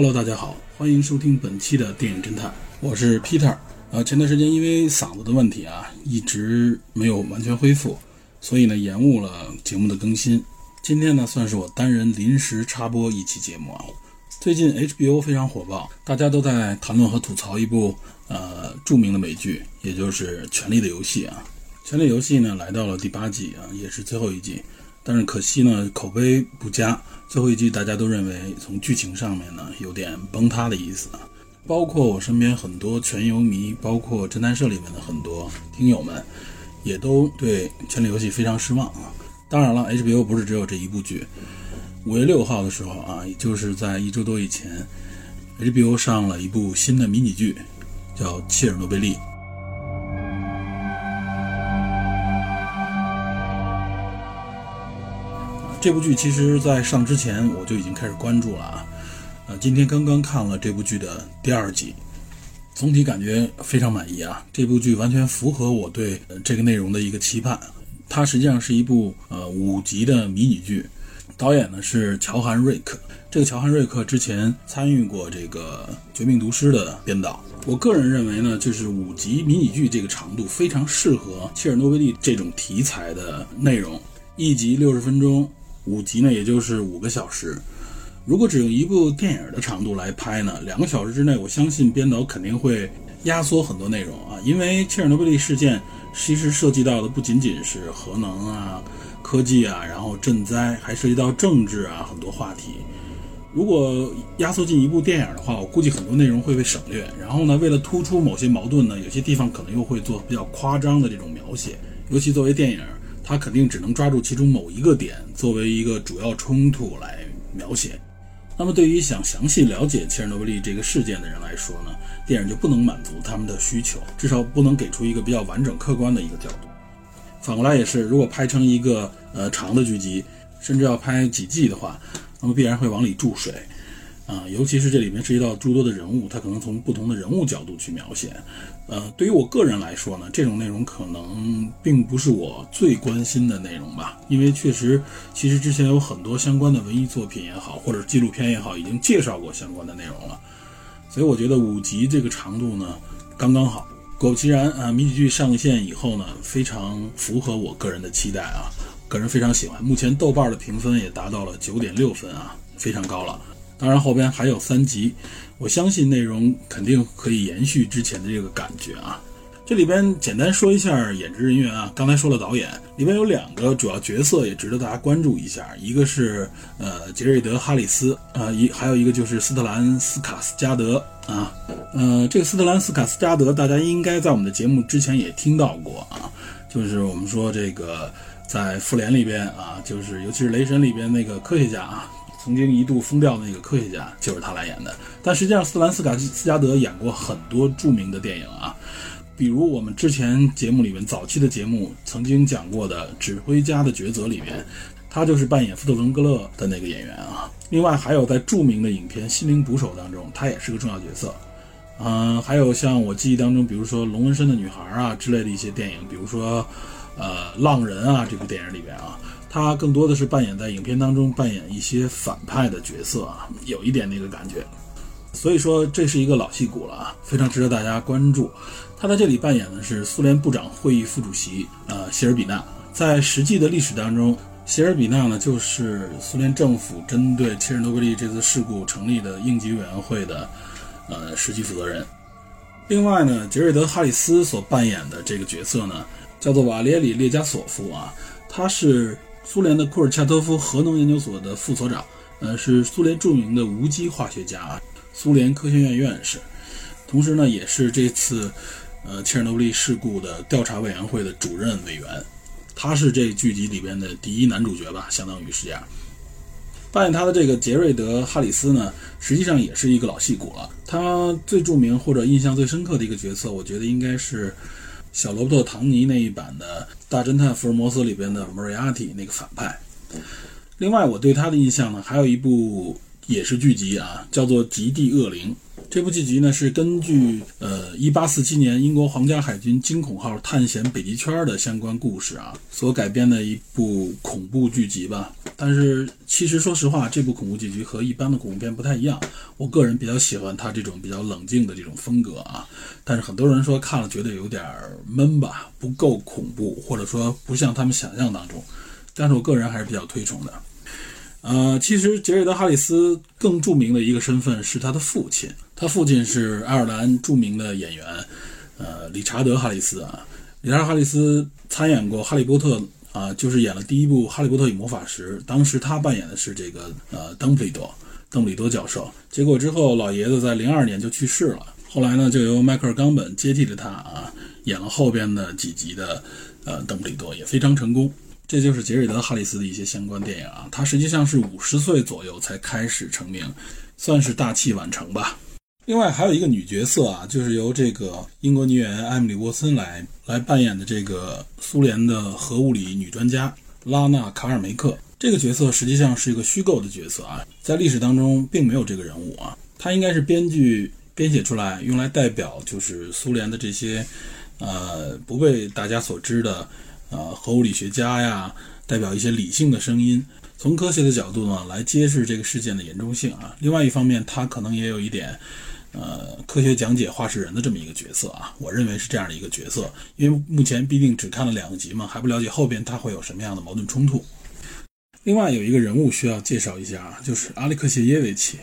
Hello，大家好，欢迎收听本期的电影侦探，我是 Peter。呃，前段时间因为嗓子的问题啊，一直没有完全恢复，所以呢延误了节目的更新。今天呢算是我单人临时插播一期节目啊。最近 HBO 非常火爆，大家都在谈论和吐槽一部呃著名的美剧，也就是《权力的游戏》啊。《权力游戏》呢来到了第八季啊，也是最后一季。但是可惜呢，口碑不佳。最后一季大家都认为从剧情上面呢有点崩塌的意思。包括我身边很多全游迷，包括侦探社里面的很多听友们，也都对《权力游戏》非常失望啊。当然了，HBO 不是只有这一部剧。五月六号的时候啊，也就是在一周多以前，HBO 上了一部新的迷你剧，叫《切尔诺贝利》。这部剧其实，在上之前我就已经开始关注了啊，呃，今天刚刚看了这部剧的第二集，总体感觉非常满意啊。这部剧完全符合我对这个内容的一个期盼。它实际上是一部呃五集的迷你剧，导演呢是乔涵瑞克。这个乔涵瑞克之前参与过这个《绝命毒师》的编导。我个人认为呢，就是五集迷你剧这个长度非常适合切尔诺贝利这种题材的内容，一集六十分钟。五集呢，也就是五个小时。如果只用一部电影的长度来拍呢，两个小时之内，我相信编导肯定会压缩很多内容啊。因为切尔诺贝利事件其实涉及到的不仅仅是核能啊、科技啊，然后赈灾，还涉及到政治啊很多话题。如果压缩进一部电影的话，我估计很多内容会被省略。然后呢，为了突出某些矛盾呢，有些地方可能又会做比较夸张的这种描写，尤其作为电影。他肯定只能抓住其中某一个点作为一个主要冲突来描写。那么，对于想详细了解切尔诺贝利这个事件的人来说呢，电影就不能满足他们的需求，至少不能给出一个比较完整客观的一个角度。反过来也是，如果拍成一个呃长的剧集，甚至要拍几季的话，那么必然会往里注水。啊，尤其是这里面涉及到诸多的人物，他可能从不同的人物角度去描写。呃，对于我个人来说呢，这种内容可能并不是我最关心的内容吧，因为确实，其实之前有很多相关的文艺作品也好，或者纪录片也好，已经介绍过相关的内容了。所以我觉得五集这个长度呢，刚刚好。果不其然啊，迷你剧上线以后呢，非常符合我个人的期待啊，个人非常喜欢。目前豆瓣的评分也达到了九点六分啊，非常高了。当然，后边还有三集，我相信内容肯定可以延续之前的这个感觉啊。这里边简单说一下演职人员啊，刚才说了导演，里边有两个主要角色也值得大家关注一下，一个是呃杰瑞德·哈里斯啊，一还有一个就是斯特兰斯卡斯加德啊，呃，这个斯特兰斯卡斯加德大家应该在我们的节目之前也听到过啊，就是我们说这个在复联里边啊，就是尤其是雷神里边那个科学家啊。曾经一度疯掉的那个科学家就是他来演的，但实际上斯兰斯卡斯加德演过很多著名的电影啊，比如我们之前节目里面早期的节目曾经讲过的《指挥家的抉择》里面，他就是扮演福特伦格勒的那个演员啊。另外还有在著名的影片《心灵捕手》当中，他也是个重要角色。嗯，还有像我记忆当中，比如说《龙纹身的女孩》啊之类的一些电影，比如说呃《浪人》啊这部电影里边啊。他更多的是扮演在影片当中扮演一些反派的角色啊，有一点那个感觉，所以说这是一个老戏骨了啊，非常值得大家关注。他在这里扮演的是苏联部长会议副主席呃谢尔比纳，在实际的历史当中，谢尔比纳呢就是苏联政府针对切尔诺贝利这次事故成立的应急委员会的呃实际负责人。另外呢，杰瑞德哈里斯所扮演的这个角色呢叫做瓦列里列加索夫啊，他是。苏联的库尔恰托夫核能研究所的副所长，呃，是苏联著名的无机化学家，苏联科学院院士，同时呢，也是这次，呃，切尔诺贝利事故的调查委员会的主任委员。他是这剧集里边的第一男主角吧，相当于是这样。扮演他的这个杰瑞德·哈里斯呢，实际上也是一个老戏骨了。他最著名或者印象最深刻的一个角色，我觉得应该是小罗伯特·唐尼那一版的《大侦探福尔摩斯》里边的莫瑞亚蒂那个反派。另外，我对他的印象呢，还有一部也是剧集啊，叫做《极地恶灵》。这部剧集呢是根据呃1847年英国皇家海军惊恐号探险北极圈的相关故事啊所改编的一部恐怖剧集吧。但是其实说实话，这部恐怖剧集和一般的恐怖片不太一样。我个人比较喜欢它这种比较冷静的这种风格啊。但是很多人说看了觉得有点闷吧，不够恐怖，或者说不像他们想象当中。但是我个人还是比较推崇的。呃，其实杰瑞德·哈里斯更著名的一个身份是他的父亲。他父亲是爱尔兰著名的演员，呃，理查德·哈里斯啊。理查德·哈里斯参演过《哈利波特》啊，就是演了第一部《哈利波特与魔法石》，当时他扮演的是这个呃，邓布利多，邓布利多教授。结果之后，老爷子在零二年就去世了。后来呢，就由迈克尔·冈本接替了他啊，演了后边的几集的呃，邓布利多也非常成功。这就是杰瑞德·哈里斯的一些相关电影啊。他实际上是五十岁左右才开始成名，算是大器晚成吧。另外还有一个女角色啊，就是由这个英国女演员艾米丽·沃森来来扮演的这个苏联的核物理女专家拉娜·卡尔梅克。这个角色实际上是一个虚构的角色啊，在历史当中并没有这个人物啊，她应该是编剧编写出来用来代表就是苏联的这些呃不被大家所知的呃核物理学家呀，代表一些理性的声音。从科学的角度呢来揭示这个事件的严重性啊。另外一方面，他可能也有一点。呃，科学讲解话事人的这么一个角色啊，我认为是这样的一个角色，因为目前毕竟只看了两集嘛，还不了解后边他会有什么样的矛盾冲突。另外有一个人物需要介绍一下啊，就是阿列克谢耶维奇。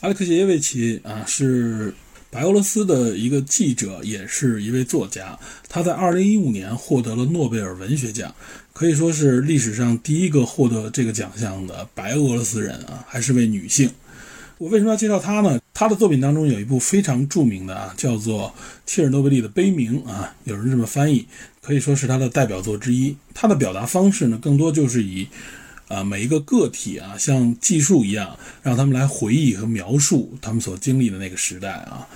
阿列克谢耶维奇啊，是白俄罗斯的一个记者，也是一位作家。他在2015年获得了诺贝尔文学奖，可以说是历史上第一个获得这个奖项的白俄罗斯人啊，还是位女性。我为什么要介绍她呢？她的作品当中有一部非常著名的啊，叫做《切尔诺贝利的悲鸣》啊，有人这么翻译，可以说是她的代表作之一。她的表达方式呢，更多就是以啊每一个个体啊，像技术一样，让他们来回忆和描述他们所经历的那个时代啊。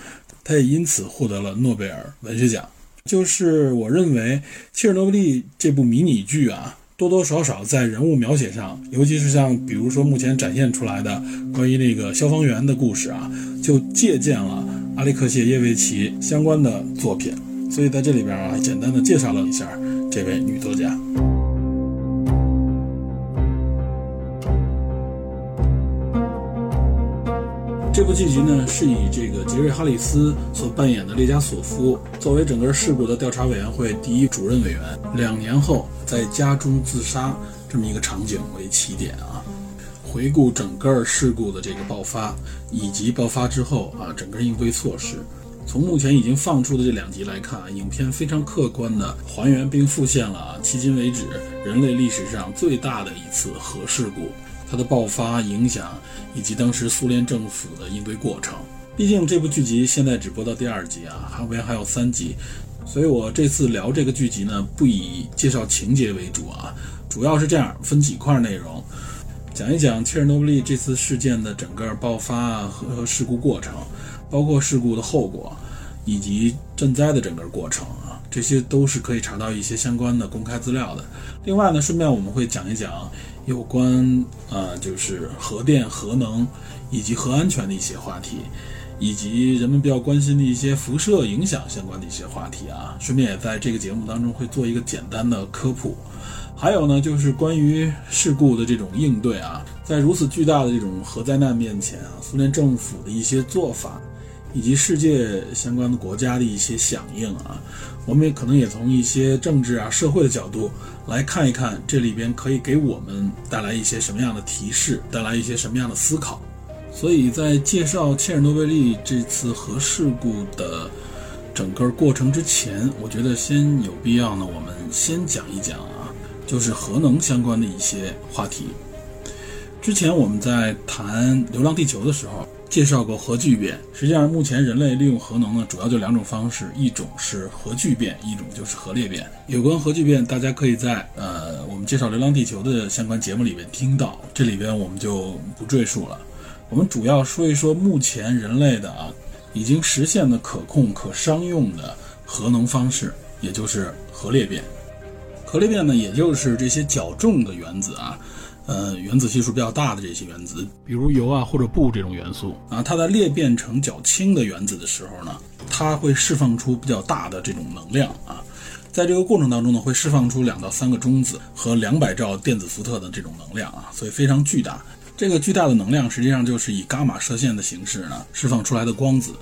他也因此获得了诺贝尔文学奖。就是我认为《切尔诺贝利》这部迷你剧啊。多多少少在人物描写上，尤其是像比如说目前展现出来的关于那个消防员的故事啊，就借鉴了阿列克谢耶维奇相关的作品，所以在这里边啊，简单的介绍了一下这位女作家。部剧集呢，是以这个杰瑞·哈里斯所扮演的列加索夫作为整个事故的调查委员会第一主任委员，两年后在家中自杀这么一个场景为起点啊，回顾整个事故的这个爆发以及爆发之后啊整个应对措施。从目前已经放出的这两集来看，影片非常客观的还原并复现了迄今为止人类历史上最大的一次核事故。它的爆发影响，以及当时苏联政府的应对过程。毕竟这部剧集现在只播到第二集啊，后边还有三集，所以我这次聊这个剧集呢，不以介绍情节为主啊，主要是这样分几块内容，讲一讲切尔诺贝利这次事件的整个爆发啊和事故过程，包括事故的后果，以及赈灾的整个过程啊，这些都是可以查到一些相关的公开资料的。另外呢，顺便我们会讲一讲。有关啊，就是核电、核能以及核安全的一些话题，以及人们比较关心的一些辐射影响相关的一些话题啊，顺便也在这个节目当中会做一个简单的科普。还有呢，就是关于事故的这种应对啊，在如此巨大的这种核灾难面前啊，苏联政府的一些做法。以及世界相关的国家的一些响应啊，我们也可能也从一些政治啊、社会的角度来看一看，这里边可以给我们带来一些什么样的提示，带来一些什么样的思考。所以在介绍切尔诺贝利这次核事故的整个过程之前，我觉得先有必要呢，我们先讲一讲啊，就是核能相关的一些话题。之前我们在谈《流浪地球》的时候。介绍过核聚变。实际上，目前人类利用核能呢，主要就两种方式，一种是核聚变，一种就是核裂变。有关核聚变，大家可以在呃我们介绍《流浪地球》的相关节目里面听到，这里边我们就不赘述了。我们主要说一说目前人类的啊已经实现的可控、可商用的核能方式，也就是核裂变。核裂变呢，也就是这些较重的原子啊。呃，原子系数比较大的这些原子，比如铀啊或者钚这种元素啊，它在裂变成较轻的原子的时候呢，它会释放出比较大的这种能量啊，在这个过程当中呢，会释放出两到三个中子和两百兆电子伏特的这种能量啊，所以非常巨大。这个巨大的能量实际上就是以伽马射线的形式呢释放出来的光子。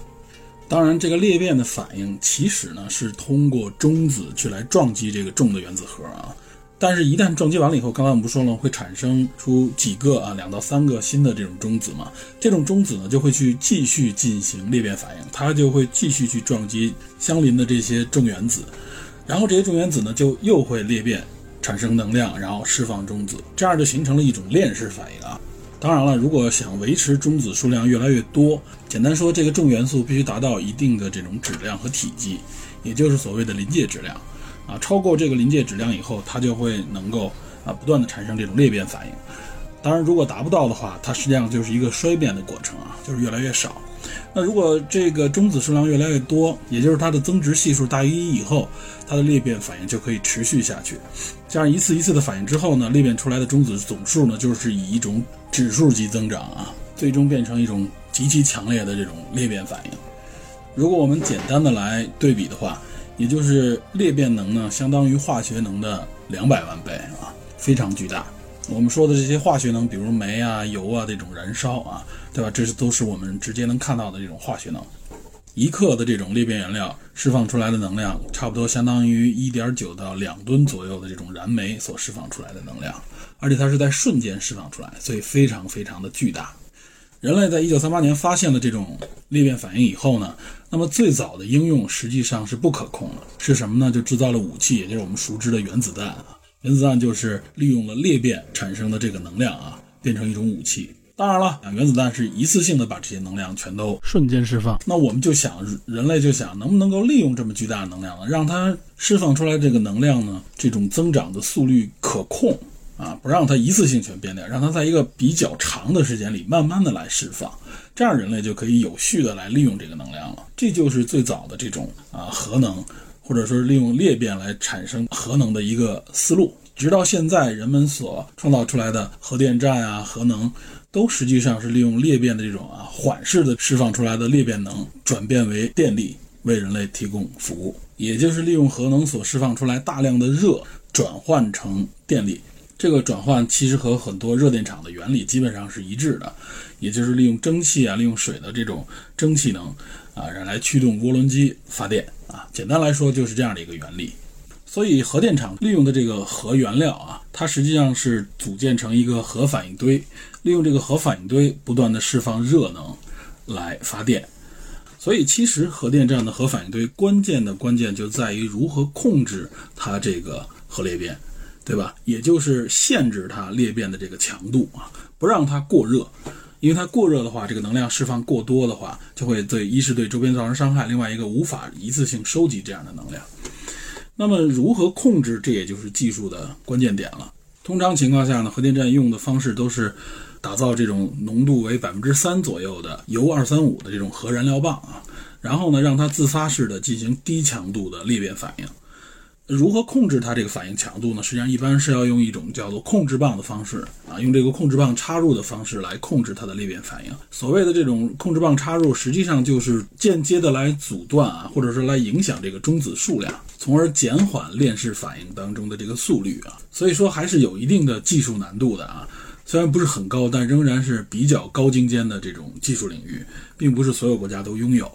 当然，这个裂变的反应其实呢是通过中子去来撞击这个重的原子核啊。但是，一旦撞击完了以后，刚才我们不说了，会产生出几个啊，两到三个新的这种中子嘛？这种中子呢，就会去继续进行裂变反应，它就会继续去撞击相邻的这些重原子，然后这些重原子呢，就又会裂变，产生能量，然后释放中子，这样就形成了一种链式反应啊。当然了，如果想维持中子数量越来越多，简单说，这个重元素必须达到一定的这种质量和体积，也就是所谓的临界质量。啊，超过这个临界质量以后，它就会能够啊不断的产生这种裂变反应。当然，如果达不到的话，它实际上就是一个衰变的过程啊，就是越来越少。那如果这个中子数量越来越多，也就是它的增值系数大于一以后，它的裂变反应就可以持续下去。这样一次一次的反应之后呢，裂变出来的中子总数呢，就是以一种指数级增长啊，最终变成一种极其强烈的这种裂变反应。如果我们简单的来对比的话，也就是裂变能呢，相当于化学能的两百万倍啊，非常巨大。我们说的这些化学能，比如煤啊、油啊这种燃烧啊，对吧？这是都是我们直接能看到的这种化学能。一克的这种裂变原料释放出来的能量，差不多相当于一点九到两吨左右的这种燃煤所释放出来的能量，而且它是在瞬间释放出来，所以非常非常的巨大。人类在一九三八年发现了这种裂变反应以后呢，那么最早的应用实际上是不可控的，是什么呢？就制造了武器，也就是我们熟知的原子弹啊。原子弹就是利用了裂变产生的这个能量啊，变成一种武器。当然了，原子弹是一次性的把这些能量全都瞬间释放。那我们就想，人类就想，能不能够利用这么巨大的能量呢？让它释放出来这个能量呢，这种增长的速率可控。啊，不让它一次性全变掉，让它在一个比较长的时间里慢慢的来释放，这样人类就可以有序的来利用这个能量了。这就是最早的这种啊核能，或者说利用裂变来产生核能的一个思路。直到现在，人们所创造出来的核电站啊、核能，都实际上是利用裂变的这种啊缓式的释放出来的裂变能，转变为电力，为人类提供服务。也就是利用核能所释放出来大量的热，转换成电力。这个转换其实和很多热电厂的原理基本上是一致的，也就是利用蒸汽啊，利用水的这种蒸汽能啊，来驱动涡轮机发电啊。简单来说就是这样的一个原理。所以核电厂利用的这个核原料啊，它实际上是组建成一个核反应堆，利用这个核反应堆不断的释放热能来发电。所以其实核电站的核反应堆关键的关键就在于如何控制它这个核裂变。对吧？也就是限制它裂变的这个强度啊，不让它过热，因为它过热的话，这个能量释放过多的话，就会对一是对周边造成伤害，另外一个无法一次性收集这样的能量。那么如何控制，这也就是技术的关键点了。通常情况下呢，核电站用的方式都是打造这种浓度为百分之三左右的铀二三五的这种核燃料棒啊，然后呢，让它自发式的进行低强度的裂变反应。如何控制它这个反应强度呢？实际上，一般是要用一种叫做控制棒的方式啊，用这个控制棒插入的方式来控制它的裂变反应。所谓的这种控制棒插入，实际上就是间接的来阻断啊，或者是来影响这个中子数量，从而减缓链式反应当中的这个速率啊。所以说，还是有一定的技术难度的啊。虽然不是很高，但仍然是比较高精尖的这种技术领域，并不是所有国家都拥有。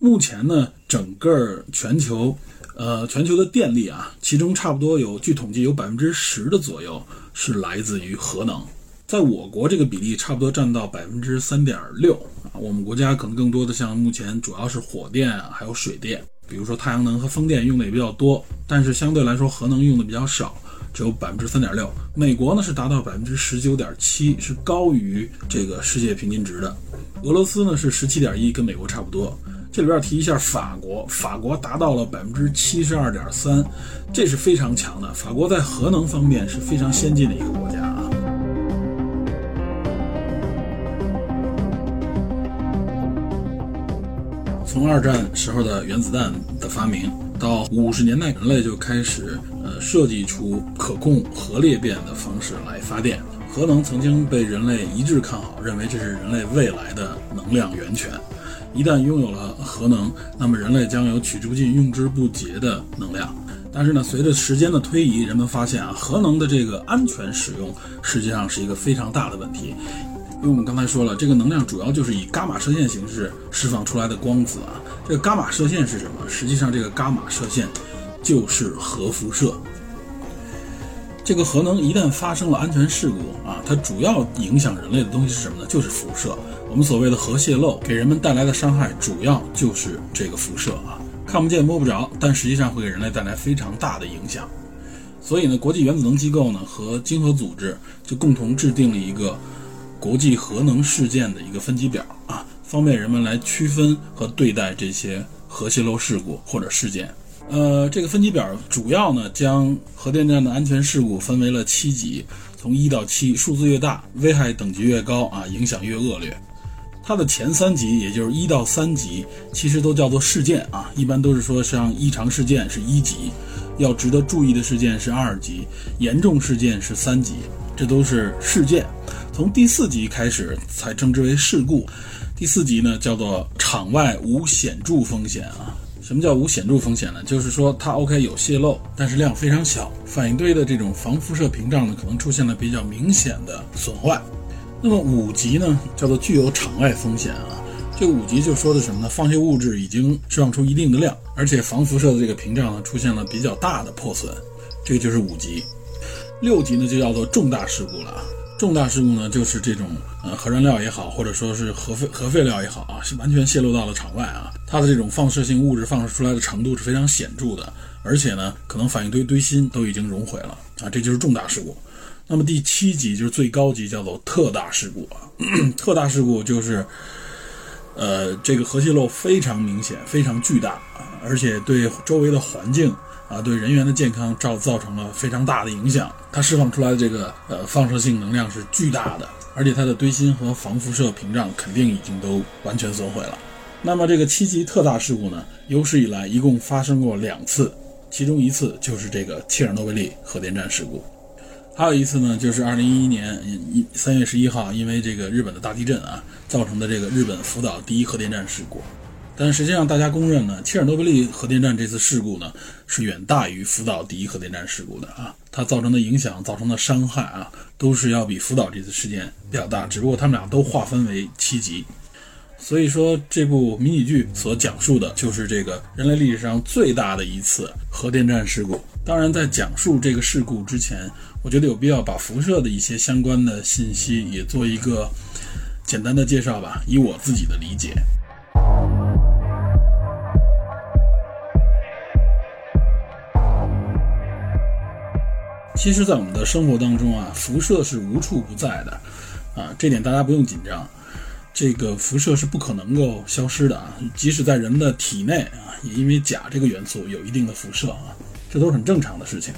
目前呢，整个全球。呃，全球的电力啊，其中差不多有，据统计有百分之十的左右是来自于核能，在我国这个比例差不多占到百分之三点六啊。我们国家可能更多的像目前主要是火电啊，还有水电，比如说太阳能和风电用的也比较多，但是相对来说核能用的比较少，只有百分之三点六。美国呢是达到百分之十九点七，是高于这个世界平均值的。俄罗斯呢是十七点一，跟美国差不多。这里边提一下法国，法国达到了百分之七十二点三，这是非常强的。法国在核能方面是非常先进的一个国家啊。从二战时候的原子弹的发明到五十年代，人类就开始呃设计出可控核裂变的方式来发电。核能曾经被人类一致看好，认为这是人类未来的能量源泉。一旦拥有了核能，那么人类将有取之不尽、用之不竭的能量。但是呢，随着时间的推移，人们发现啊，核能的这个安全使用实际上是一个非常大的问题。因为我们刚才说了，这个能量主要就是以伽马射线形式释放出来的光子啊。这个伽马射线是什么？实际上，这个伽马射线就是核辐射。这个核能一旦发生了安全事故啊，它主要影响人类的东西是什么呢？就是辐射。我们所谓的核泄漏给人们带来的伤害，主要就是这个辐射啊，看不见摸不着，但实际上会给人类带来非常大的影响。所以呢，国际原子能机构呢和经合组织就共同制定了一个国际核能事件的一个分级表啊，方便人们来区分和对待这些核泄漏事故或者事件。呃，这个分级表主要呢将核电站的安全事故分为了七级，从一到七，数字越大，危害等级越高啊，影响越恶劣。它的前三级，也就是一到三级，其实都叫做事件啊，一般都是说像异常事件是一级，要值得注意的事件是二级，严重事件是三级，这都是事件。从第四级开始才称之为事故，第四级呢叫做场外无显著风险啊。什么叫无显著风险呢？就是说它 OK 有泄漏，但是量非常小，反应堆的这种防辐射屏障呢可能出现了比较明显的损坏。那么五级呢叫做具有场外风险啊，这五级就说的什么呢？放射物质已经释放出一定的量，而且防辐射的这个屏障呢出现了比较大的破损，这个就是五级。六级呢就叫做重大事故了。重大事故呢，就是这种呃核燃料也好，或者说是核废核废料也好啊，是完全泄露到了场外啊。它的这种放射性物质放射出来的程度是非常显著的，而且呢，可能反应堆堆芯都已经熔毁了啊，这就是重大事故。那么第七级就是最高级，叫做特大事故啊。特大事故就是，呃，这个核泄漏非常明显，非常巨大啊，而且对周围的环境。啊，对人员的健康造造成了非常大的影响。它释放出来的这个呃放射性能量是巨大的，而且它的堆芯和防辐射屏障肯定已经都完全损毁了。那么这个七级特大事故呢，有史以来一共发生过两次，其中一次就是这个切尔诺贝利核电站事故，还有一次呢，就是二零一一年一三月十一号，因为这个日本的大地震啊造成的这个日本福岛第一核电站事故。但实际上，大家公认呢，切尔诺贝利核电站这次事故呢，是远大于福岛第一核电站事故的啊。它造成的影响、造成的伤害啊，都是要比福岛这次事件比较大。只不过他们俩都划分为七级。所以说，这部迷你剧所讲述的就是这个人类历史上最大的一次核电站事故。当然，在讲述这个事故之前，我觉得有必要把辐射的一些相关的信息也做一个简单的介绍吧，以我自己的理解。其实，在我们的生活当中啊，辐射是无处不在的，啊，这点大家不用紧张。这个辐射是不可能够消失的啊，即使在人的体内啊，也因为钾这个元素有一定的辐射啊，这都是很正常的事情。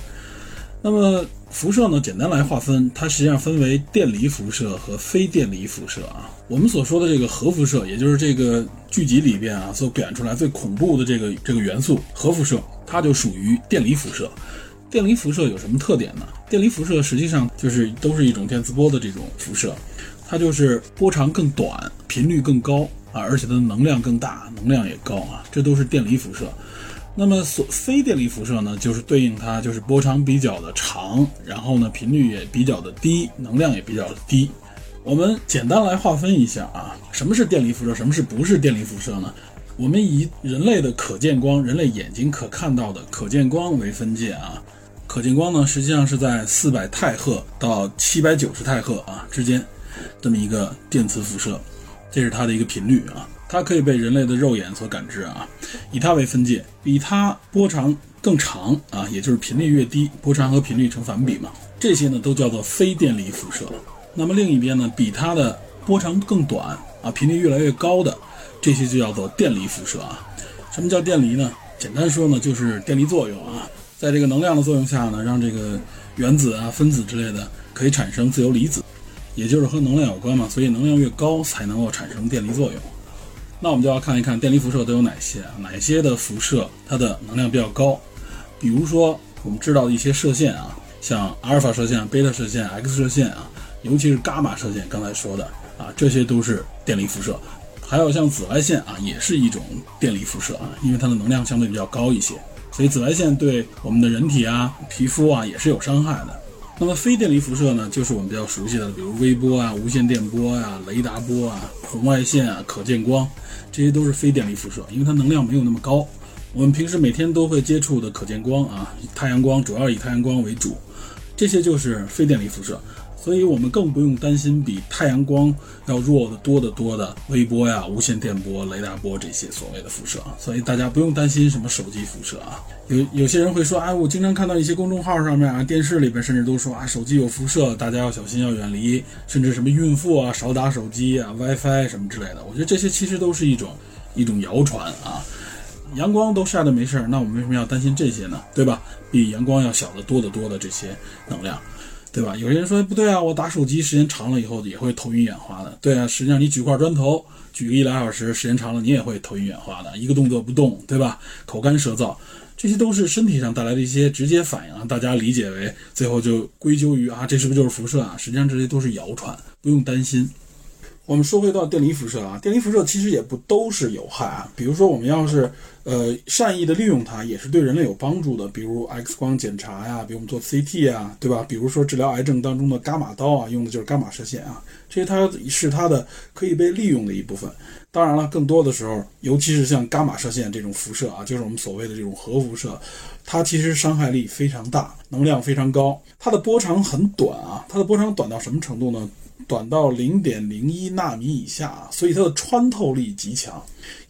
那么，辐射呢，简单来划分，它实际上分为电离辐射和非电离辐射啊。我们所说的这个核辐射，也就是这个剧集里边啊所表现出来最恐怖的这个这个元素——核辐射，它就属于电离辐射。电离辐射有什么特点呢？电离辐射实际上就是都是一种电磁波的这种辐射，它就是波长更短，频率更高啊，而且它的能量更大，能量也高啊，这都是电离辐射。那么所非电离辐射呢，就是对应它就是波长比较的长，然后呢频率也比较的低，能量也比较低。我们简单来划分一下啊，什么是电离辐射，什么是不是电离辐射呢？我们以人类的可见光，人类眼睛可看到的可见光为分界啊。可见光呢，实际上是在四百太赫到七百九十太赫啊之间，这么一个电磁辐射，这是它的一个频率啊，它可以被人类的肉眼所感知啊。以它为分界，比它波长更长啊，也就是频率越低，波长和频率成反比嘛，这些呢都叫做非电离辐射。那么另一边呢，比它的波长更短，啊，频率越来越高的，这些就叫做电离辐射啊。什么叫电离呢？简单说呢，就是电离作用啊，在这个能量的作用下呢，让这个原子啊、分子之类的可以产生自由离子，也就是和能量有关嘛。所以能量越高才能够产生电离作用。那我们就要看一看电离辐射都有哪些啊？哪些的辐射它的能量比较高？比如说我们知道的一些射线啊，像阿尔法射线、贝塔射线、X 射线啊，尤其是伽马射线，刚才说的啊，这些都是电离辐射。还有像紫外线啊，也是一种电离辐射啊，因为它的能量相对比较高一些，所以紫外线对我们的人体啊、皮肤啊也是有伤害的。那么非电离辐射呢，就是我们比较熟悉的，比如微波啊、无线电波啊、雷达波啊、红外线啊、可见光，这些都是非电离辐射，因为它能量没有那么高。我们平时每天都会接触的可见光啊，太阳光主要以太阳光为主，这些就是非电离辐射。所以我们更不用担心比太阳光要弱得多得多的微波呀、无线电波、雷达波这些所谓的辐射。所以大家不用担心什么手机辐射啊。有有些人会说，哎，我经常看到一些公众号上面啊、电视里边甚至都说啊，手机有辐射，大家要小心要远离，甚至什么孕妇啊少打手机啊、WiFi 什么之类的。我觉得这些其实都是一种一种谣传啊。阳光都晒得没事儿，那我们为什么要担心这些呢？对吧？比阳光要小得多得多的这些能量。对吧？有些人说不对啊，我打手机时间长了以后也会头晕眼花的。对啊，实际上你举块砖头举个一两小时，时间长了你也会头晕眼花的。一个动作不动，对吧？口干舌燥，这些都是身体上带来的一些直接反应啊。大家理解为最后就归咎于啊，这是不是就是辐射啊？实际上这些都是谣传，不用担心。我们说回到电离辐射啊，电离辐射其实也不都是有害啊。比如说我们要是呃善意的利用它，也是对人类有帮助的。比如 X 光检查呀，比如我们做 CT 啊，对吧？比如说治疗癌症当中的伽马刀啊，用的就是伽马射线啊，这些它是它的可以被利用的一部分。当然了，更多的时候，尤其是像伽马射线这种辐射啊，就是我们所谓的这种核辐射，它其实伤害力非常大，能量非常高，它的波长很短啊，它的波长短到什么程度呢？短到零点零一纳米以下，所以它的穿透力极强。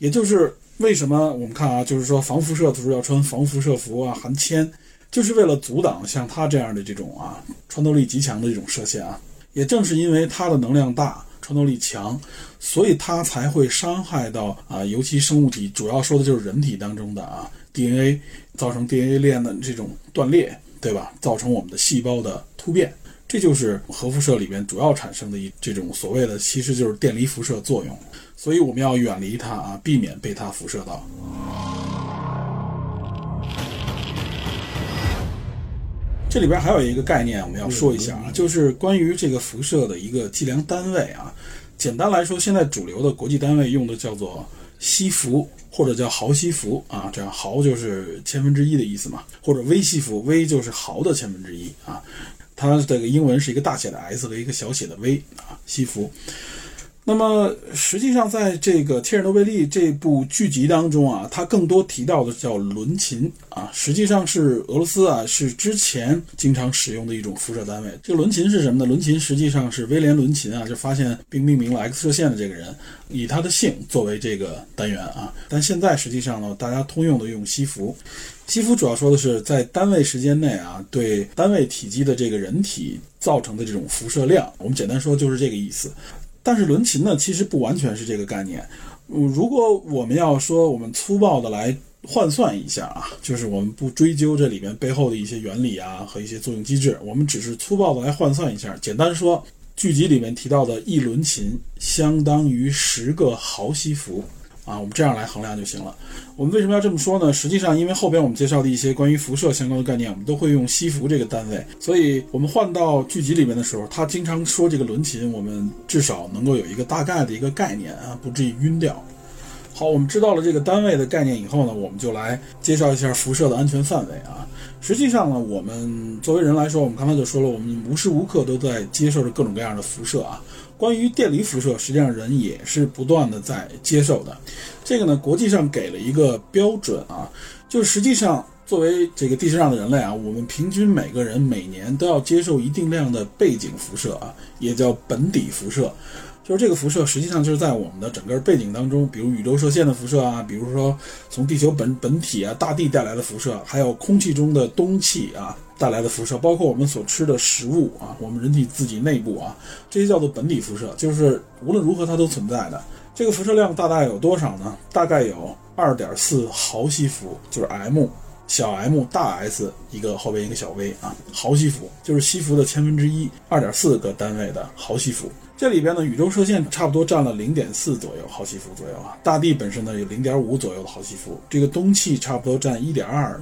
也就是为什么我们看啊，就是说防辐射的时候要穿防辐射服啊，含铅，就是为了阻挡像它这样的这种啊穿透力极强的这种射线啊。也正是因为它的能量大、穿透力强，所以它才会伤害到啊，尤其生物体，主要说的就是人体当中的啊 DNA，造成 DNA 链的这种断裂，对吧？造成我们的细胞的突变。这就是核辐射里边主要产生的一这种所谓的，其实就是电离辐射作用，所以我们要远离它啊，避免被它辐射到。这里边还有一个概念我们要说一下啊，就是关于这个辐射的一个计量单位啊。简单来说，现在主流的国际单位用的叫做西弗或者叫毫西弗啊，这样毫就是千分之一的意思嘛，或者微西弗，微就是毫的千分之一啊。它这个英文是一个大写的 S 和一个小写的 V 啊，西弗。那么实际上，在这个《切尔诺贝利》这部剧集当中啊，它更多提到的叫伦琴啊，实际上是俄罗斯啊是之前经常使用的一种辐射单位。这个伦琴是什么呢？伦琴实际上是威廉伦琴啊，就发现并命名了 X 射线的这个人，以他的姓作为这个单元啊。但现在实际上呢，大家通用的用西弗。西弗主要说的是在单位时间内啊，对单位体积的这个人体造成的这种辐射量。我们简单说就是这个意思。但是伦琴呢，其实不完全是这个概念。嗯，如果我们要说我们粗暴的来换算一下啊，就是我们不追究这里面背后的一些原理啊和一些作用机制，我们只是粗暴的来换算一下。简单说，剧集里面提到的一伦琴相当于十个毫西弗。啊，我们这样来衡量就行了。我们为什么要这么说呢？实际上，因为后边我们介绍的一些关于辐射相关的概念，我们都会用西弗这个单位，所以我们换到剧集里面的时候，他经常说这个伦琴，我们至少能够有一个大概的一个概念啊，不至于晕掉。好，我们知道了这个单位的概念以后呢，我们就来介绍一下辐射的安全范围啊。实际上呢，我们作为人来说，我们刚才就说了，我们无时无刻都在接受着各种各样的辐射啊。关于电离辐射，实际上人也是不断的在接受的。这个呢，国际上给了一个标准啊，就是实际上作为这个地球上的人类啊，我们平均每个人每年都要接受一定量的背景辐射啊，也叫本底辐射。就是这个辐射，实际上就是在我们的整个背景当中，比如宇宙射线的辐射啊，比如说从地球本本体啊、大地带来的辐射，还有空气中的氡气啊。带来的辐射，包括我们所吃的食物啊，我们人体自己内部啊，这些叫做本体辐射，就是无论如何它都存在的。这个辐射量大概有多少呢？大概有二点四毫西弗，就是 m 小 m 大 s 一个后边一个小 v 啊，毫西弗就是西弗的千分之一，二点四个单位的毫西弗。这里边呢，宇宙射线差不多占了零点四左右毫西弗左右啊，大地本身呢有零点五左右的毫西弗，这个氡气差不多占一点二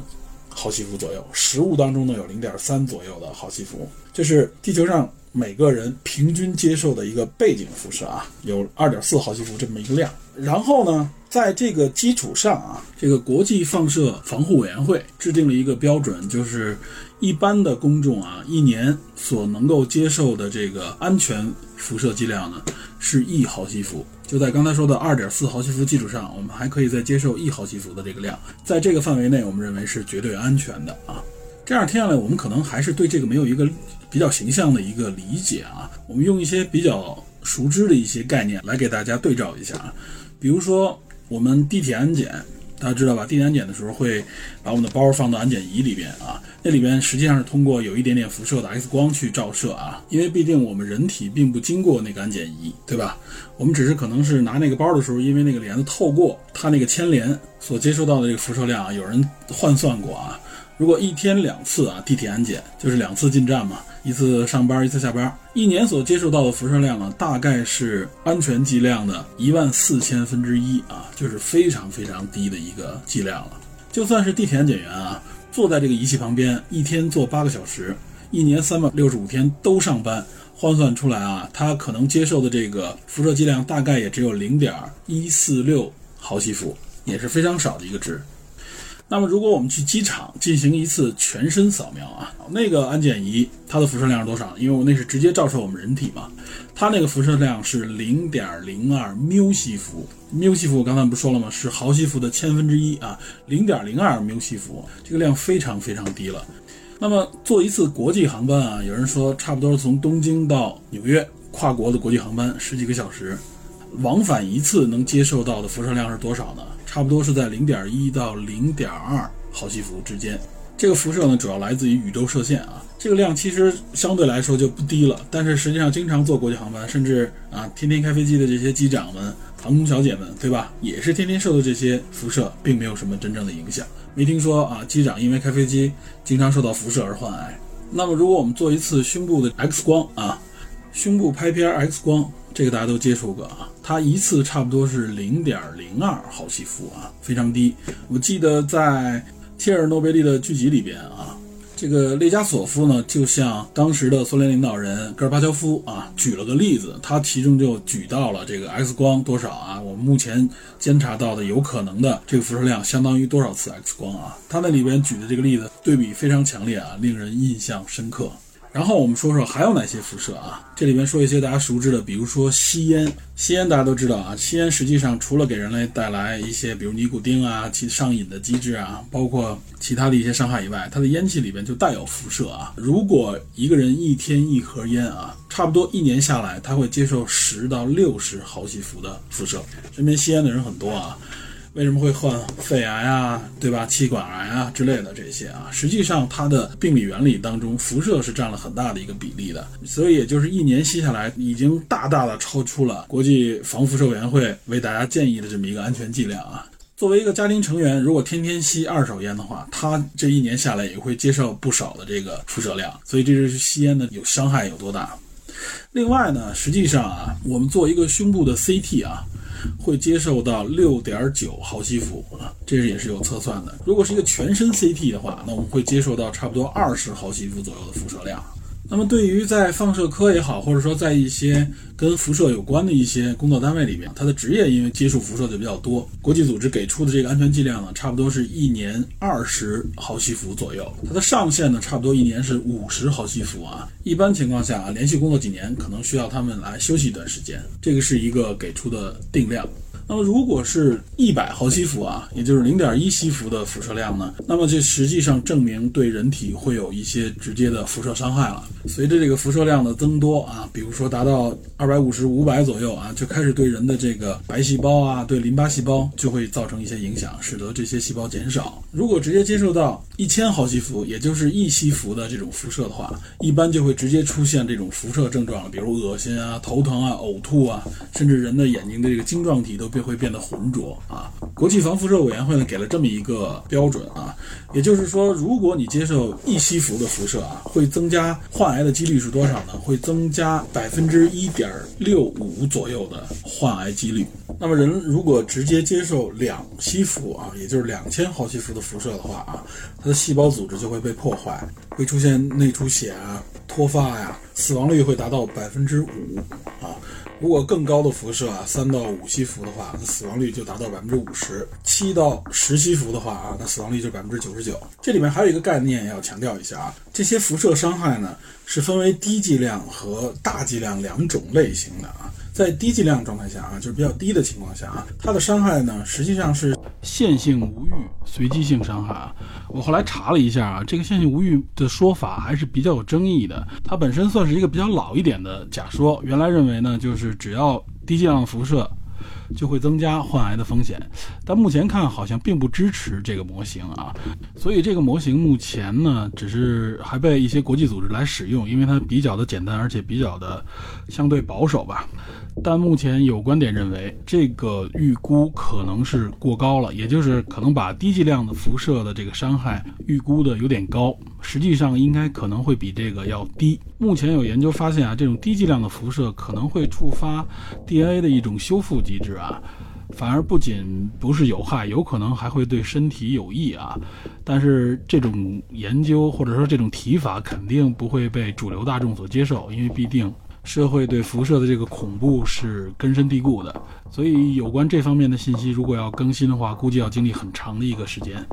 毫西弗左右，食物当中呢有零点三左右的毫西弗，这是地球上。每个人平均接受的一个背景辐射啊，有二点四毫西弗这么一个量。然后呢，在这个基础上啊，这个国际放射防护委员会制定了一个标准，就是一般的公众啊，一年所能够接受的这个安全辐射剂量呢，是一毫西弗。就在刚才说的二点四毫西弗基础上，我们还可以再接受一毫西弗的这个量，在这个范围内，我们认为是绝对安全的啊。这样听下来，我们可能还是对这个没有一个比较形象的一个理解啊。我们用一些比较熟知的一些概念来给大家对照一下啊。比如说，我们地铁安检，大家知道吧？地铁安检的时候会把我们的包放到安检仪里边啊，那里边实际上是通过有一点点辐射的 X 光去照射啊。因为毕竟我们人体并不经过那个安检仪，对吧？我们只是可能是拿那个包的时候，因为那个帘子透过它那个牵连所接收到的这个辐射量啊，有人换算过啊。如果一天两次啊，地铁安检就是两次进站嘛，一次上班，一次下班，一年所接受到的辐射量啊，大概是安全剂量的一万四千分之一啊，就是非常非常低的一个剂量了。就算是地铁安检员啊，坐在这个仪器旁边，一天坐八个小时，一年三百六十五天都上班，换算出来啊，他可能接受的这个辐射剂量大概也只有零点一四六毫西弗，也是非常少的一个值。那么，如果我们去机场进行一次全身扫描啊，那个安检仪它的辐射量是多少？因为我那是直接照射我们人体嘛，它那个辐射量是零点零二缪西弗。缪西弗我刚才不说了吗？是毫西弗的千分之一啊，零点零二缪西弗，这个量非常非常低了。那么坐一次国际航班啊，有人说差不多从东京到纽约跨国的国际航班十几个小时，往返一次能接受到的辐射量是多少呢？差不多是在零点一到零点二毫西弗之间。这个辐射呢，主要来自于宇宙射线啊。这个量其实相对来说就不低了，但是实际上经常坐国际航班，甚至啊天天开飞机的这些机长们、航空小姐们，对吧？也是天天受到这些辐射，并没有什么真正的影响。没听说啊，机长因为开飞机经常受到辐射而患癌。那么，如果我们做一次胸部的 X 光啊，胸部拍片 X 光。这个大家都接触过啊，它一次差不多是零点零二毫西弗啊，非常低。我记得在切尔诺贝利的剧集里边啊，这个列加索夫呢，就像当时的苏联领导人戈尔巴乔夫啊，举了个例子，他其中就举到了这个 X 光多少啊，我们目前监察到的有可能的这个辐射量相当于多少次 X 光啊？他那里边举的这个例子对比非常强烈啊，令人印象深刻。然后我们说说还有哪些辐射啊？这里面说一些大家熟知的，比如说吸烟。吸烟大家都知道啊，吸烟实际上除了给人类带来一些，比如尼古丁啊，其上瘾的机制啊，包括其他的一些伤害以外，它的烟气里边就带有辐射啊。如果一个人一天一盒烟啊，差不多一年下来，他会接受十到六十毫西弗的辐射。身边吸烟的人很多啊。为什么会患肺癌啊，对吧？气管癌啊之类的这些啊，实际上它的病理原理当中，辐射是占了很大的一个比例的。所以也就是一年吸下来，已经大大的超出了国际防辐射委员会为大家建议的这么一个安全剂量啊。作为一个家庭成员，如果天天吸二手烟的话，他这一年下来也会接受不少的这个辐射量。所以这就是吸烟的有伤害有多大。另外呢，实际上啊，我们做一个胸部的 CT 啊。会接受到六点九毫西弗啊，这也是有测算的。如果是一个全身 CT 的话，那我们会接受到差不多二十毫西弗左右的辐射量。那么，对于在放射科也好，或者说在一些跟辐射有关的一些工作单位里面，他的职业因为接触辐射就比较多。国际组织给出的这个安全剂量呢，差不多是一年二十毫西弗左右。它的上限呢，差不多一年是五十毫西弗啊。一般情况下啊，连续工作几年，可能需要他们来休息一段时间。这个是一个给出的定量。那么如果是一百毫西弗啊，也就是零点一西弗的辐射量呢，那么这实际上证明对人体会有一些直接的辐射伤害了。随着这个辐射量的增多啊，比如说达到二百五十、五百左右啊，就开始对人的这个白细胞啊、对淋巴细胞就会造成一些影响，使得这些细胞减少。如果直接接受到一千毫西弗，也就是一西弗的这种辐射的话，一般就会直接出现这种辐射症状，比如恶心啊、头疼啊、呕吐啊，甚至人的眼睛的这个晶状体都变会变得浑浊啊。国际防辐射委员会呢给了这么一个标准啊，也就是说，如果你接受一西弗的辐射啊，会增加患癌的几率是多少呢？会增加百分之一点六五左右的患癌几率。那么人如果直接接受两西弗啊，也就是两千毫西弗的辐射的话啊，它的细胞组织就会被破坏，会出现内出血啊、脱发呀，死亡率会达到百分之五啊。如果更高的辐射啊，三到五西弗的话，那死亡率就达到百分之五十；七到十西弗的话啊，那死亡率就百分之九十九。这里面还有一个概念要强调一下啊，这些辐射伤害呢是分为低剂量和大剂量两种类型的啊。在低剂量状态下啊，就是比较低的情况下啊，它的伤害呢实际上是线性无欲随机性伤害啊。我后来查了一下啊，这个线性无欲的说法还是比较有争议的。它本身算是一个比较老一点的假说，原来认为呢，就是只要低剂量辐射。就会增加患癌的风险，但目前看好像并不支持这个模型啊，所以这个模型目前呢，只是还被一些国际组织来使用，因为它比较的简单，而且比较的相对保守吧。但目前有观点认为，这个预估可能是过高了，也就是可能把低剂量的辐射的这个伤害预估的有点高，实际上应该可能会比这个要低。目前有研究发现啊，这种低剂量的辐射可能会触发 DNA 的一种修复机制啊，反而不仅不是有害，有可能还会对身体有益啊。但是这种研究或者说这种提法肯定不会被主流大众所接受，因为必定。社会对辐射的这个恐怖是根深蒂固的，所以有关这方面的信息，如果要更新的话，估计要经历很长的一个时间。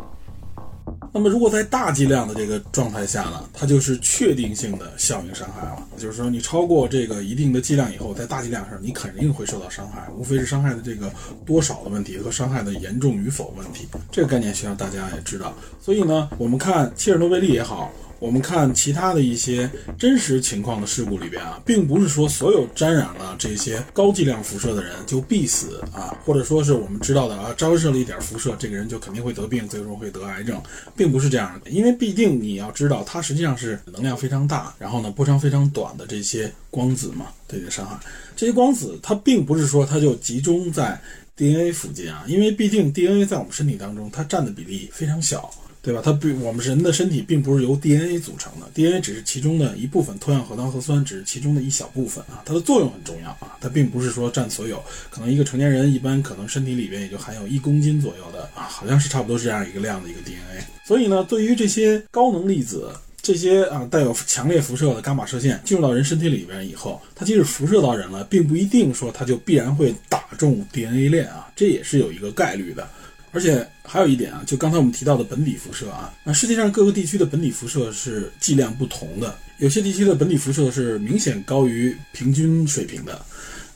那么，如果在大剂量的这个状态下呢，它就是确定性的效应伤害了。就是说，你超过这个一定的剂量以后，在大剂量上，你肯定会受到伤害，无非是伤害的这个多少的问题和伤害的严重与否问题。这个概念需要大家也知道。所以呢，我们看切尔诺贝利也好。我们看其他的一些真实情况的事故里边啊，并不是说所有沾染了这些高剂量辐射的人就必死啊，或者说是我们知道的啊，照射了一点辐射，这个人就肯定会得病，最终会得癌症，并不是这样的。因为毕竟你要知道，它实际上是能量非常大，然后呢波长非常短的这些光子嘛，对你的伤害。这些光子它并不是说它就集中在 DNA 附近啊，因为毕竟 DNA 在我们身体当中它占的比例非常小。对吧？它并我们人的身体并不是由 DNA 组成的，DNA 只是其中的一部分，脱氧核糖核酸只是其中的一小部分啊。它的作用很重要啊，它并不是说占所有。可能一个成年人一般可能身体里边也就含有一公斤左右的啊，好像是差不多是这样一个量的一个 DNA。所以呢，对于这些高能粒子，这些啊带有强烈辐射的伽马射线进入到人身体里边以后，它即使辐射到人了，并不一定说它就必然会打中 DNA 链啊，这也是有一个概率的。而且还有一点啊，就刚才我们提到的本底辐射啊，那世界上各个地区的本底辐射是剂量不同的，有些地区的本底辐射是明显高于平均水平的，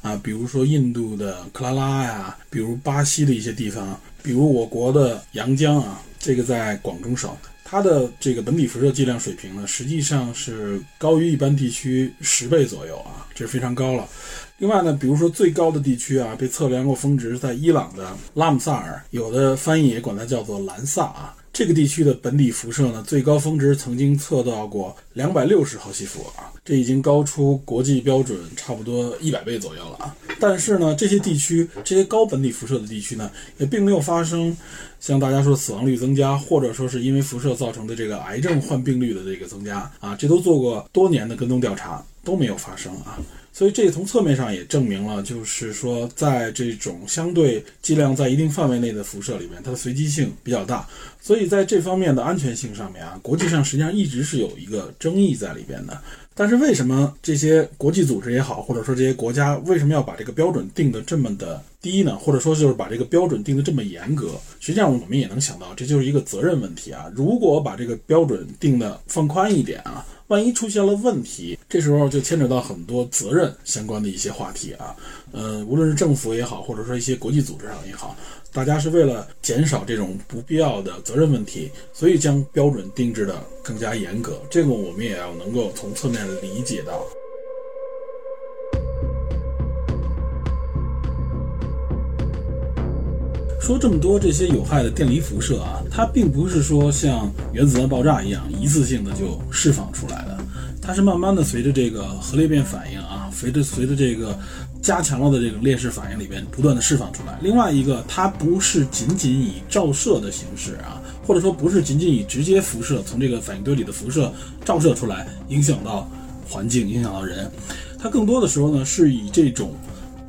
啊，比如说印度的克拉拉呀，比如巴西的一些地方，比如我国的阳江啊，这个在广东省，它的这个本底辐射剂量水平呢，实际上是高于一般地区十倍左右啊，这是非常高了。另外呢，比如说最高的地区啊，被测量过峰值在伊朗的拉姆萨尔，有的翻译也管它叫做兰萨啊。这个地区的本体辐射呢，最高峰值曾经测到过两百六十毫西弗啊，这已经高出国际标准差不多一百倍左右了啊。但是呢，这些地区这些高本底辐射的地区呢，也并没有发生像大家说死亡率增加，或者说是因为辐射造成的这个癌症患病率的这个增加啊，这都做过多年的跟踪调查都没有发生啊。所以这从侧面上也证明了，就是说，在这种相对剂量在一定范围内的辐射里面，它的随机性比较大。所以在这方面的安全性上面啊，国际上实际上一直是有一个争议在里边的。但是为什么这些国际组织也好，或者说这些国家为什么要把这个标准定得这么的低呢？或者说就是把这个标准定得这么严格？实际上我们也能想到，这就是一个责任问题啊。如果把这个标准定的放宽一点啊。万一出现了问题，这时候就牵扯到很多责任相关的一些话题啊。呃，无论是政府也好，或者说一些国际组织上也好，大家是为了减少这种不必要的责任问题，所以将标准定制的更加严格。这个我们也要能够从侧面理解到。说这么多这些有害的电离辐射啊，它并不是说像原子弹爆炸一样一次性的就释放出来的，它是慢慢的随着这个核裂变反应啊，随着随着这个加强了的这种链式反应里边不断的释放出来。另外一个，它不是仅仅以照射的形式啊，或者说不是仅仅以直接辐射从这个反应堆里的辐射照射出来影响到环境、影响到人，它更多的时候呢是以这种。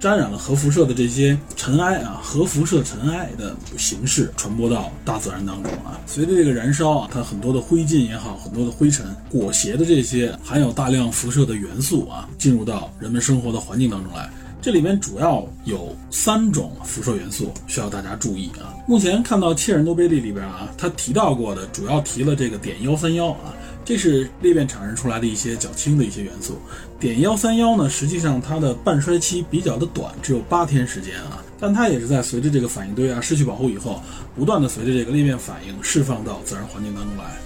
沾染了核辐射的这些尘埃啊，核辐射尘埃的形式传播到大自然当中啊。随着这个燃烧啊，它很多的灰烬也好，很多的灰尘裹挟的这些含有大量辐射的元素啊，进入到人们生活的环境当中来。这里面主要有三种辐射元素需要大家注意啊。目前看到切尔诺贝利里边啊，他提到过的主要提了这个碘幺三幺啊。这是裂变产生出来的一些较轻的一些元素，碘幺三幺呢，实际上它的半衰期比较的短，只有八天时间啊，但它也是在随着这个反应堆啊失去保护以后，不断的随着这个裂变反应释放到自然环境当中来，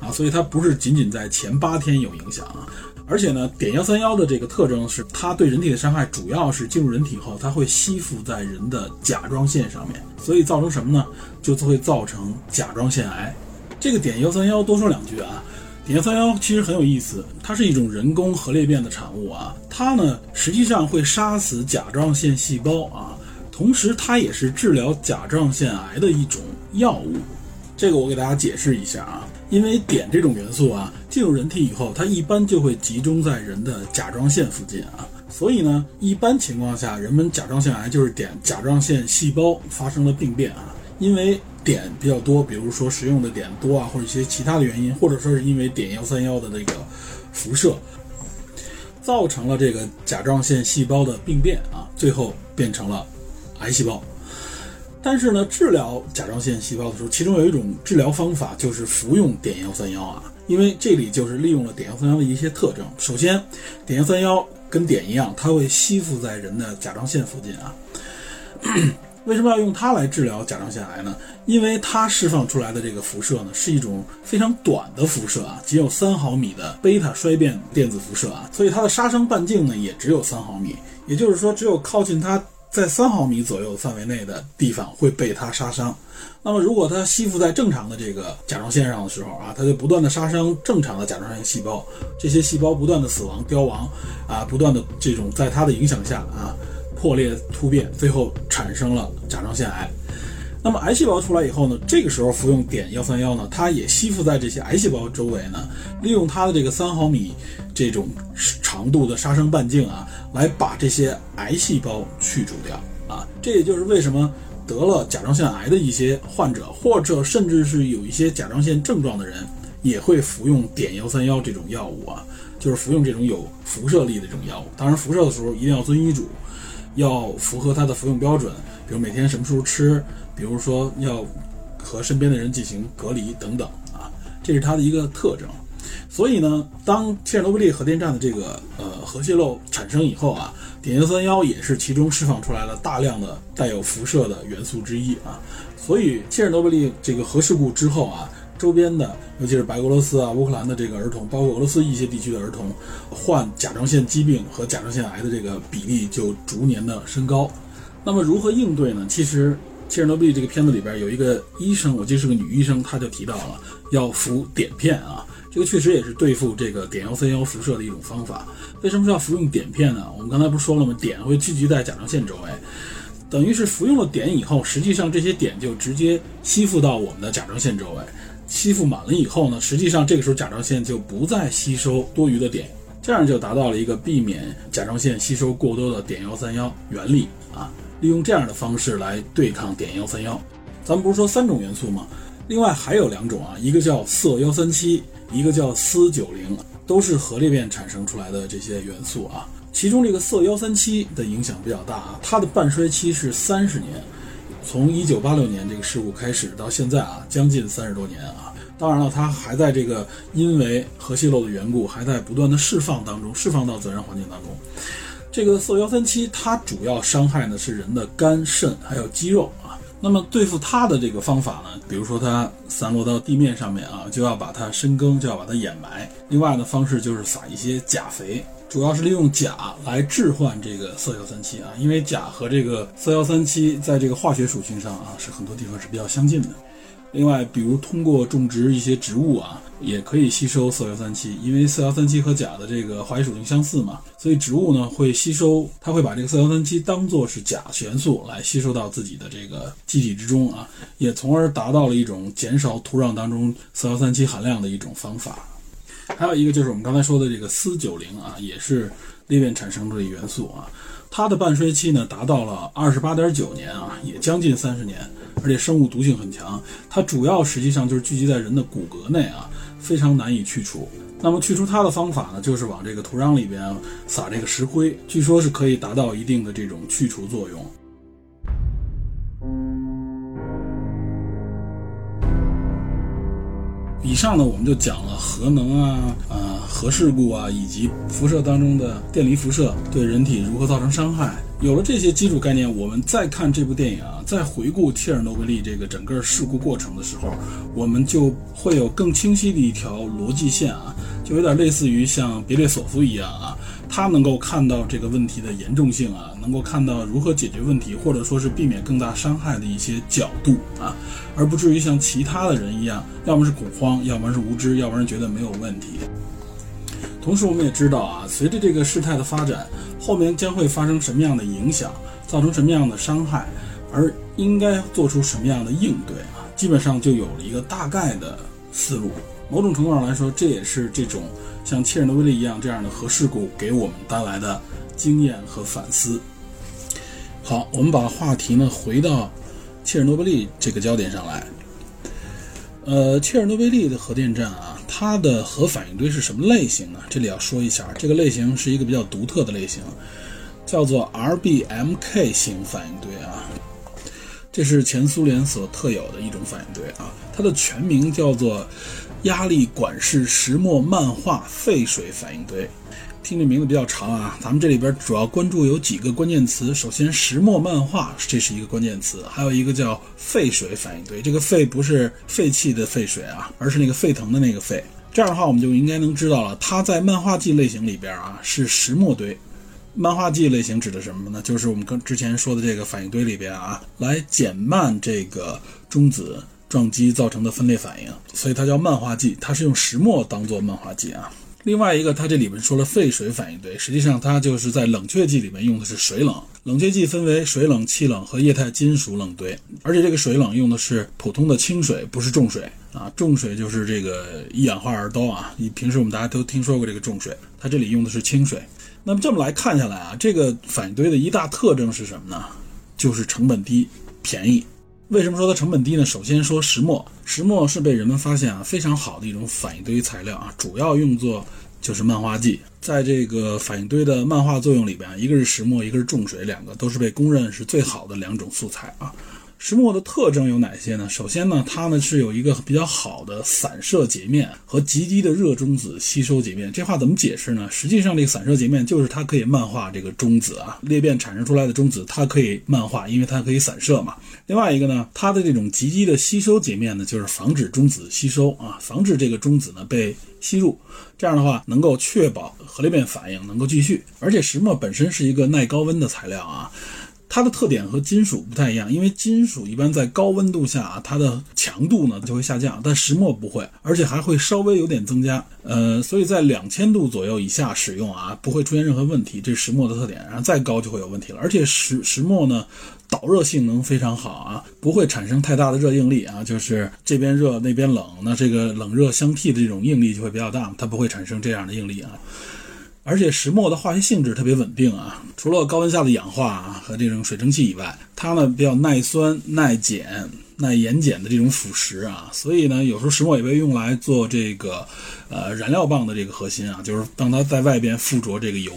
啊，所以它不是仅仅在前八天有影响啊，而且呢，碘幺三幺的这个特征是它对人体的伤害主要是进入人体后，它会吸附在人的甲状腺上面，所以造成什么呢？就会造成甲状腺癌。这个碘幺三幺多说两句啊。碘幺三幺其实很有意思，它是一种人工核裂变的产物啊。它呢实际上会杀死甲状腺细胞啊，同时它也是治疗甲状腺癌的一种药物。这个我给大家解释一下啊，因为碘这种元素啊进入人体以后，它一般就会集中在人的甲状腺附近啊，所以呢一般情况下，人们甲状腺癌就是碘甲状腺细胞发生了病变啊，因为。碘比较多，比如说食用的碘多啊，或者一些其他的原因，或者说是因为碘幺三幺的这个辐射，造成了这个甲状腺细胞的病变啊，最后变成了癌细胞。但是呢，治疗甲状腺细胞的时候，其中有一种治疗方法就是服用碘幺三幺啊，因为这里就是利用了碘幺三幺的一些特征。首先，碘幺三幺跟碘一样，它会吸附在人的甲状腺附近啊。为什么要用它来治疗甲状腺癌呢？因为它释放出来的这个辐射呢，是一种非常短的辐射啊，仅有三毫米的贝塔衰变电子辐射啊，所以它的杀伤半径呢也只有三毫米。也就是说，只有靠近它在三毫米左右范围内的地方会被它杀伤。那么，如果它吸附在正常的这个甲状腺上的时候啊，它就不断的杀伤正常的甲状腺细胞，这些细胞不断的死亡凋亡啊，不断的这种在它的影响下啊。破裂突变，最后产生了甲状腺癌。那么癌细胞出来以后呢？这个时候服用碘幺三幺呢，它也吸附在这些癌细胞周围呢，利用它的这个三毫米这种长度的杀伤半径啊，来把这些癌细胞去除掉啊。这也就是为什么得了甲状腺癌的一些患者，或者甚至是有一些甲状腺症状的人，也会服用碘幺三幺这种药物啊，就是服用这种有辐射力的这种药物。当然，辐射的时候一定要遵医嘱。要符合它的服用标准，比如每天什么时候吃，比如说要和身边的人进行隔离等等啊，这是它的一个特征。所以呢，当切尔诺贝利核电站的这个呃核泄漏产生以后啊，碘幺三幺也是其中释放出来了大量的带有辐射的元素之一啊。所以切尔诺贝利这个核事故之后啊。周边的，尤其是白俄罗斯啊、乌克兰的这个儿童，包括俄罗斯一些地区的儿童，患甲状腺疾病和甲状腺癌的这个比例就逐年的升高。那么如何应对呢？其实切尔诺贝利这个片子里边有一个医生，我记得是个女医生，她就提到了要服碘片啊，这个确实也是对付这个碘幺三幺辐射的一种方法。为什么要服用碘片呢？我们刚才不是说了吗？碘会聚集在甲状腺周围，等于是服用了碘以后，实际上这些碘就直接吸附到我们的甲状腺周围。吸附满了以后呢，实际上这个时候甲状腺就不再吸收多余的碘，这样就达到了一个避免甲状腺吸收过多的碘幺三幺原理啊。利用这样的方式来对抗碘幺三幺，咱们不是说三种元素吗？另外还有两种啊，一个叫铯幺三七，一个叫铯九零，都是核裂变产生出来的这些元素啊。其中这个铯幺三七的影响比较大啊，它的半衰期是三十年。从一九八六年这个事故开始到现在啊，将近三十多年啊，当然了，它还在这个因为核泄漏的缘故，还在不断的释放当中，释放到自然环境当中。这个色幺三七，它主要伤害呢是人的肝、肾还有肌肉啊。那么对付它的这个方法呢，比如说它散落到地面上面啊，就要把它深耕，就要把它掩埋。另外的方式就是撒一些钾肥，主要是利用钾来置换这个色幺三七啊，因为钾和这个色幺三七在这个化学属性上啊，是很多地方是比较相近的。另外，比如通过种植一些植物啊，也可以吸收色幺三七，因为色幺三七和钾的这个化学属性相似嘛，所以植物呢会吸收，它会把这个色幺三七当做是钾元素来吸收到自己的这个机体之中啊，也从而达到了一种减少土壤当中色幺三七含量的一种方法。还有一个就是我们刚才说的这个铯九零啊，也是裂变产生的元素啊。它的半衰期呢达到了二十八点九年啊，也将近三十年，而且生物毒性很强。它主要实际上就是聚集在人的骨骼内啊，非常难以去除。那么去除它的方法呢，就是往这个土壤里边撒这个石灰，据说是可以达到一定的这种去除作用。以上呢，我们就讲了核能啊、啊核事故啊，以及辐射当中的电离辐射对人体如何造成伤害。有了这些基础概念，我们再看这部电影啊，再回顾切尔诺贝利这个整个事故过程的时候，我们就会有更清晰的一条逻辑线啊，就有点类似于像别列索夫一样啊。他能够看到这个问题的严重性啊，能够看到如何解决问题，或者说是避免更大伤害的一些角度啊，而不至于像其他的人一样，要么是恐慌，要么是无知，要不然觉得没有问题。同时，我们也知道啊，随着这个事态的发展，后面将会发生什么样的影响，造成什么样的伤害，而应该做出什么样的应对啊，基本上就有了一个大概的思路。某种程度上来说，这也是这种。像切尔诺贝利一样这样的核事故给我们带来的经验和反思。好，我们把话题呢回到切尔诺贝利这个焦点上来。呃，切尔诺贝利的核电站啊，它的核反应堆是什么类型呢？这里要说一下，这个类型是一个比较独特的类型，叫做 RBMK 型反应堆啊。这是前苏联所特有的一种反应堆啊，它的全名叫做。压力管式石墨漫化沸水反应堆，听这名字比较长啊。咱们这里边主要关注有几个关键词。首先，石墨漫画这是一个关键词，还有一个叫沸水反应堆。这个沸不是废弃的沸水啊，而是那个沸腾的那个沸。这样的话，我们就应该能知道了，它在漫化剂类型里边啊是石墨堆。漫化剂类型指的什么呢？就是我们跟之前说的这个反应堆里边啊，来减慢这个中子。撞击造成的分裂反应，所以它叫漫化剂，它是用石墨当做漫化剂啊。另外一个，它这里面说了沸水反应堆，实际上它就是在冷却剂里面用的是水冷。冷却剂分为水冷、气冷和液态金属冷堆，而且这个水冷用的是普通的清水，不是重水啊。重水就是这个一氧化二氘啊，你平时我们大家都听说过这个重水，它这里用的是清水。那么这么来看下来啊，这个反应堆的一大特征是什么呢？就是成本低、便宜。为什么说它成本低呢？首先说石墨，石墨是被人们发现啊非常好的一种反应堆材料啊，主要用作就是漫画剂。在这个反应堆的漫画作用里边，一个是石墨，一个是重水，两个都是被公认是最好的两种素材啊。石墨的特征有哪些呢？首先呢，它呢是有一个比较好的散射截面和极低的热中子吸收截面。这话怎么解释呢？实际上，这个散射截面就是它可以漫化这个中子啊，裂变产生出来的中子，它可以漫化，因为它可以散射嘛。另外一个呢，它的这种极低的吸收截面呢，就是防止中子吸收啊，防止这个中子呢被吸入。这样的话，能够确保核裂变反应能够继续。而且石墨本身是一个耐高温的材料啊。它的特点和金属不太一样，因为金属一般在高温度下啊，它的强度呢就会下降，但石墨不会，而且还会稍微有点增加。呃，所以在两千度左右以下使用啊，不会出现任何问题，这是石墨的特点。然后再高就会有问题了。而且石石墨呢，导热性能非常好啊，不会产生太大的热应力啊，就是这边热那边冷，那这个冷热相替的这种应力就会比较大，它不会产生这样的应力啊。而且石墨的化学性质特别稳定啊，除了高温下的氧化啊和这种水蒸气以外，它呢比较耐酸、耐碱、耐盐碱的这种腐蚀啊，所以呢有时候石墨也被用来做这个呃燃料棒的这个核心啊，就是让它在外边附着这个油。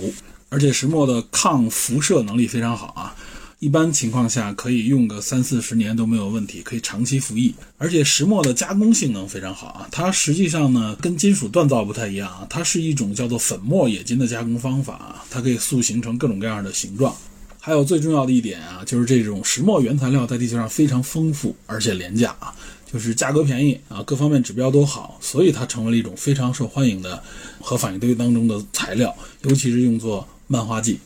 而且石墨的抗辐射能力非常好啊，一般情况下可以用个三四十年都没有问题，可以长期服役。而且石墨的加工性能非常好啊，它实际上呢跟金属锻造不太一样啊，它是一种叫做粉末冶金的加工方法啊，它可以塑形成各种各样的形状。还有最重要的一点啊，就是这种石墨原材料在地球上非常丰富，而且廉价啊，就是价格便宜啊，各方面指标都好，所以它成为了一种非常受欢迎的核反应堆当中的材料，尤其是用作漫画剂。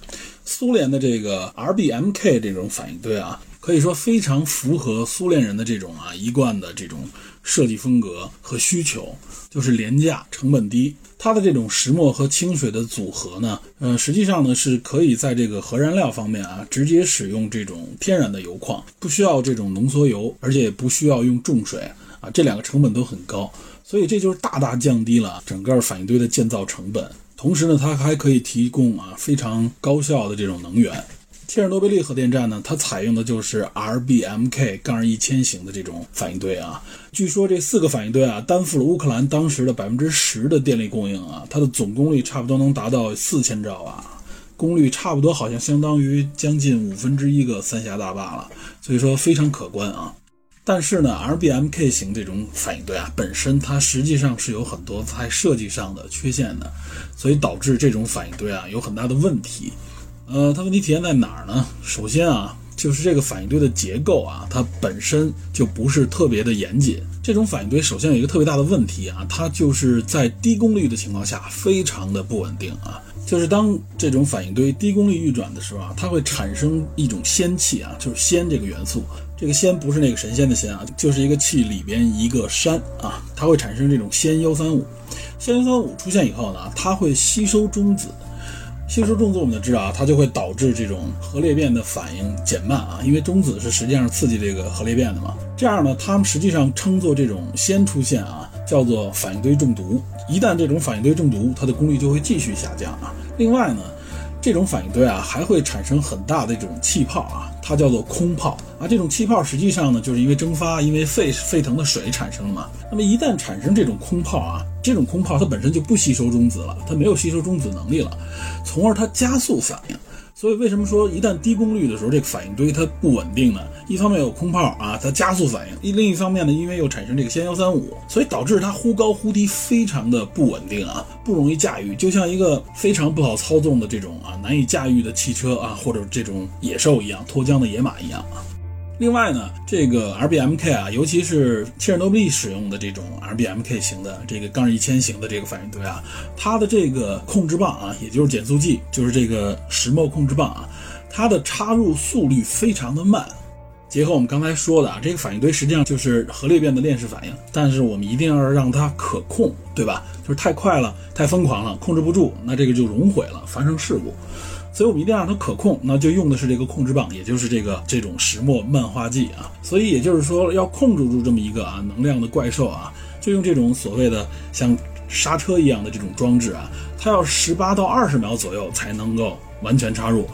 苏联的这个 RBMK 这种反应堆啊，可以说非常符合苏联人的这种啊一贯的这种设计风格和需求，就是廉价、成本低。它的这种石墨和清水的组合呢，呃，实际上呢是可以在这个核燃料方面啊，直接使用这种天然的油矿，不需要这种浓缩铀，而且也不需要用重水啊，这两个成本都很高，所以这就是大大降低了整个反应堆的建造成本。同时呢，它还可以提供啊非常高效的这种能源。切尔诺贝利核电站呢，它采用的就是 RBMK- 杠一千型的这种反应堆啊。据说这四个反应堆啊，担负了乌克兰当时的百分之十的电力供应啊。它的总功率差不多能达到四千兆瓦，功率差不多好像相当于将近五分之一个三峡大坝了，所以说非常可观啊。但是呢，RBMK 型这种反应堆啊，本身它实际上是有很多在设计上的缺陷的，所以导致这种反应堆啊有很大的问题。呃，它问题体现在哪儿呢？首先啊，就是这个反应堆的结构啊，它本身就不是特别的严谨。这种反应堆首先有一个特别大的问题啊，它就是在低功率的情况下非常的不稳定啊。就是当这种反应堆低功率运转的时候啊，它会产生一种氙气啊，就是氙这个元素。这个氙不是那个神仙的仙啊，就是一个气里边一个山啊，它会产生这种氙幺三五。氙幺三五出现以后呢，它会吸收中子。吸收中子，我们就知道啊，它就会导致这种核裂变的反应减慢啊，因为中子是实际上刺激这个核裂变的嘛。这样呢，它们实际上称作这种氙出现啊，叫做反应堆中毒。一旦这种反应堆中毒，它的功率就会继续下降啊。另外呢，这种反应堆啊还会产生很大的这种气泡啊，它叫做空泡啊。这种气泡实际上呢，就是因为蒸发，因为沸沸腾的水产生了嘛。那么一旦产生这种空泡啊，这种空泡它本身就不吸收中子了，它没有吸收中子能力了，从而它加速反应。所以为什么说一旦低功率的时候，这个反应堆它不稳定呢？一方面有空炮啊，它加速反应；另一方面呢，因为又产生这个氙幺三五，所以导致它忽高忽低，非常的不稳定啊，不容易驾驭，就像一个非常不好操纵的这种啊难以驾驭的汽车啊，或者这种野兽一样，脱缰的野马一样啊。另外呢，这个 RBMK 啊，尤其是切尔诺贝利使用的这种 RBMK 型的这个杠一千型的这个反应堆啊，它的这个控制棒啊，也就是减速剂，就是这个石墨控制棒啊，它的插入速率非常的慢。结合我们刚才说的啊，这个反应堆实际上就是核裂变的链式反应，但是我们一定要让它可控，对吧？就是太快了，太疯狂了，控制不住，那这个就熔毁了，发生事故。所以我们一定要让它可控，那就用的是这个控制棒，也就是这个这种石墨漫画剂啊。所以也就是说，要控制住这么一个啊能量的怪兽啊，就用这种所谓的像刹车一样的这种装置啊，它要十八到二十秒左右才能够完全插入，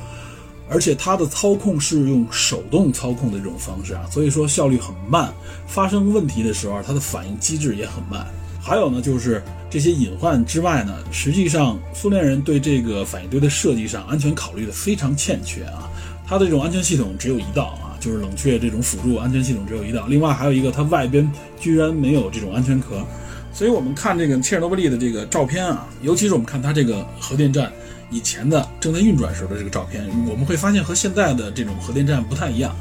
而且它的操控是用手动操控的这种方式啊，所以说效率很慢，发生问题的时候，它的反应机制也很慢。还有呢，就是这些隐患之外呢，实际上苏联人对这个反应堆的设计上安全考虑的非常欠缺啊。它的这种安全系统只有一道啊，就是冷却这种辅助安全系统只有一道。另外还有一个，它外边居然没有这种安全壳。所以我们看这个切尔诺贝利的这个照片啊，尤其是我们看它这个核电站以前的正在运转时候的这个照片，我们会发现和现在的这种核电站不太一样。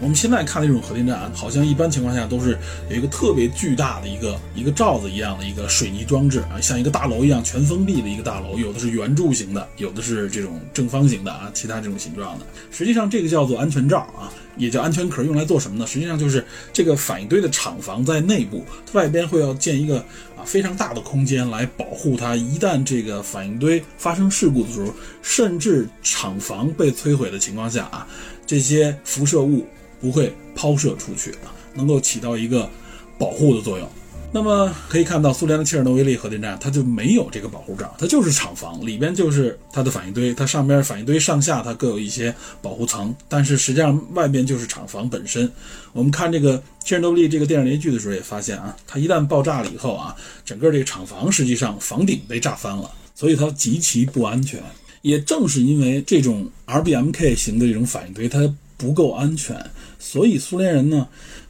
我们现在看的这种核电站啊，好像一般情况下都是有一个特别巨大的一个一个罩子一样的一个水泥装置啊，像一个大楼一样全封闭的一个大楼，有的是圆柱形的，有的是这种正方形的啊，其他这种形状的。实际上这个叫做安全罩啊，也叫安全壳，用来做什么呢？实际上就是这个反应堆的厂房在内部，外边会要建一个啊非常大的空间来保护它，一旦这个反应堆发生事故的时候，甚至厂房被摧毁的情况下啊，这些辐射物。不会抛射出去啊，能够起到一个保护的作用。那么可以看到，苏联的切尔诺贝利核电站它就没有这个保护罩，它就是厂房里边就是它的反应堆，它上边反应堆上下它各有一些保护层，但是实际上外边就是厂房本身。我们看这个切尔诺贝利这个电视连续剧的时候也发现啊，它一旦爆炸了以后啊，整个这个厂房实际上房顶被炸翻了，所以它极其不安全。也正是因为这种 RBMK 型的这种反应堆，它不够安全，所以苏联人呢。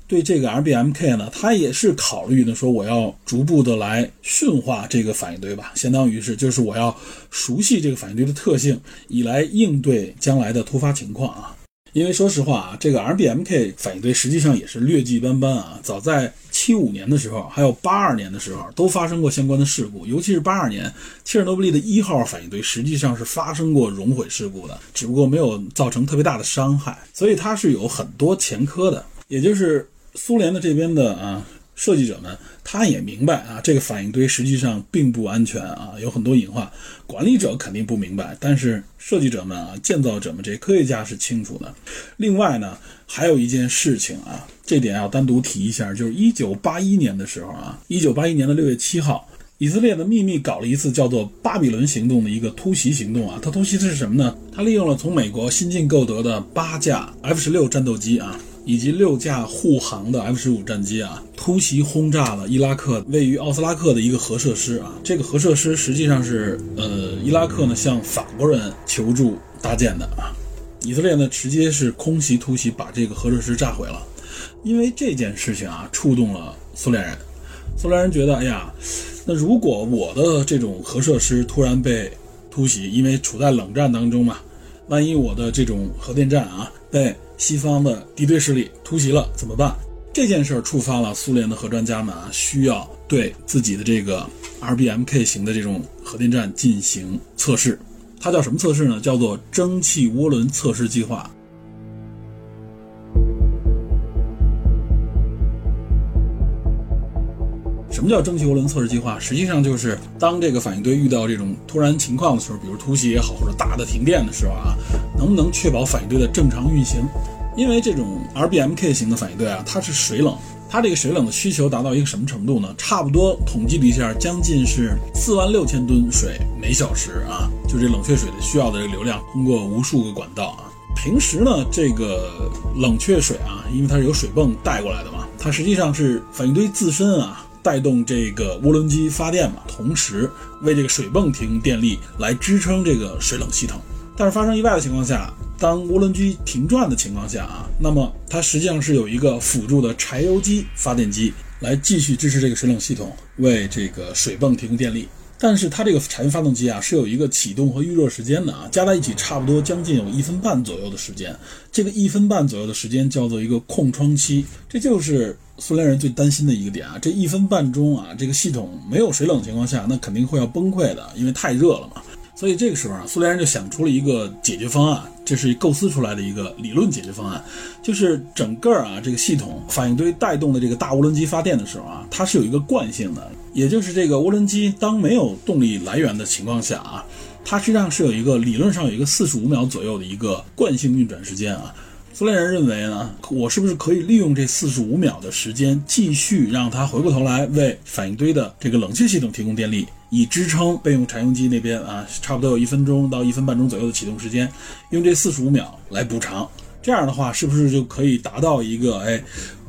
对这个 RBMK 呢，它也是考虑的，说我要逐步的来驯化这个反应堆吧，相当于是就是我要熟悉这个反应堆的特性，以来应对将来的突发情况啊。因为说实话啊，这个 RBMK 反应堆实际上也是劣迹斑斑啊。早在七五年的时候，还有八二年的时候，都发生过相关的事故。尤其是八二年，切尔诺贝利的一号反应堆实际上是发生过熔毁事故的，只不过没有造成特别大的伤害，所以它是有很多前科的，也就是。苏联的这边的啊设计者们，他也明白啊，这个反应堆实际上并不安全啊，有很多隐患。管理者肯定不明白，但是设计者们啊，建造者们这些科学家是清楚的。另外呢，还有一件事情啊，这点要单独提一下，就是一九八一年的时候啊，一九八一年的六月七号，以色列的秘密搞了一次叫做“巴比伦行动”的一个突袭行动啊。它突袭的是什么呢？它利用了从美国新进购得的八架 F 十六战斗机啊。以及六架护航的 F 十五战机啊，突袭轰炸了伊拉克位于奥斯拉克的一个核设施啊。这个核设施实际上是呃伊拉克呢向法国人求助搭建的啊。以色列呢直接是空袭突袭把这个核设施炸毁了。因为这件事情啊触动了苏联人，苏联人觉得哎呀，那如果我的这种核设施突然被突袭，因为处在冷战当中嘛，万一我的这种核电站啊被西方的敌对势力突袭了怎么办？这件事儿触发了苏联的核专家们啊，需要对自己的这个 RBMK 型的这种核电站进行测试。它叫什么测试呢？叫做蒸汽涡轮测试计划。什么叫蒸汽涡轮测试计划？实际上就是当这个反应堆遇到这种突然情况的时候，比如突袭也好，或者大的停电的时候啊。能不能确保反应堆的正常运行？因为这种 RBMK 型的反应堆啊，它是水冷，它这个水冷的需求达到一个什么程度呢？差不多统计了一下，将近是四万六千吨水每小时啊，就这冷却水的需要的这个流量，通过无数个管道啊。平时呢，这个冷却水啊，因为它是由水泵带过来的嘛，它实际上是反应堆自身啊带动这个涡轮机发电嘛，同时为这个水泵提供电力来支撑这个水冷系统。但是发生意外的情况下，当涡轮机停转的情况下啊，那么它实际上是有一个辅助的柴油机发电机来继续支持这个水冷系统，为这个水泵提供电力。但是它这个柴油发动机啊是有一个启动和预热时间的啊，加在一起差不多将近有一分半左右的时间。这个一分半左右的时间叫做一个空窗期，这就是苏联人最担心的一个点啊。这一分半钟啊，这个系统没有水冷情况下，那肯定会要崩溃的，因为太热了嘛。所以这个时候啊，苏联人就想出了一个解决方案，这是构思出来的一个理论解决方案，就是整个啊这个系统反应堆带动的这个大涡轮机发电的时候啊，它是有一个惯性的，也就是这个涡轮机当没有动力来源的情况下啊，它实际上是有一个理论上有一个四十五秒左右的一个惯性运转时间啊。苏联人认为呢，我是不是可以利用这四十五秒的时间，继续让它回过头来为反应堆的这个冷却系统提供电力，以支撑备用柴油机那边啊，差不多有一分钟到一分半钟左右的启动时间，用这四十五秒来补偿。这样的话，是不是就可以达到一个哎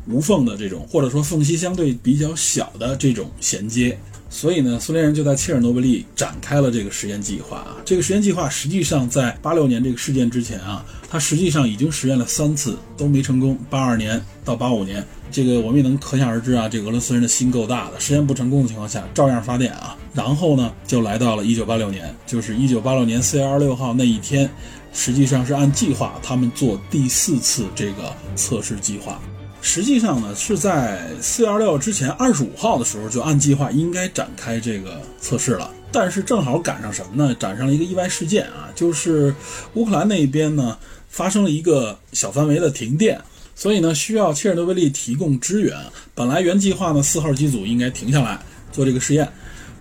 无缝的这种，或者说缝隙相对比较小的这种衔接？所以呢，苏联人就在切尔诺贝利展开了这个实验计划啊。这个实验计划实际上在八六年这个事件之前啊，它实际上已经实验了三次都没成功。八二年到八五年，这个我们也能可想而知啊，这俄罗斯人的心够大的。实验不成功的情况下，照样发电啊。然后呢，就来到了一九八六年，就是一九八六年四月二十六号那一天，实际上是按计划他们做第四次这个测试计划。实际上呢，是在四月二六之前二十五号的时候就按计划应该展开这个测试了，但是正好赶上什么呢？赶上了一个意外事件啊，就是乌克兰那边呢发生了一个小范围的停电，所以呢需要切尔诺贝利提供支援。本来原计划呢四号机组应该停下来做这个试验，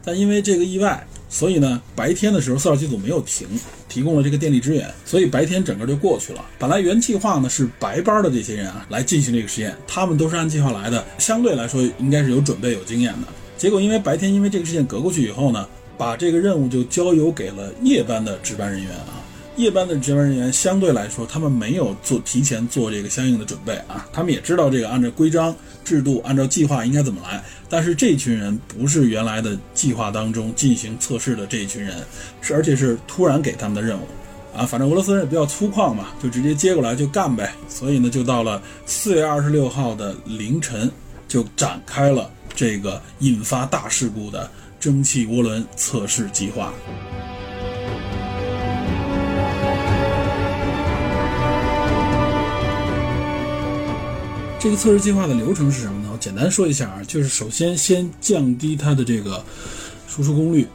但因为这个意外。所以呢，白天的时候，四号机组没有停，提供了这个电力支援，所以白天整个就过去了。本来原计划呢是白班的这些人啊来进行这个实验，他们都是按计划来的，相对来说应该是有准备、有经验的。结果因为白天因为这个事件隔过去以后呢，把这个任务就交由给了夜班的值班人员啊。夜班的值班人员相对来说，他们没有做提前做这个相应的准备啊，他们也知道这个按照规章制度、按照计划应该怎么来，但是这群人不是原来的计划当中进行测试的这一群人，是而且是突然给他们的任务，啊，反正俄罗斯人也比较粗犷嘛，就直接接过来就干呗。所以呢，就到了四月二十六号的凌晨，就展开了这个引发大事故的蒸汽涡轮测试计划。这个测试计划的流程是什么呢？我简单说一下啊，就是首先先降低它的这个输出功率，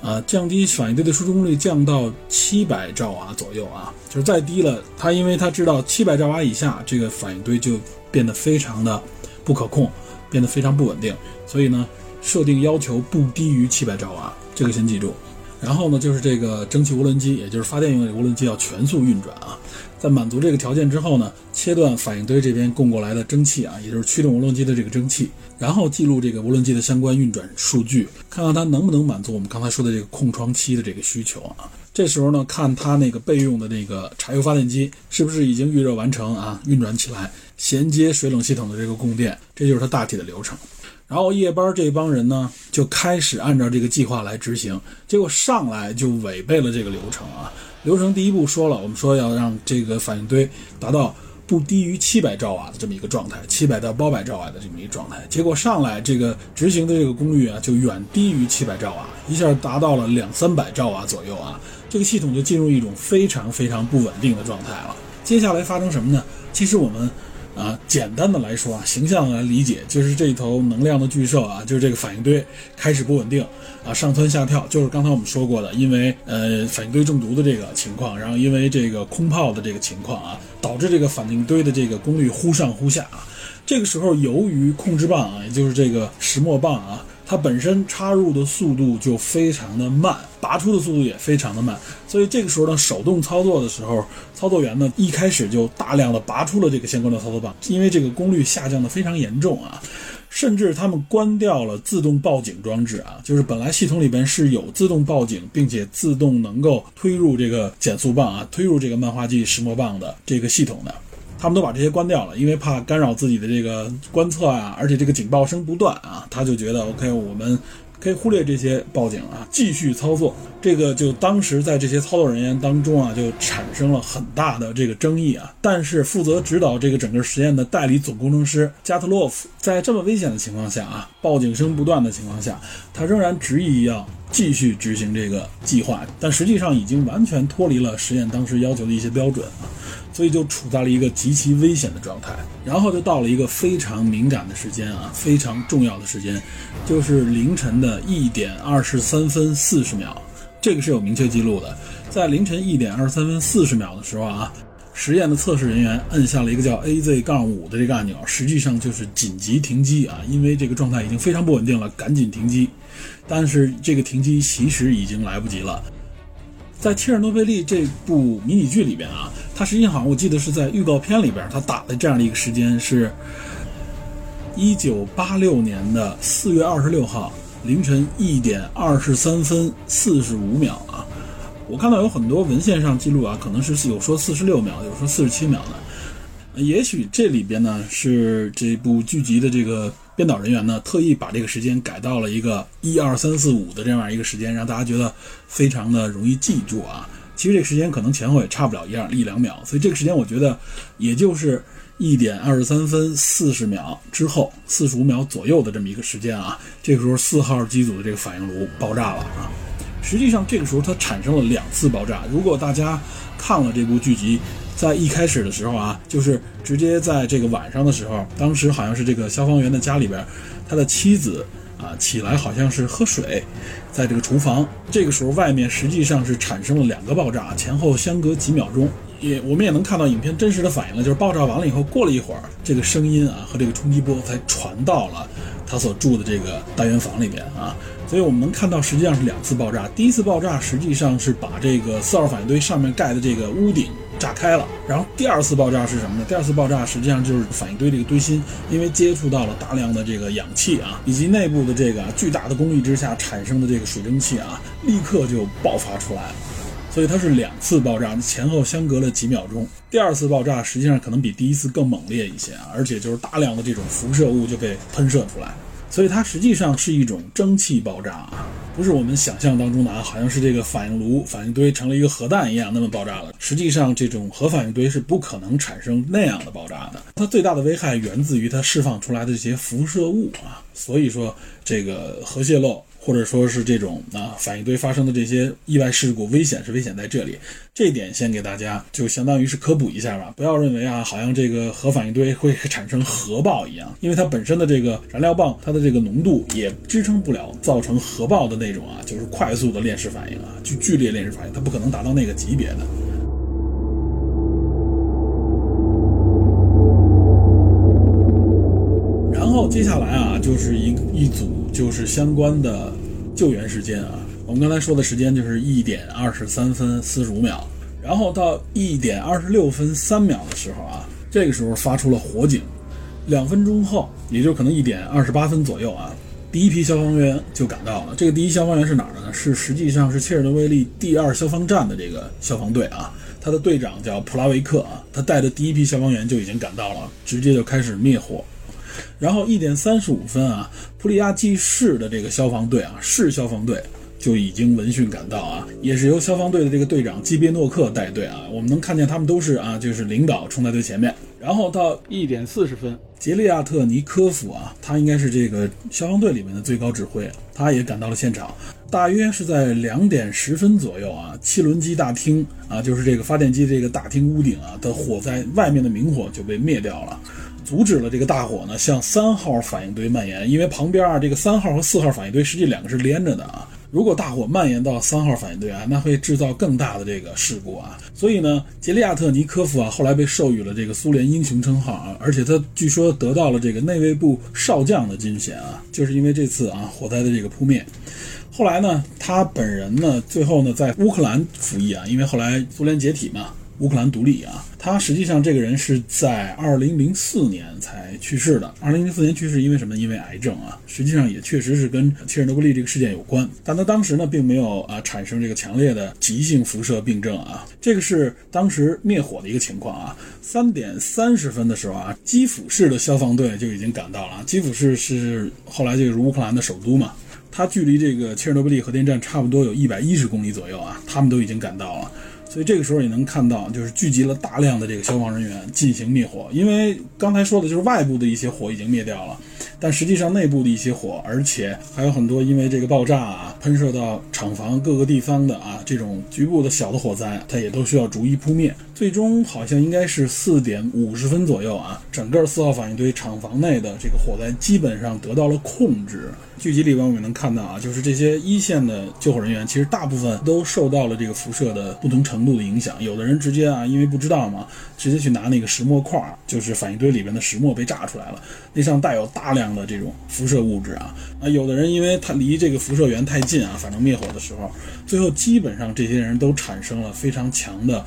啊，降低反应堆的输出功率降到七百兆瓦左右啊，就是再低了，它因为它知道七百兆瓦以下，这个反应堆就变得非常的不可控，变得非常不稳定，所以呢，设定要求不低于七百兆瓦，这个先记住。然后呢，就是这个蒸汽涡轮机，也就是发电用的涡轮机要全速运转啊。在满足这个条件之后呢，切断反应堆这边供过来的蒸汽啊，也就是驱动涡轮机的这个蒸汽，然后记录这个涡轮机的相关运转数据，看看它能不能满足我们刚才说的这个空窗期的这个需求啊。这时候呢，看它那个备用的那个柴油发电机是不是已经预热完成啊，运转起来，衔接水冷系统的这个供电，这就是它大体的流程。然后夜班这帮人呢，就开始按照这个计划来执行，结果上来就违背了这个流程啊。流程第一步说了，我们说要让这个反应堆达到不低于七百兆瓦的这么一个状态，七百到八百兆瓦的这么一个状态。结果上来这个执行的这个功率啊，就远低于七百兆瓦，一下达到了两三百兆瓦左右啊。这个系统就进入一种非常非常不稳定的状态了。接下来发生什么呢？其实我们。啊，简单的来说啊，形象来理解，就是这头能量的巨兽啊，就是这个反应堆开始不稳定啊，上蹿下跳，就是刚才我们说过的，因为呃反应堆中毒的这个情况，然后因为这个空泡的这个情况啊，导致这个反应堆的这个功率忽上忽下啊。这个时候，由于控制棒啊，也就是这个石墨棒啊。它本身插入的速度就非常的慢，拔出的速度也非常的慢，所以这个时候呢，手动操作的时候，操作员呢一开始就大量的拔出了这个相关的操作棒，因为这个功率下降的非常严重啊，甚至他们关掉了自动报警装置啊，就是本来系统里边是有自动报警，并且自动能够推入这个减速棒啊，推入这个漫画剂石墨棒的这个系统的。他们都把这些关掉了，因为怕干扰自己的这个观测啊，而且这个警报声不断啊，他就觉得 OK，我们可以忽略这些报警啊，继续操作。这个就当时在这些操作人员当中啊，就产生了很大的这个争议啊。但是负责指导这个整个实验的代理总工程师加特洛夫，在这么危险的情况下啊，报警声不断的情况下，他仍然执意要继续执行这个计划，但实际上已经完全脱离了实验当时要求的一些标准啊。所以就处在了一个极其危险的状态，然后就到了一个非常敏感的时间啊，非常重要的时间，就是凌晨的一点二十三分四十秒，这个是有明确记录的，在凌晨一点二十三分四十秒的时候啊，实验的测试人员摁下了一个叫 AZ 杠五的这个按钮，实际上就是紧急停机啊，因为这个状态已经非常不稳定了，赶紧停机，但是这个停机其实已经来不及了。在切尔诺贝利这部迷你剧里边啊，它实际上好像我记得是在预告片里边，它打的这样的一个时间是，一九八六年的四月二十六号凌晨一点二十三分四十五秒啊。我看到有很多文献上记录啊，可能是有说四十六秒，有说四十七秒的。也许这里边呢是这部剧集的这个。编导人员呢，特意把这个时间改到了一个一二三四五的这样一个时间，让大家觉得非常的容易记住啊。其实这个时间可能前后也差不了一样一两秒，所以这个时间我觉得也就是一点二十三分四十秒之后四十五秒左右的这么一个时间啊。这个时候四号机组的这个反应炉爆炸了啊。实际上这个时候它产生了两次爆炸。如果大家看了这部剧集。在一开始的时候啊，就是直接在这个晚上的时候，当时好像是这个消防员的家里边，他的妻子啊起来好像是喝水，在这个厨房，这个时候外面实际上是产生了两个爆炸，前后相隔几秒钟，也我们也能看到影片真实的反应了，就是爆炸完了以后，过了一会儿，这个声音啊和这个冲击波才传到了他所住的这个单元房里面啊，所以我们能看到实际上是两次爆炸，第一次爆炸实际上是把这个四号反应堆上面盖的这个屋顶。炸开了，然后第二次爆炸是什么呢？第二次爆炸实际上就是反应堆这个堆芯，因为接触到了大量的这个氧气啊，以及内部的这个巨大的功率之下产生的这个水蒸气啊，立刻就爆发出来了。所以它是两次爆炸，前后相隔了几秒钟。第二次爆炸实际上可能比第一次更猛烈一些啊，而且就是大量的这种辐射物就被喷射出来，所以它实际上是一种蒸汽爆炸啊。不是我们想象当中的啊，好像是这个反应炉、反应堆成了一个核弹一样那么爆炸了。实际上，这种核反应堆是不可能产生那样的爆炸的。它最大的危害源自于它释放出来的这些辐射物啊。所以说，这个核泄漏。或者说是这种啊，反应堆发生的这些意外事故，危险是危险在这里。这点先给大家就相当于是科普一下吧，不要认为啊，好像这个核反应堆会产生核爆一样，因为它本身的这个燃料棒，它的这个浓度也支撑不了造成核爆的那种啊，就是快速的链式反应啊，就剧烈链式反应，它不可能达到那个级别的。然后接下来啊，就是一一组。就是相关的救援时间啊，我们刚才说的时间就是一点二十三分四十五秒，然后到一点二十六分三秒的时候啊，这个时候发出了火警，两分钟后，也就可能一点二十八分左右啊，第一批消防员就赶到了。这个第一消防员是哪儿的呢？是实际上是切尔诺贝利第二消防站的这个消防队啊，他的队长叫普拉维克啊，他带着第一批消防员就已经赶到了，直接就开始灭火。然后一点三十五分啊，普里亚季市的这个消防队啊，市消防队就已经闻讯赶到啊，也是由消防队的这个队长基别诺克带队啊。我们能看见他们都是啊，就是领导冲在最前面。然后到一点四十分，杰利亚特尼科夫啊，他应该是这个消防队里面的最高指挥，他也赶到了现场。大约是在两点十分左右啊，汽轮机大厅啊，就是这个发电机这个大厅屋顶啊的火灾外面的明火就被灭掉了。阻止了这个大火呢，向三号反应堆蔓延。因为旁边啊，这个三号和四号反应堆实际两个是连着的啊。如果大火蔓延到三号反应堆啊，那会制造更大的这个事故啊。所以呢，杰利亚特尼科夫啊，后来被授予了这个苏联英雄称号啊，而且他据说得到了这个内卫部少将的军衔啊，就是因为这次啊火灾的这个扑灭。后来呢，他本人呢，最后呢在乌克兰服役啊，因为后来苏联解体嘛。乌克兰独立啊，他实际上这个人是在二零零四年才去世的。二零零四年去世，因为什么？因为癌症啊。实际上也确实是跟切尔诺贝利这个事件有关，但他当时呢并没有啊产生这个强烈的急性辐射病症啊。这个是当时灭火的一个情况啊。三点三十分的时候啊，基辅市的消防队就已经赶到了。基辅市是后来就是乌克兰的首都嘛，它距离这个切尔诺贝利核电站差不多有一百一十公里左右啊，他们都已经赶到了。所以这个时候也能看到，就是聚集了大量的这个消防人员进行灭火。因为刚才说的就是外部的一些火已经灭掉了，但实际上内部的一些火，而且还有很多因为这个爆炸啊喷射到厂房各个地方的啊这种局部的小的火灾，它也都需要逐一扑灭。最终好像应该是四点五十分左右啊，整个四号反应堆厂房内的这个火灾基本上得到了控制。剧集里边我们能看到啊，就是这些一线的救火人员，其实大部分都受到了这个辐射的不同程度的影响。有的人直接啊，因为不知道嘛，直接去拿那个石墨块，就是反应堆里边的石墨被炸出来了，那上带有大量的这种辐射物质啊。啊，有的人因为他离这个辐射源太近啊，反正灭火的时候，最后基本上这些人都产生了非常强的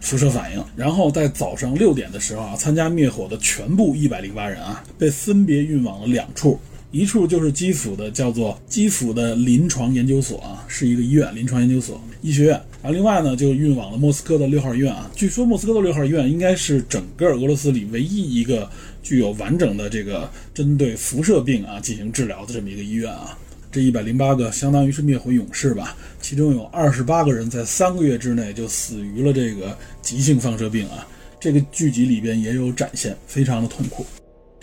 辐射反应。然后在早上六点的时候啊，参加灭火的全部一百零八人啊，被分别运往了两处。一处就是基辅的，叫做基辅的临床研究所啊，是一个医院，临床研究所医学院。另外呢，就运往了莫斯科的六号医院啊。据说莫斯科的六号医院应该是整个俄罗斯里唯一一个具有完整的这个针对辐射病啊进行治疗的这么一个医院啊。这一百零八个相当于是灭火勇士吧，其中有二十八个人在三个月之内就死于了这个急性放射病啊。这个剧集里边也有展现，非常的痛苦。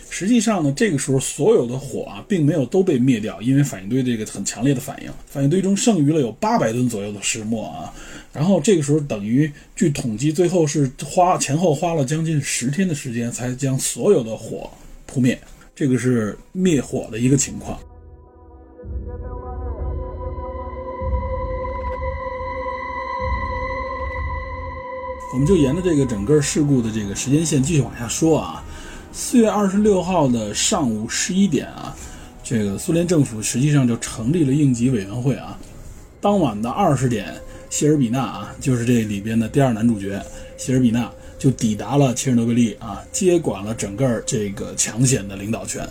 实际上呢，这个时候所有的火啊，并没有都被灭掉，因为反应堆这个很强烈的反应，反应堆中剩余了有八百吨左右的石墨啊。然后这个时候等于据统计，最后是花前后花了将近十天的时间，才将所有的火扑灭。这个是灭火的一个情况。我们就沿着这个整个事故的这个时间线继续往下说啊。四月二十六号的上午十一点啊，这个苏联政府实际上就成立了应急委员会啊。当晚的二十点，谢尔比纳啊，就是这里边的第二男主角谢尔比纳，就抵达了切尔诺贝利啊，接管了整个这个抢险的领导权。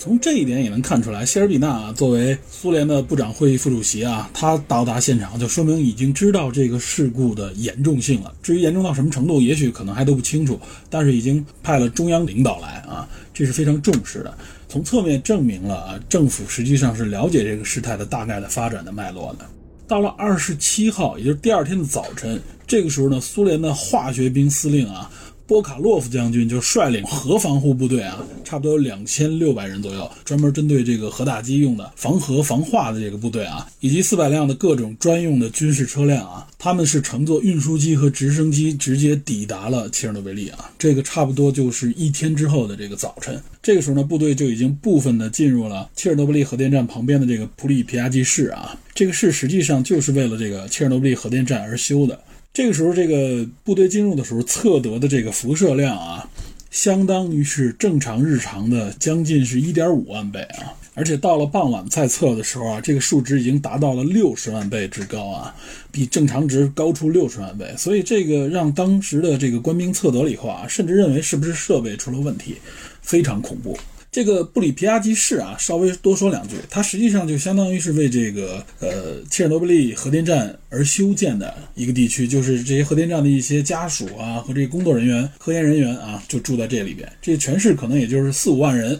从这一点也能看出来，谢尔比纳啊，作为苏联的部长会议副主席啊，他到达现场就说明已经知道这个事故的严重性了。至于严重到什么程度，也许可能还都不清楚，但是已经派了中央领导来啊，这是非常重视的。从侧面证明了啊，政府实际上是了解这个事态的大概的发展的脉络的。到了二十七号，也就是第二天的早晨，这个时候呢，苏联的化学兵司令啊。波卡洛夫将军就率领核防护部队啊，差不多有两千六百人左右，专门针对这个核打击用的防核防化的这个部队啊，以及四百辆的各种专用的军事车辆啊，他们是乘坐运输机和直升机直接抵达了切尔诺贝利啊。这个差不多就是一天之后的这个早晨，这个时候呢，部队就已经部分的进入了切尔诺贝利核电站旁边的这个普里皮亚季市啊。这个市实际上就是为了这个切尔诺贝利核电站而修的。这个时候，这个部队进入的时候测得的这个辐射量啊，相当于是正常日常的将近是一点五万倍啊！而且到了傍晚再测的时候啊，这个数值已经达到了六十万倍之高啊，比正常值高出六十万倍。所以这个让当时的这个官兵测得了以后啊，甚至认为是不是设备出了问题，非常恐怖。这个布里皮亚基市啊，稍微多说两句，它实际上就相当于是为这个呃切尔诺贝利核电站而修建的一个地区，就是这些核电站的一些家属啊和这些工作人员、科研人员啊，就住在这里边。这全市可能也就是四五万人。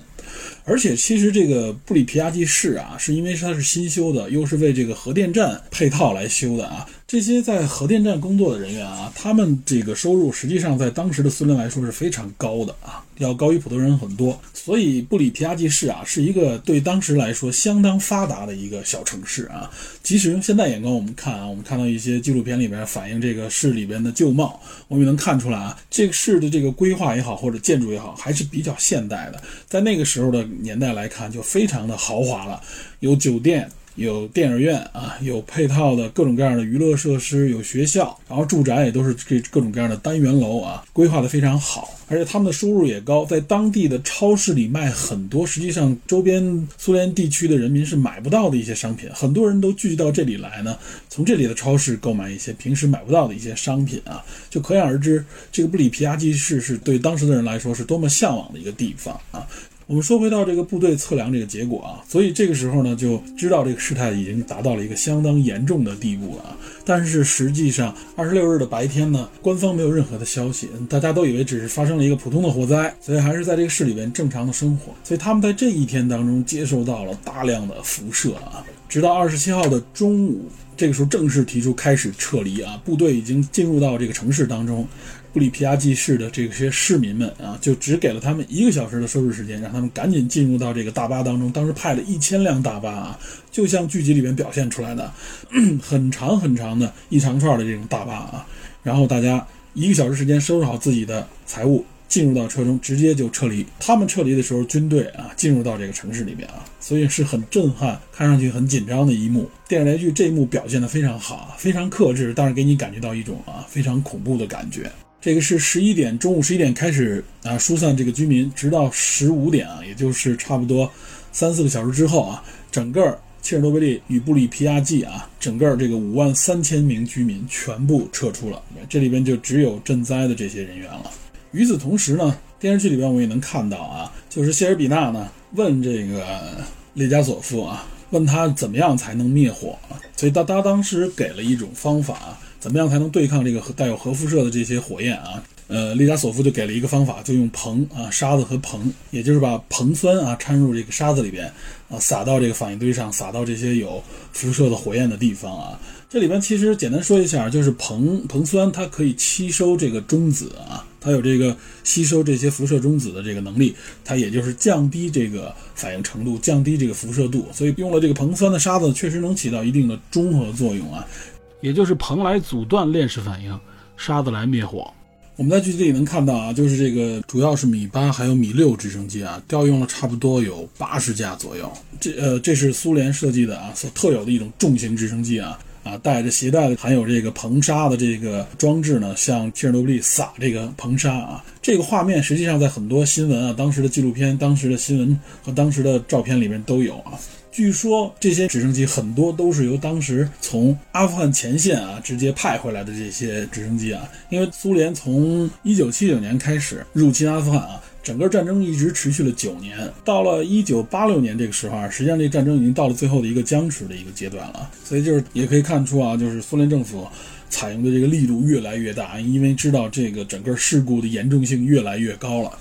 而且其实这个布里皮亚季市啊，是因为它是新修的，又是为这个核电站配套来修的啊。这些在核电站工作的人员啊，他们这个收入实际上在当时的苏联来说是非常高的啊，要高于普通人很多。所以布里皮亚季市啊，是一个对当时来说相当发达的一个小城市啊。即使用现在眼光我们看啊，我们看到一些纪录片里边反映这个市里边的旧貌，我们也能看出来啊，这个市的这个规划也好，或者建筑也好，还是比较现代的。在那个时候的年代来看，就非常的豪华了，有酒店。有电影院啊，有配套的各种各样的娱乐设施，有学校，然后住宅也都是这各种各样的单元楼啊，规划的非常好，而且他们的收入也高，在当地的超市里卖很多，实际上周边苏联地区的人民是买不到的一些商品，很多人都聚集到这里来呢，从这里的超市购买一些平时买不到的一些商品啊，就可想而知，这个布里皮亚季市是对当时的人来说是多么向往的一个地方啊。我们说回到这个部队测量这个结果啊，所以这个时候呢，就知道这个事态已经达到了一个相当严重的地步了啊。但是实际上，二十六日的白天呢，官方没有任何的消息，大家都以为只是发生了一个普通的火灾，所以还是在这个市里边正常的生活。所以他们在这一天当中接受到了大量的辐射啊，直到二十七号的中午，这个时候正式提出开始撤离啊，部队已经进入到这个城市当中。布里皮亚季市的这些市民们啊，就只给了他们一个小时的收拾时间，让他们赶紧进入到这个大巴当中。当时派了一千辆大巴啊，就像剧集里面表现出来的，很长很长的一长串的这种大巴啊。然后大家一个小时时间收拾好自己的财物，进入到车中，直接就撤离。他们撤离的时候，军队啊进入到这个城市里面啊，所以是很震撼，看上去很紧张的一幕。电视连续剧这一幕表现的非常好啊，非常克制，但是给你感觉到一种啊非常恐怖的感觉。这个是十一点，中午十一点开始啊，疏散这个居民，直到十五点啊，也就是差不多三四个小时之后啊，整个切尔诺贝利与布里皮亚季啊，整个这个五万三千名居民全部撤出了，这里边就只有赈灾的这些人员了。与此同时呢，电视剧里边我也能看到啊，就是谢尔比纳呢问这个列加索夫啊，问他怎么样才能灭火，所以他他当时给了一种方法。怎么样才能对抗这个带有核辐射的这些火焰啊？呃，利加索夫就给了一个方法，就用硼啊、沙子和硼，也就是把硼酸啊掺入这个沙子里边啊，撒到这个反应堆上，撒到这些有辐射的火焰的地方啊。这里边其实简单说一下，就是硼硼酸它可以吸收这个中子啊，它有这个吸收这些辐射中子的这个能力，它也就是降低这个反应程度，降低这个辐射度。所以用了这个硼酸的沙子，确实能起到一定的中和作用啊。也就是蓬莱阻断链式反应，沙子来灭火。我们在剧集里能看到啊，就是这个主要是米八还有米六直升机啊，调用了差不多有八十架左右。这呃，这是苏联设计的啊，所特有的一种重型直升机啊啊，带着携带的含有这个硼砂的这个装置呢，向切尔诺贝利撒这个硼砂啊。这个画面实际上在很多新闻啊、当时的纪录片、当时的新闻和当时的照片里面都有啊。据说这些直升机很多都是由当时从阿富汗前线啊直接派回来的这些直升机啊，因为苏联从一九七九年开始入侵阿富汗啊，整个战争一直持续了九年，到了一九八六年这个时候啊，实际上这战争已经到了最后的一个僵持的一个阶段了。所以就是也可以看出啊，就是苏联政府采用的这个力度越来越大，因为知道这个整个事故的严重性越来越高了。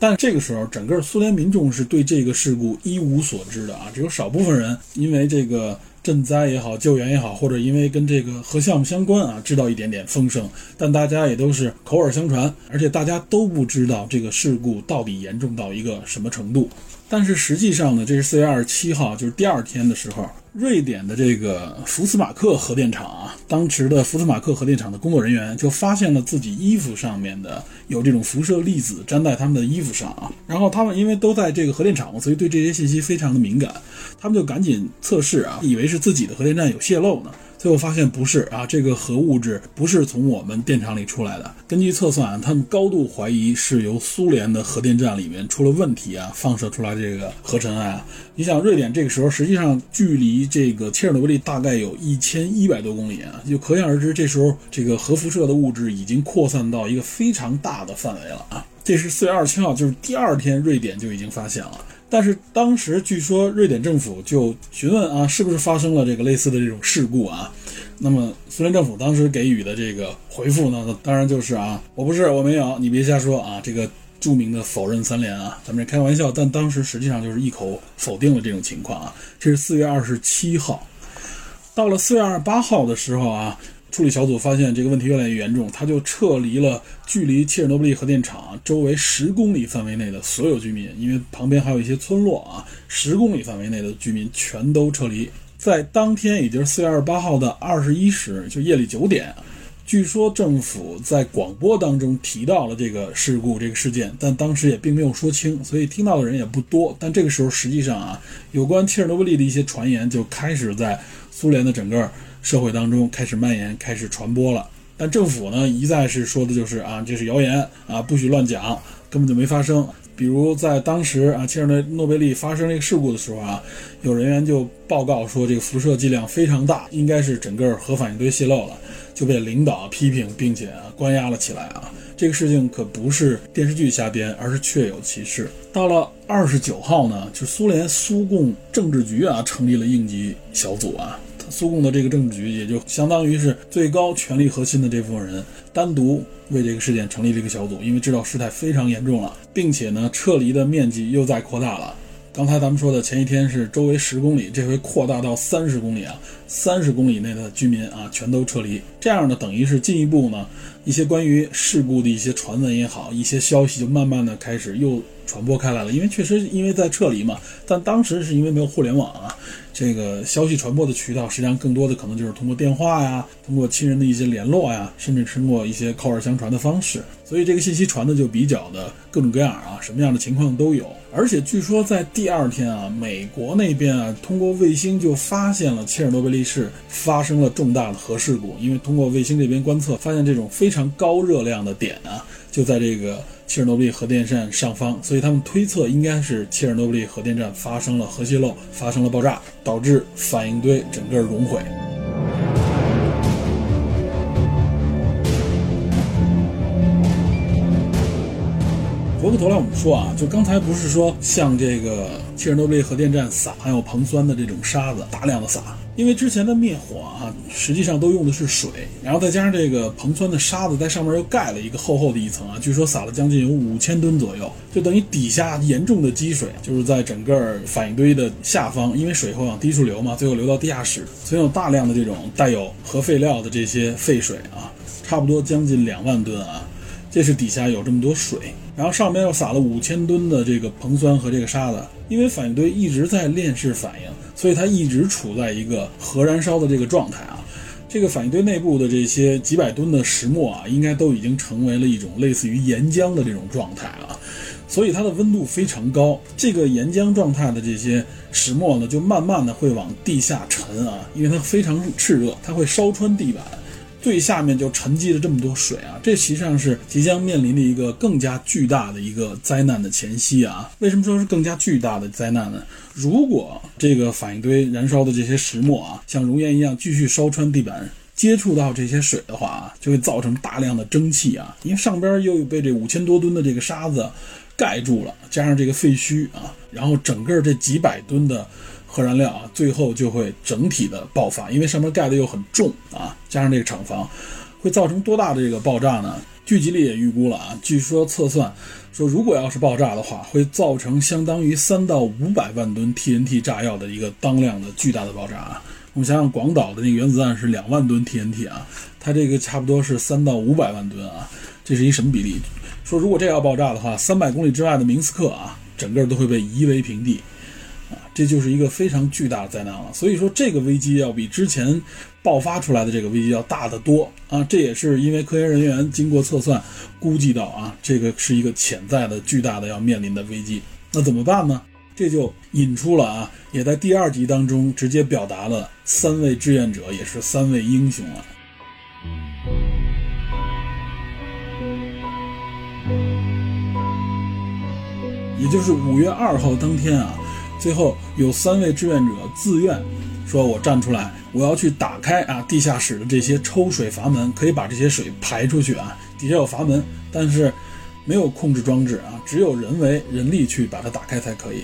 但这个时候，整个苏联民众是对这个事故一无所知的啊，只有少部分人因为这个。赈灾也好，救援也好，或者因为跟这个核项目相关啊，知道一点点风声，但大家也都是口耳相传，而且大家都不知道这个事故到底严重到一个什么程度。但是实际上呢，这是四月二十七号，就是第二天的时候。瑞典的这个福斯马克核电厂啊，当时的福斯马克核电厂的工作人员就发现了自己衣服上面的有这种辐射粒子粘在他们的衣服上啊，然后他们因为都在这个核电厂嘛，所以对这些信息非常的敏感，他们就赶紧测试啊，以为是自己的核电站有泄漏呢。最后发现不是啊，这个核物质不是从我们电厂里出来的。根据测算啊，他们高度怀疑是由苏联的核电站里面出了问题啊，放射出来这个核尘埃啊。你想，瑞典这个时候实际上距离这个切尔诺贝利大概有一千一百多公里啊，就可想而知，这时候这个核辐射的物质已经扩散到一个非常大的范围了啊。这是四月二十七号，就是第二天，瑞典就已经发现了。但是当时据说瑞典政府就询问啊，是不是发生了这个类似的这种事故啊？那么苏联政府当时给予的这个回复呢，当然就是啊，我不是，我没有，你别瞎说啊！这个著名的否认三连啊，咱们这开玩笑，但当时实际上就是一口否定了这种情况啊。这是四月二十七号，到了四月二十八号的时候啊。处理小组发现这个问题越来越严重，他就撤离了距离切尔诺贝利核电厂周围十公里范围内的所有居民，因为旁边还有一些村落啊，十公里范围内的居民全都撤离。在当天，也就是四月二十八号的二十一时，就夜里九点，据说政府在广播当中提到了这个事故、这个事件，但当时也并没有说清，所以听到的人也不多。但这个时候，实际上啊，有关切尔诺贝利的一些传言就开始在苏联的整个。社会当中开始蔓延，开始传播了。但政府呢，一再是说的就是啊，这是谣言啊，不许乱讲，根本就没发生。比如在当时啊，切尔诺贝利发生这个事故的时候啊，有人员就报告说这个辐射剂量非常大，应该是整个核反应堆泄漏了，就被领导批评，并且啊关押了起来啊。这个事情可不是电视剧瞎编，而是确有其事。到了二十九号呢，就苏联苏共政治局啊成立了应急小组啊。苏共的这个政治局也就相当于是最高权力核心的这部分人，单独为这个事件成立这个小组，因为知道事态非常严重了，并且呢，撤离的面积又在扩大了。刚才咱们说的前一天是周围十公里，这回扩大到三十公里啊，三十公里内的居民啊全都撤离，这样呢，等于是进一步呢，一些关于事故的一些传闻也好，一些消息就慢慢的开始又传播开来了，因为确实因为在撤离嘛，但当时是因为没有互联网啊。这个消息传播的渠道，实际上更多的可能就是通过电话呀，通过亲人的一些联络呀，甚至通过一些口耳相传的方式。所以这个信息传的就比较的各种各样啊，什么样的情况都有。而且据说在第二天啊，美国那边啊，通过卫星就发现了切尔诺贝利市发生了重大的核事故，因为通过卫星这边观测，发现这种非常高热量的点啊，就在这个。切尔诺贝利核电站上方，所以他们推测应该是切尔诺贝利核电站发生了核泄漏，发生了爆炸，导致反应堆整个熔毁。回过头来，我们说啊，就刚才不是说像这个切尔诺贝利核电站撒含有硼酸的这种沙子，大量的撒。因为之前的灭火啊，实际上都用的是水，然后再加上这个硼酸的沙子在上面又盖了一个厚厚的一层啊，据说撒了将近有五千吨左右，就等于底下严重的积水，就是在整个反应堆的下方，因为水会往低处流嘛，最后流到地下室，所以有大量的这种带有核废料的这些废水啊，差不多将近两万吨啊，这是底下有这么多水，然后上面又撒了五千吨的这个硼酸和这个沙子，因为反应堆一直在链式反应。所以它一直处在一个核燃烧的这个状态啊，这个反应堆内部的这些几百吨的石墨啊，应该都已经成为了一种类似于岩浆的这种状态啊，所以它的温度非常高。这个岩浆状态的这些石墨呢，就慢慢的会往地下沉啊，因为它非常炽热，它会烧穿地板。最下面就沉积了这么多水啊，这实际上是即将面临的一个更加巨大的一个灾难的前夕啊。为什么说是更加巨大的灾难呢？如果这个反应堆燃烧的这些石墨啊，像熔岩一样继续烧穿地板。接触到这些水的话啊，就会造成大量的蒸汽啊，因为上边又被这五千多吨的这个沙子盖住了，加上这个废墟啊，然后整个这几百吨的核燃料啊，最后就会整体的爆发，因为上面盖的又很重啊，加上这个厂房，会造成多大的这个爆炸呢？聚集力也预估了啊，据说测算说，如果要是爆炸的话，会造成相当于三到五百万吨 TNT 炸药的一个当量的巨大的爆炸啊。我们想想，广岛的那个原子弹是两万吨 TNT 啊，它这个差不多是三到五百万吨啊，这是一什么比例？说如果这要爆炸的话，三百公里之外的明斯克啊，整个都会被夷为平地。这就是一个非常巨大的灾难了。所以说，这个危机要比之前爆发出来的这个危机要大得多啊！这也是因为科研人员经过测算，估计到啊，这个是一个潜在的巨大的要面临的危机。那怎么办呢？这就引出了啊，也在第二集当中直接表达了三位志愿者，也是三位英雄啊。也就是五月二号当天啊。最后有三位志愿者自愿说：“我站出来，我要去打开啊地下室的这些抽水阀门，可以把这些水排出去啊。底下有阀门，但是没有控制装置啊，只有人为人力去把它打开才可以。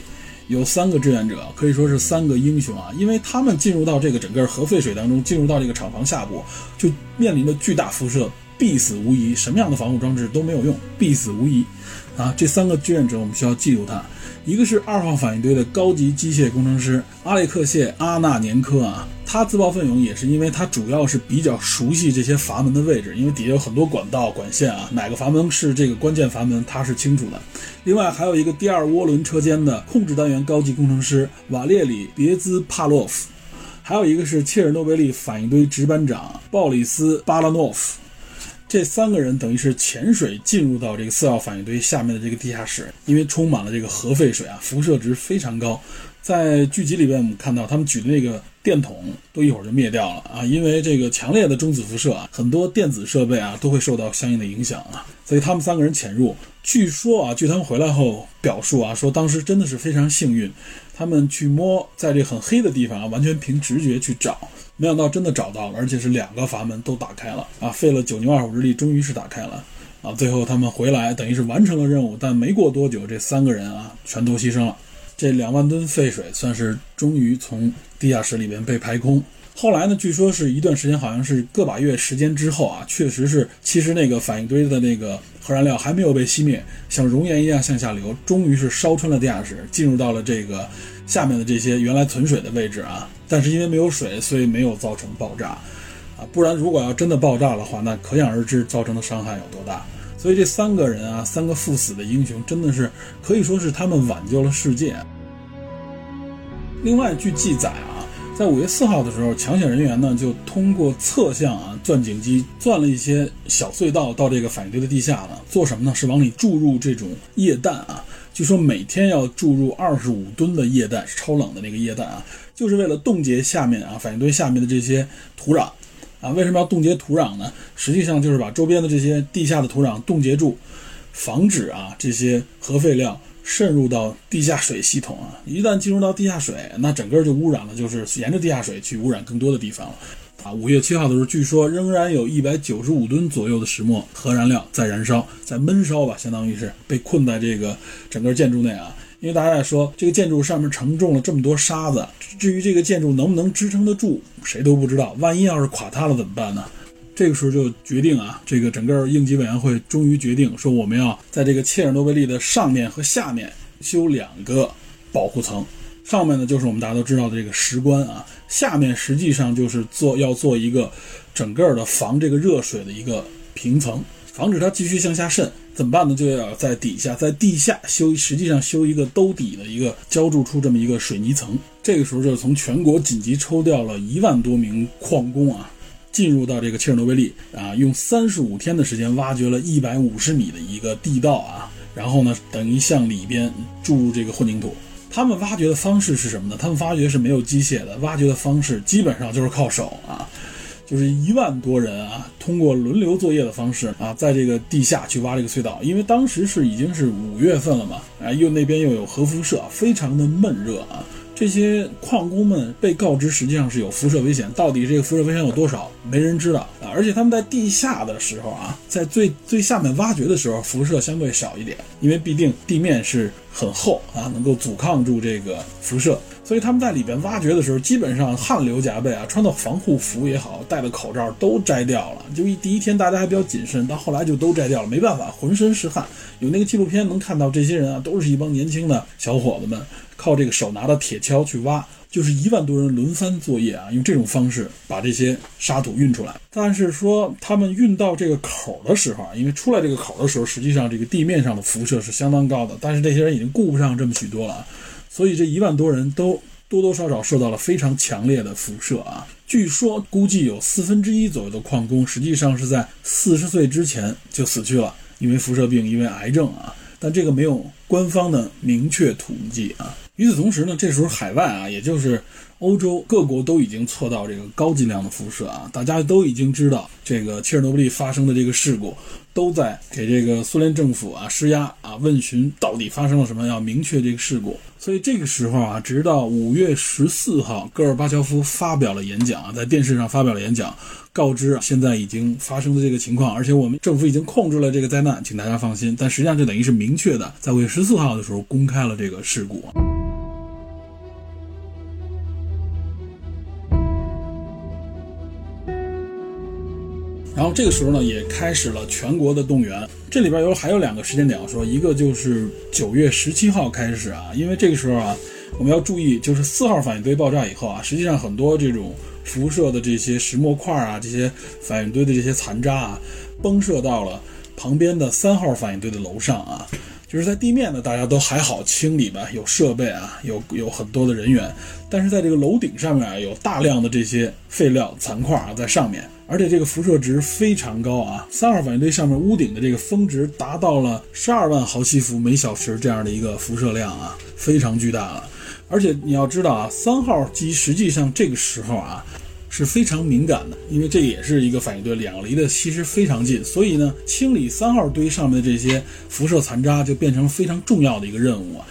有三个志愿者，可以说是三个英雄啊，因为他们进入到这个整个核废水当中，进入到这个厂房下部，就面临着巨大辐射，必死无疑。什么样的防护装置都没有用，必死无疑。啊，这三个志愿者我们需要记住他。”一个是二号反应堆的高级机械工程师阿列克谢·阿纳年科啊，他自报奋勇也是因为他主要是比较熟悉这些阀门的位置，因为底下有很多管道管线啊，哪个阀门是这个关键阀门，他是清楚的。另外还有一个第二涡轮车间的控制单元高级工程师瓦列里·别兹帕洛夫，还有一个是切尔诺贝利反应堆值班长鲍里斯·巴拉诺夫。这三个人等于是潜水进入到这个四号反应堆下面的这个地下室，因为充满了这个核废水啊，辐射值非常高。在剧集里边，我们看到他们举的那个电筒都一会儿就灭掉了啊，因为这个强烈的中子辐射啊，很多电子设备啊都会受到相应的影响啊。所以他们三个人潜入，据说啊，据他们回来后表述啊，说当时真的是非常幸运，他们去摸在这很黑的地方啊，完全凭直觉去找。没想到真的找到了，而且是两个阀门都打开了啊！费了九牛二虎之力，终于是打开了啊！最后他们回来，等于是完成了任务，但没过多久，这三个人啊全都牺牲了。这两万吨废水算是终于从地下室里面被排空。后来呢，据说是一段时间，好像是个把月时间之后啊，确实是，其实那个反应堆的那个核燃料还没有被熄灭，像熔岩一样向下流，终于是烧穿了地下室，进入到了这个下面的这些原来存水的位置啊。但是因为没有水，所以没有造成爆炸，啊，不然如果要真的爆炸的话，那可想而知造成的伤害有多大。所以这三个人啊，三个赴死的英雄，真的是可以说是他们挽救了世界。另外，据记载啊。在五月四号的时候，抢险人员呢就通过侧向啊钻井机钻了一些小隧道到这个反应堆的地下了。做什么呢？是往里注入这种液氮啊。据说每天要注入二十五吨的液氮，是超冷的那个液氮啊，就是为了冻结下面啊反应堆下面的这些土壤啊。为什么要冻结土壤呢？实际上就是把周边的这些地下的土壤冻结住，防止啊这些核废料。渗入到地下水系统啊，一旦进入到地下水，那整个就污染了，就是沿着地下水去污染更多的地方了。啊，五月七号的时候，据说仍然有一百九十五吨左右的石墨核燃料在燃烧，在闷烧吧，相当于是被困在这个整个建筑内啊。因为大家也说，这个建筑上面承重了这么多沙子，至于这个建筑能不能支撑得住，谁都不知道。万一要是垮塌了怎么办呢？这个时候就决定啊，这个整个应急委员会终于决定说，我们要在这个切尔诺贝利的上面和下面修两个保护层。上面呢就是我们大家都知道的这个石棺啊，下面实际上就是做要做一个整个的防这个热水的一个平层，防止它继续向下渗。怎么办呢？就要在底下，在地下修，实际上修一个兜底的一个浇筑出这么一个水泥层。这个时候就从全国紧急抽调了一万多名矿工啊。进入到这个切尔诺贝利啊，用三十五天的时间挖掘了一百五十米的一个地道啊，然后呢，等于向里边注入这个混凝土。他们挖掘的方式是什么呢？他们挖掘是没有机械的，挖掘的方式基本上就是靠手啊，就是一万多人啊，通过轮流作业的方式啊，在这个地下去挖这个隧道。因为当时是已经是五月份了嘛，啊，又那边又有核辐射，非常的闷热啊。这些矿工们被告知实际上是有辐射危险，到底这个辐射危险有多少，没人知道啊。而且他们在地下的时候啊，在最最下面挖掘的时候，辐射相对少一点，因为毕竟地面是很厚啊，能够阻抗住这个辐射。所以他们在里边挖掘的时候，基本上汗流浃背啊，穿的防护服也好，戴的口罩都摘掉了。就一第一天大家还比较谨慎，到后来就都摘掉了，没办法，浑身是汗。有那个纪录片能看到这些人啊，都是一帮年轻的小伙子们，靠这个手拿的铁锹去挖，就是一万多人轮番作业啊，用这种方式把这些沙土运出来。但是说他们运到这个口的时候啊，因为出来这个口的时候，实际上这个地面上的辐射是相当高的，但是这些人已经顾不上这么许多了。所以这一万多人都多多少少受到了非常强烈的辐射啊！据说估计有四分之一左右的矿工实际上是在四十岁之前就死去了，因为辐射病，因为癌症啊。但这个没有官方的明确统计啊。与此同时呢，这时候海外啊，也就是欧洲各国都已经测到这个高剂量的辐射啊，大家都已经知道这个切尔诺贝利发生的这个事故。都在给这个苏联政府啊施压啊，问询到底发生了什么，要明确这个事故。所以这个时候啊，直到五月十四号，戈尔巴乔夫发表了演讲啊，在电视上发表了演讲，告知现在已经发生的这个情况，而且我们政府已经控制了这个灾难，请大家放心。但实际上，这等于是明确的，在五月十四号的时候公开了这个事故。然后这个时候呢，也开始了全国的动员。这里边有还有两个时间点要说，一个就是九月十七号开始啊，因为这个时候啊，我们要注意，就是四号反应堆爆炸以后啊，实际上很多这种辐射的这些石墨块啊，这些反应堆的这些残渣啊，崩射到了旁边的三号反应堆的楼上啊。就是在地面呢，大家都还好清理吧，有设备啊，有有很多的人员，但是在这个楼顶上面啊，有大量的这些废料残块啊在上面。而且这个辐射值非常高啊！三号反应堆上面屋顶的这个峰值达到了十二万毫西弗每小时这样的一个辐射量啊，非常巨大了。而且你要知道啊，三号机实际上这个时候啊是非常敏感的，因为这也是一个反应堆，两个离的其实非常近，所以呢，清理三号堆上面的这些辐射残渣就变成非常重要的一个任务啊。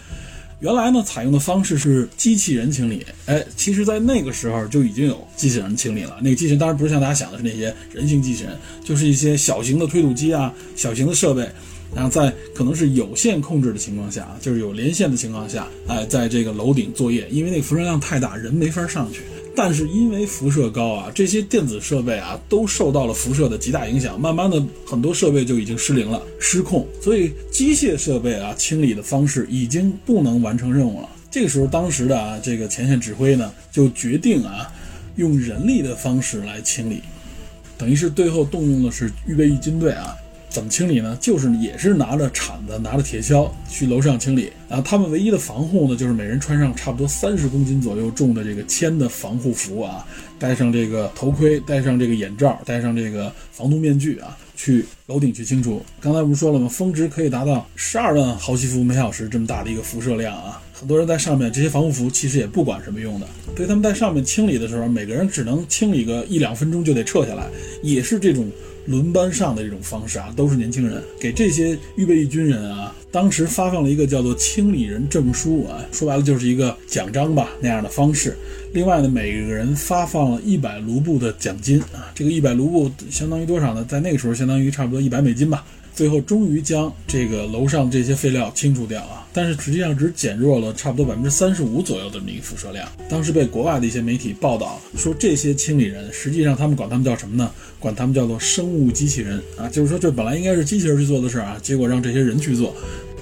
原来呢，采用的方式是机器人清理。哎，其实，在那个时候就已经有机器人清理了。那个机器人当然不是像大家想的是那些人形机器人，就是一些小型的推土机啊、小型的设备，然后在可能是有线控制的情况下，就是有连线的情况下，哎，在这个楼顶作业，因为那个辐射量太大，人没法上去。但是因为辐射高啊，这些电子设备啊都受到了辐射的极大影响，慢慢的很多设备就已经失灵了、失控，所以机械设备啊清理的方式已经不能完成任务了。这个时候，当时的啊这个前线指挥呢就决定啊用人力的方式来清理，等于是最后动用的是预备役军队啊。怎么清理呢？就是也是拿着铲子、拿着铁锹去楼上清理。啊他们唯一的防护呢，就是每人穿上差不多三十公斤左右重的这个铅的防护服啊，戴上这个头盔，戴上这个眼罩，戴上这个防毒面具啊，去楼顶去清除。刚才不是说了吗？峰值可以达到十二万毫西弗每小时这么大的一个辐射量啊！很多人在上面，这些防护服其实也不管什么用的。所以他们在上面清理的时候，每个人只能清理个一两分钟就得撤下来，也是这种。轮班上的这种方式啊，都是年轻人给这些预备役军人啊，当时发放了一个叫做“清理人证书”啊，说白了就是一个奖章吧那样的方式。另外呢，每个人发放了一百卢布的奖金啊，这个一百卢布相当于多少呢？在那个时候，相当于差不多一百美金吧。最后终于将这个楼上这些废料清除掉啊，但是实际上只减弱了差不多百分之三十五左右的这么一个辐射量。当时被国外的一些媒体报道说，这些清理人实际上他们管他们叫什么呢？管他们叫做生物机器人啊，就是说这本来应该是机器人去做的事儿啊，结果让这些人去做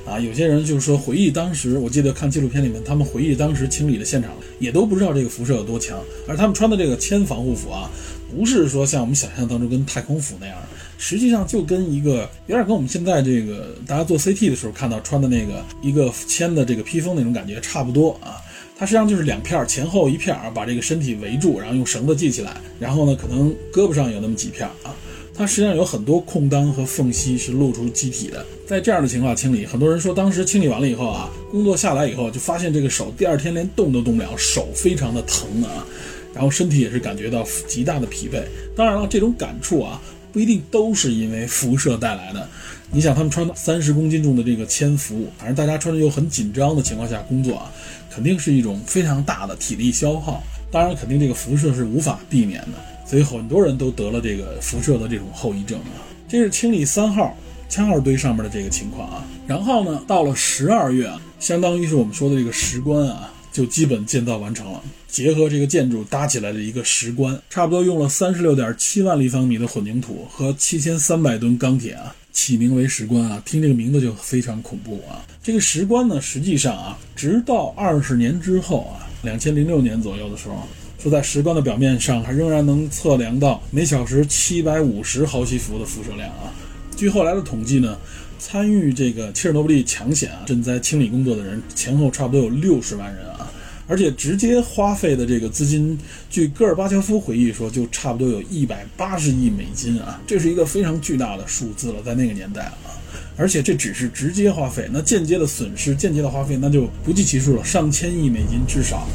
啊。有些人就是说回忆当时，我记得看纪录片里面，他们回忆当时清理的现场，也都不知道这个辐射有多强，而他们穿的这个铅防护服啊，不是说像我们想象当中跟太空服那样。实际上就跟一个有点跟我们现在这个大家做 CT 的时候看到穿的那个一个铅的这个披风那种感觉差不多啊。它实际上就是两片前后一片啊，把这个身体围住，然后用绳子系起来，然后呢可能胳膊上有那么几片啊。它实际上有很多空当和缝隙是露出机体的。在这样的情况清理，很多人说当时清理完了以后啊，工作下来以后就发现这个手第二天连动都动不了，手非常的疼啊，然后身体也是感觉到极大的疲惫。当然了，这种感触啊。不一定都是因为辐射带来的。你想，他们穿三十公斤重的这个铅服，反正大家穿着又很紧张的情况下工作啊，肯定是一种非常大的体力消耗。当然，肯定这个辐射是无法避免的，所以很多人都得了这个辐射的这种后遗症啊。这是清理三号枪号堆上面的这个情况啊。然后呢，到了十二月啊，相当于是我们说的这个石棺啊。就基本建造完成了，结合这个建筑搭起来的一个石棺，差不多用了三十六点七万立方米的混凝土和七千三百吨钢铁啊，起名为石棺啊，听这个名字就非常恐怖啊。这个石棺呢，实际上啊，直到二十年之后啊，两千零六年左右的时候，说在石棺的表面上还仍然能测量到每小时七百五十毫西弗的辐射量啊。据后来的统计呢。参与这个切尔诺贝利抢险啊，赈灾清理工作的人前后差不多有六十万人啊，而且直接花费的这个资金，据戈尔巴乔夫回忆说，就差不多有一百八十亿美金啊，这是一个非常巨大的数字了，在那个年代啊，而且这只是直接花费，那间接的损失、间接的花费那就不计其数了，上千亿美金至少。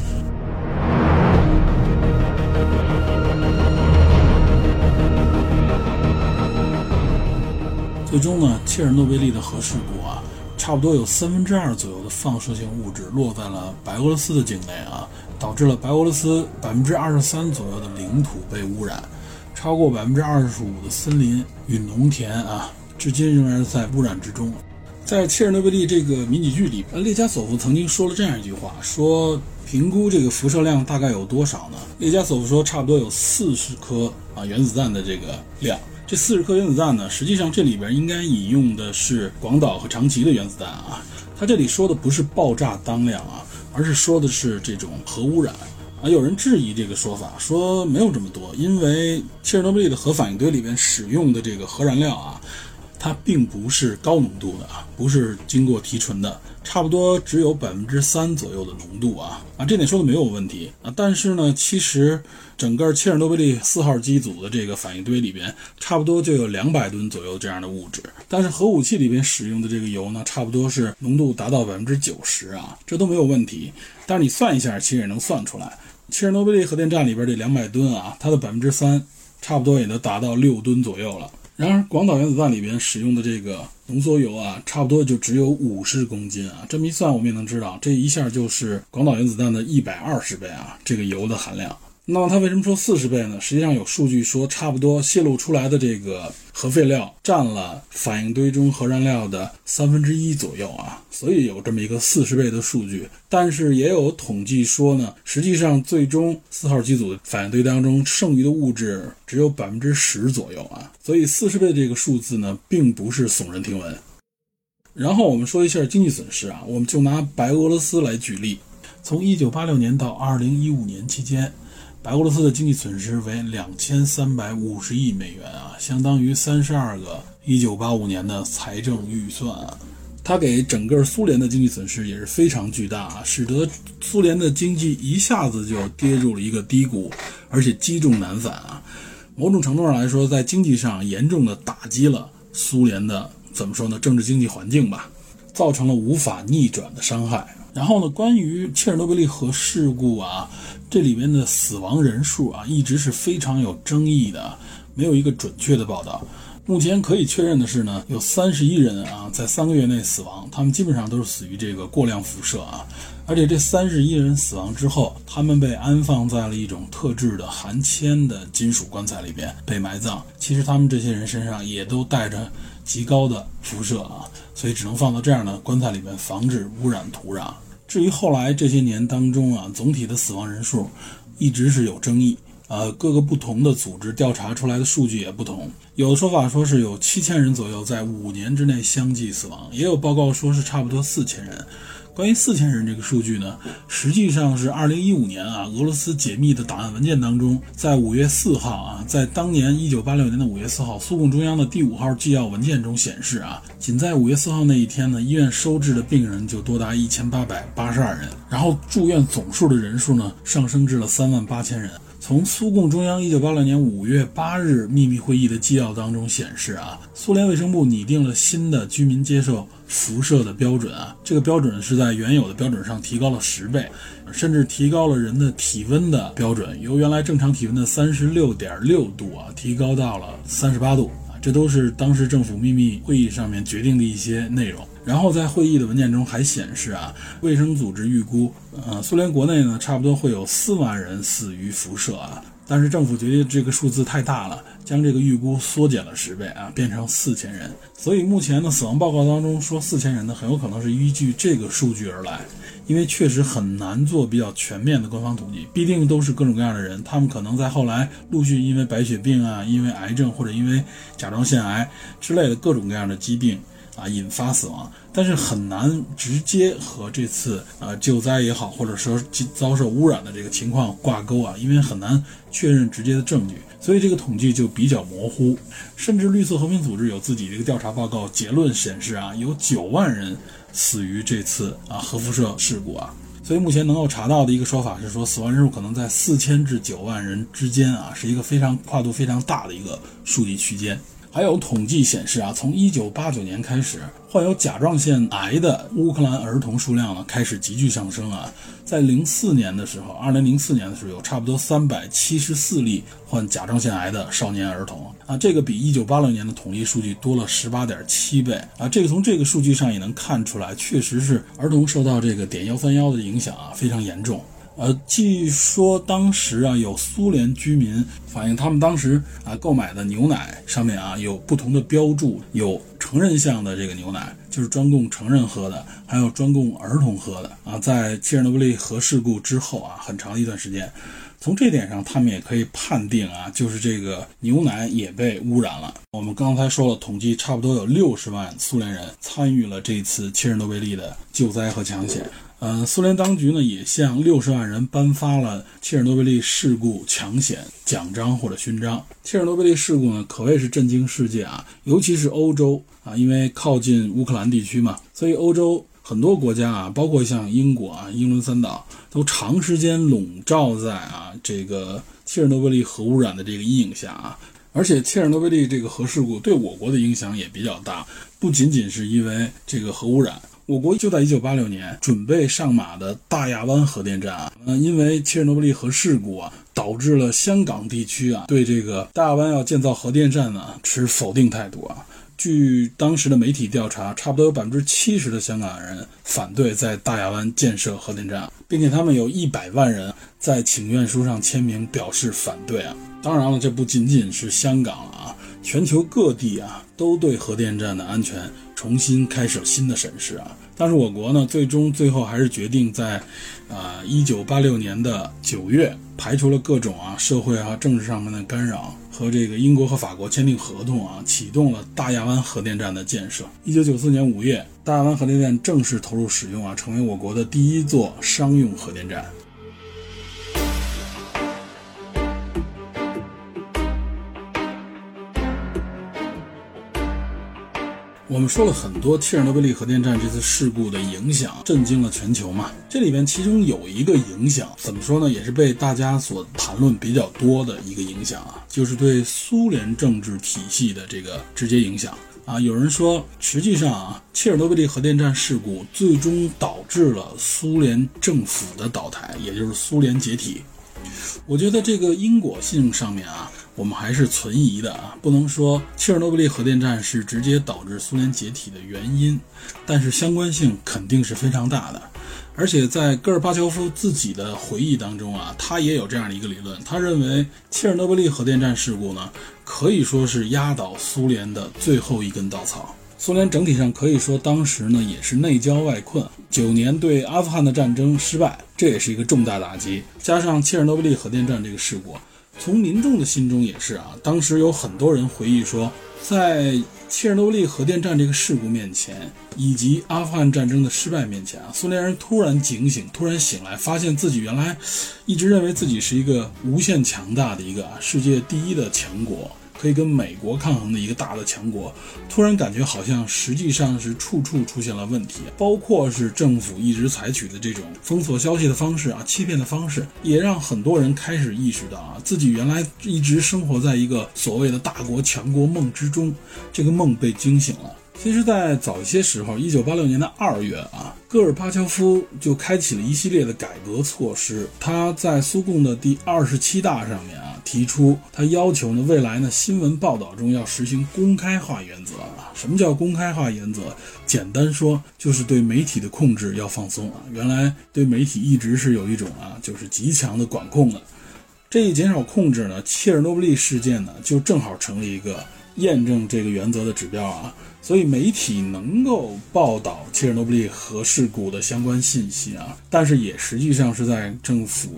最终呢，切尔诺贝利的核事故啊，差不多有三分之二左右的放射性物质落在了白俄罗斯的境内啊，导致了白俄罗斯百分之二十三左右的领土被污染，超过百分之二十五的森林与农田啊，至今仍然在污染之中。在切尔诺贝利这个迷你剧里，列加索夫曾经说了这样一句话：说评估这个辐射量大概有多少呢？列加索夫说，差不多有四十颗啊原子弹的这个量。这四十颗原子弹呢，实际上这里边应该引用的是广岛和长崎的原子弹啊。他这里说的不是爆炸当量啊，而是说的是这种核污染啊。有人质疑这个说法，说没有这么多，因为切尔诺贝利的核反应堆里边使用的这个核燃料啊，它并不是高浓度的啊，不是经过提纯的。差不多只有百分之三左右的浓度啊啊，这点说的没有问题啊。但是呢，其实整个切尔诺贝利四号机组的这个反应堆里边，差不多就有两百吨左右这样的物质。但是核武器里边使用的这个油呢，差不多是浓度达到百分之九十啊，这都没有问题。但是你算一下，其实也能算出来，切尔诺贝利核电站里边这两百吨啊，它的百分之三，差不多也能达到六吨左右了。然而，广岛原子弹里边使用的这个浓缩铀啊，差不多就只有五十公斤啊。这么一算，我们也能知道，这一下就是广岛原子弹的一百二十倍啊，这个铀的含量。那么它为什么说四十倍呢？实际上有数据说，差不多泄露出来的这个核废料占了反应堆中核燃料的三分之一左右啊，所以有这么一个四十倍的数据。但是也有统计说呢，实际上最终四号机组反应堆当中剩余的物质只有百分之十左右啊，所以四十倍这个数字呢，并不是耸人听闻。然后我们说一下经济损失啊，我们就拿白俄罗斯来举例，从一九八六年到二零一五年期间。白俄罗斯的经济损失为两千三百五十亿美元啊，相当于三十二个一九八五年的财政预算。它给整个苏联的经济损失也是非常巨大啊，使得苏联的经济一下子就跌入了一个低谷，而且积重难返啊。某种程度上来说，在经济上严重的打击了苏联的怎么说呢？政治经济环境吧，造成了无法逆转的伤害。然后呢，关于切尔诺贝利核事故啊。这里面的死亡人数啊，一直是非常有争议的，没有一个准确的报道。目前可以确认的是呢，有三十一人啊，在三个月内死亡，他们基本上都是死于这个过量辐射啊。而且这三十一人死亡之后，他们被安放在了一种特制的含铅的金属棺材里边被埋葬。其实他们这些人身上也都带着极高的辐射啊，所以只能放到这样的棺材里边，防止污染土壤。至于后来这些年当中啊，总体的死亡人数一直是有争议，呃，各个不同的组织调查出来的数据也不同，有的说法说是有七千人左右在五年之内相继死亡，也有报告说是差不多四千人。关于四千人这个数据呢，实际上是二零一五年啊，俄罗斯解密的档案文件当中，在五月四号啊，在当年一九八六年的五月四号，苏共中央的第五号纪要文件中显示啊，仅在五月四号那一天呢，医院收治的病人就多达一千八百八十二人，然后住院总数的人数呢，上升至了三万八千人。从苏共中央1986年5月8日秘密会议的纪要当中显示啊，苏联卫生部拟定了新的居民接受辐射的标准啊，这个标准是在原有的标准上提高了十倍，甚至提高了人的体温的标准，由原来正常体温的36.6度啊，提高到了38度啊，这都是当时政府秘密会议上面决定的一些内容。然后在会议的文件中还显示啊，卫生组织预估，呃，苏联国内呢差不多会有四万人死于辐射啊，但是政府觉得这个数字太大了，将这个预估缩减了十倍啊，变成四千人。所以目前的死亡报告当中说四千人呢，很有可能是依据这个数据而来，因为确实很难做比较全面的官方统计，必定都是各种各样的人，他们可能在后来陆续因为白血病啊，因为癌症或者因为甲状腺癌之类的各种各样的疾病。啊，引发死亡，但是很难直接和这次啊救灾也好，或者说遭受污染的这个情况挂钩啊，因为很难确认直接的证据，所以这个统计就比较模糊。甚至绿色和平组织有自己的一个调查报告，结论显示啊，有九万人死于这次啊核辐射事故啊。所以目前能够查到的一个说法是说，死亡人数可能在四千至九万人之间啊，是一个非常跨度非常大的一个数据区间。还有统计显示啊，从一九八九年开始，患有甲状腺癌的乌克兰儿童数量呢开始急剧上升啊。在零四年的时候，二零零四年的时候，有差不多三百七十四例患甲状腺癌的少年儿童啊，这个比一九八六年的统计数据多了十八点七倍啊。这个从这个数据上也能看出来，确实是儿童受到这个碘幺三幺的影响啊，非常严重。呃，据说当时啊，有苏联居民反映，他们当时啊购买的牛奶上面啊有不同的标注，有成人向的这个牛奶，就是专供成人喝的，还有专供儿童喝的啊。在切尔诺贝利核事故之后啊，很长一段时间，从这点上，他们也可以判定啊，就是这个牛奶也被污染了。我们刚才说了，统计差不多有六十万苏联人参与了这次切尔诺贝利的救灾和抢险。呃，苏联当局呢也向六十万人颁发了切尔诺贝利事故抢险奖章或者勋章。切尔诺贝利事故呢可谓是震惊世界啊，尤其是欧洲啊，因为靠近乌克兰地区嘛，所以欧洲很多国家啊，包括像英国啊、英伦三岛，都长时间笼罩在啊这个切尔诺贝利核污染的这个阴影下啊。而且切尔诺贝利这个核事故对我国的影响也比较大，不仅仅是因为这个核污染。我国就在一九八六年准备上马的大亚湾核电站啊，嗯，因为切尔诺贝利核事故啊，导致了香港地区啊对这个大亚湾要建造核电站呢持否定态度啊。据当时的媒体调查，差不多有百分之七十的香港人反对在大亚湾建设核电站，并且他们有一百万人在请愿书上签名表示反对啊。当然了，这不仅仅是香港啊，全球各地啊都对核电站的安全。重新开始新的审视啊，但是我国呢，最终最后还是决定在，呃，一九八六年的九月排除了各种啊社会啊政治上面的干扰，和这个英国和法国签订合同啊，启动了大亚湾核电站的建设。一九九四年五月，大亚湾核电站正式投入使用啊，成为我国的第一座商用核电站。我们说了很多切尔诺贝利核电站这次事故的影响，震惊了全球嘛。这里边其中有一个影响，怎么说呢？也是被大家所谈论比较多的一个影响啊，就是对苏联政治体系的这个直接影响啊。有人说，实际上啊，切尔诺贝利核电站事故最终导致了苏联政府的倒台，也就是苏联解体。我觉得这个因果性上面啊。我们还是存疑的啊，不能说切尔诺贝利核电站是直接导致苏联解体的原因，但是相关性肯定是非常大的。而且在戈尔巴乔夫自己的回忆当中啊，他也有这样的一个理论，他认为切尔诺贝利核电站事故呢，可以说是压倒苏联的最后一根稻草。苏联整体上可以说当时呢也是内焦外困，九年对阿富汗的战争失败，这也是一个重大打击，加上切尔诺贝利核电站这个事故。从民众的心中也是啊，当时有很多人回忆说，在切尔诺利核电站这个事故面前，以及阿富汗战争的失败面前啊，苏联人突然警醒，突然醒来，发现自己原来一直认为自己是一个无限强大的一个啊世界第一的强国，可以跟美国抗衡的一个大的强国，突然感觉好像实际上是处处出现了问题，包括是政府一直采取的这种封锁消息的方式啊，欺骗的方式，也让很多人开始意识到啊，自己原来一直生活在一个所谓的大国强国梦之中，这个梦被惊醒了。其实，在早一些时候，一九八六年的二月啊，戈尔巴乔夫就开启了一系列的改革措施。他在苏共的第二十七大上面啊，提出他要求呢，未来呢，新闻报道中要实行公开化原则啊。什么叫公开化原则？简单说，就是对媒体的控制要放松啊。原来对媒体一直是有一种啊，就是极强的管控的。这一减少控制呢，切尔诺贝利事件呢，就正好成了一个验证这个原则的指标啊。所以媒体能够报道切尔诺贝利核事故的相关信息啊，但是也实际上是在政府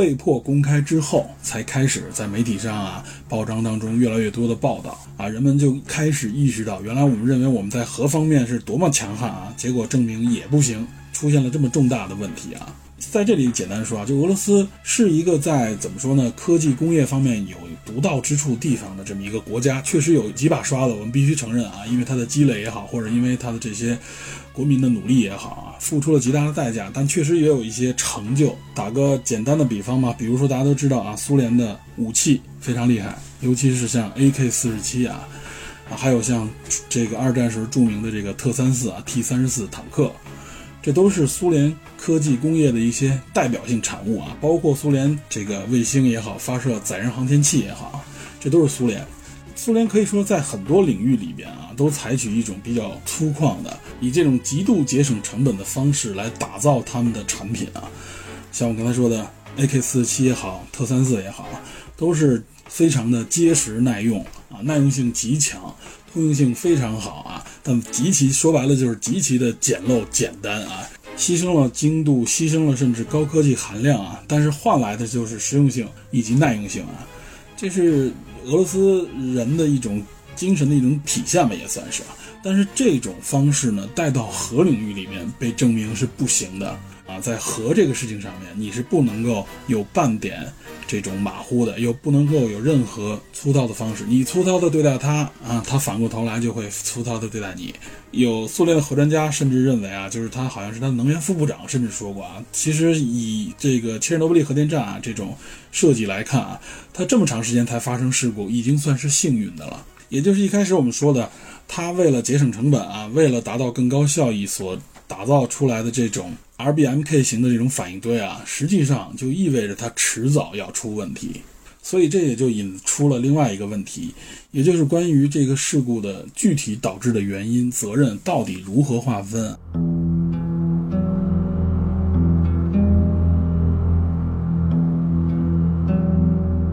被迫公开之后，才开始在媒体上啊、报章当中越来越多的报道啊，人们就开始意识到，原来我们认为我们在核方面是多么强悍啊，结果证明也不行，出现了这么重大的问题啊。在这里简单说啊，就俄罗斯是一个在怎么说呢，科技工业方面有独到之处地方的这么一个国家，确实有几把刷子，我们必须承认啊，因为它的积累也好，或者因为它的这些国民的努力也好啊，付出了极大的代价，但确实也有一些成就。打个简单的比方吧，比如说大家都知道啊，苏联的武器非常厉害，尤其是像 AK 四十七啊，啊，还有像这个二战时著名的这个特三四啊、T 三十四坦克。这都是苏联科技工业的一些代表性产物啊，包括苏联这个卫星也好，发射载人航天器也好，这都是苏联。苏联可以说在很多领域里边啊，都采取一种比较粗犷的，以这种极度节省成本的方式来打造他们的产品啊。像我刚才说的 AK 四七也好，特三四也好，都是非常的结实耐用啊，耐用性极强。通用性非常好啊，但极其说白了就是极其的简陋简单啊，牺牲了精度，牺牲了甚至高科技含量啊，但是换来的就是实用性以及耐用性啊，这是俄罗斯人的一种精神的一种体现吧，也算是啊。但是这种方式呢，带到核领域里面被证明是不行的。啊，在核这个事情上面，你是不能够有半点这种马虎的，又不能够有任何粗糙的方式。你粗糙的对待他啊，他反过头来就会粗糙的对待你。有苏联的核专家甚至认为啊，就是他好像是他的能源副部长，甚至说过啊，其实以这个切尔诺贝利核电站啊这种设计来看啊，它这么长时间才发生事故，已经算是幸运的了。也就是一开始我们说的，他为了节省成本啊，为了达到更高效益所打造出来的这种。RBMK 型的这种反应堆啊，实际上就意味着它迟早要出问题，所以这也就引出了另外一个问题，也就是关于这个事故的具体导致的原因、责任到底如何划分。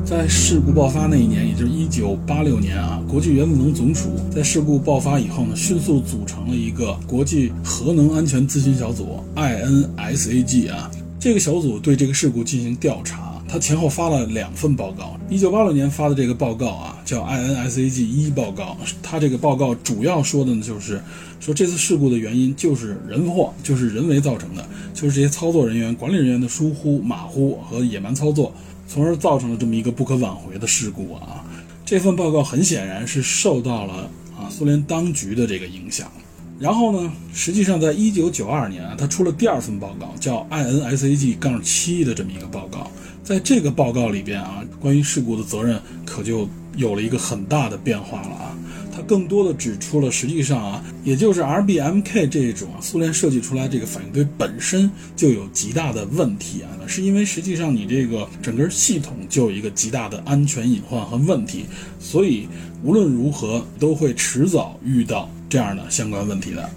在事故爆发那一年，也就是一九八六年啊，国际原子能总署在事故爆发以后呢，迅速组成了一个国际核能安全咨询小组 （INSAG） 啊。这个小组对这个事故进行调查，他前后发了两份报告。一九八六年发的这个报告啊，叫 INSAG 一报告。他这个报告主要说的呢，就是说这次事故的原因就是人祸，就是人为造成的，就是这些操作人员、管理人员的疏忽、马虎和野蛮操作。从而造成了这么一个不可挽回的事故啊！这份报告很显然是受到了啊苏联当局的这个影响。然后呢，实际上在一九九二年啊，他出了第二份报告，叫 INSAG 杠七的这么一个报告。在这个报告里边啊，关于事故的责任可就有了一个很大的变化了啊。更多的指出了，实际上啊，也就是 RBMK 这种啊苏联设计出来这个反应堆本身就有极大的问题啊，是因为实际上你这个整个系统就有一个极大的安全隐患和问题，所以无论如何都会迟早遇到这样的相关问题的。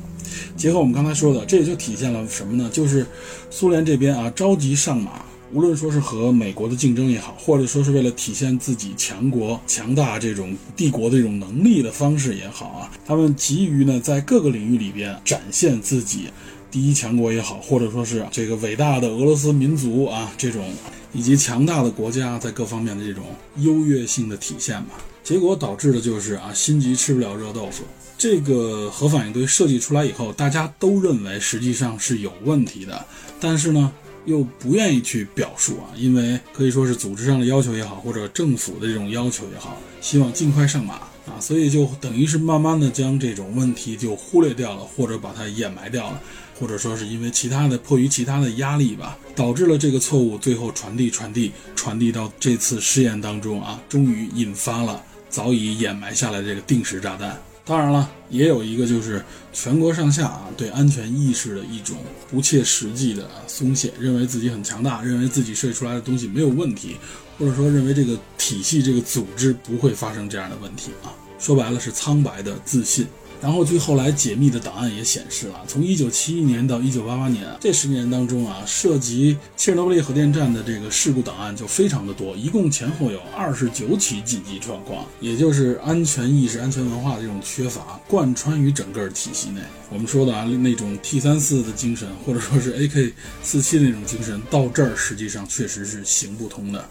结合我们刚才说的，这也就体现了什么呢？就是苏联这边啊着急上马。无论说是和美国的竞争也好，或者说是为了体现自己强国强大这种帝国的这种能力的方式也好啊，他们急于呢在各个领域里边展现自己第一强国也好，或者说是这个伟大的俄罗斯民族啊这种以及强大的国家在各方面的这种优越性的体现吧。结果导致的就是啊心急吃不了热豆腐。这个核反应堆设计出来以后，大家都认为实际上是有问题的，但是呢。又不愿意去表述啊，因为可以说是组织上的要求也好，或者政府的这种要求也好，希望尽快上马啊，所以就等于是慢慢的将这种问题就忽略掉了，或者把它掩埋掉了，或者说是因为其他的迫于其他的压力吧，导致了这个错误最后传递传递传递到这次试验当中啊，终于引发了早已掩埋下来这个定时炸弹。当然了，也有一个就是全国上下啊对安全意识的一种不切实际的松懈，认为自己很强大，认为自己设计出来的东西没有问题，或者说认为这个体系、这个组织不会发生这样的问题啊。说白了是苍白的自信。然后据后来解密的档案也显示了，从1971年到1988年这十年当中啊，涉及切尔诺贝利核电站的这个事故档案就非常的多，一共前后有二十九起紧急状况，也就是安全意识、安全文化的这种缺乏贯穿于整个体系内。我们说的啊，那种 T 三四的精神，或者说是 AK 四七那种精神，到这儿实际上确实是行不通的。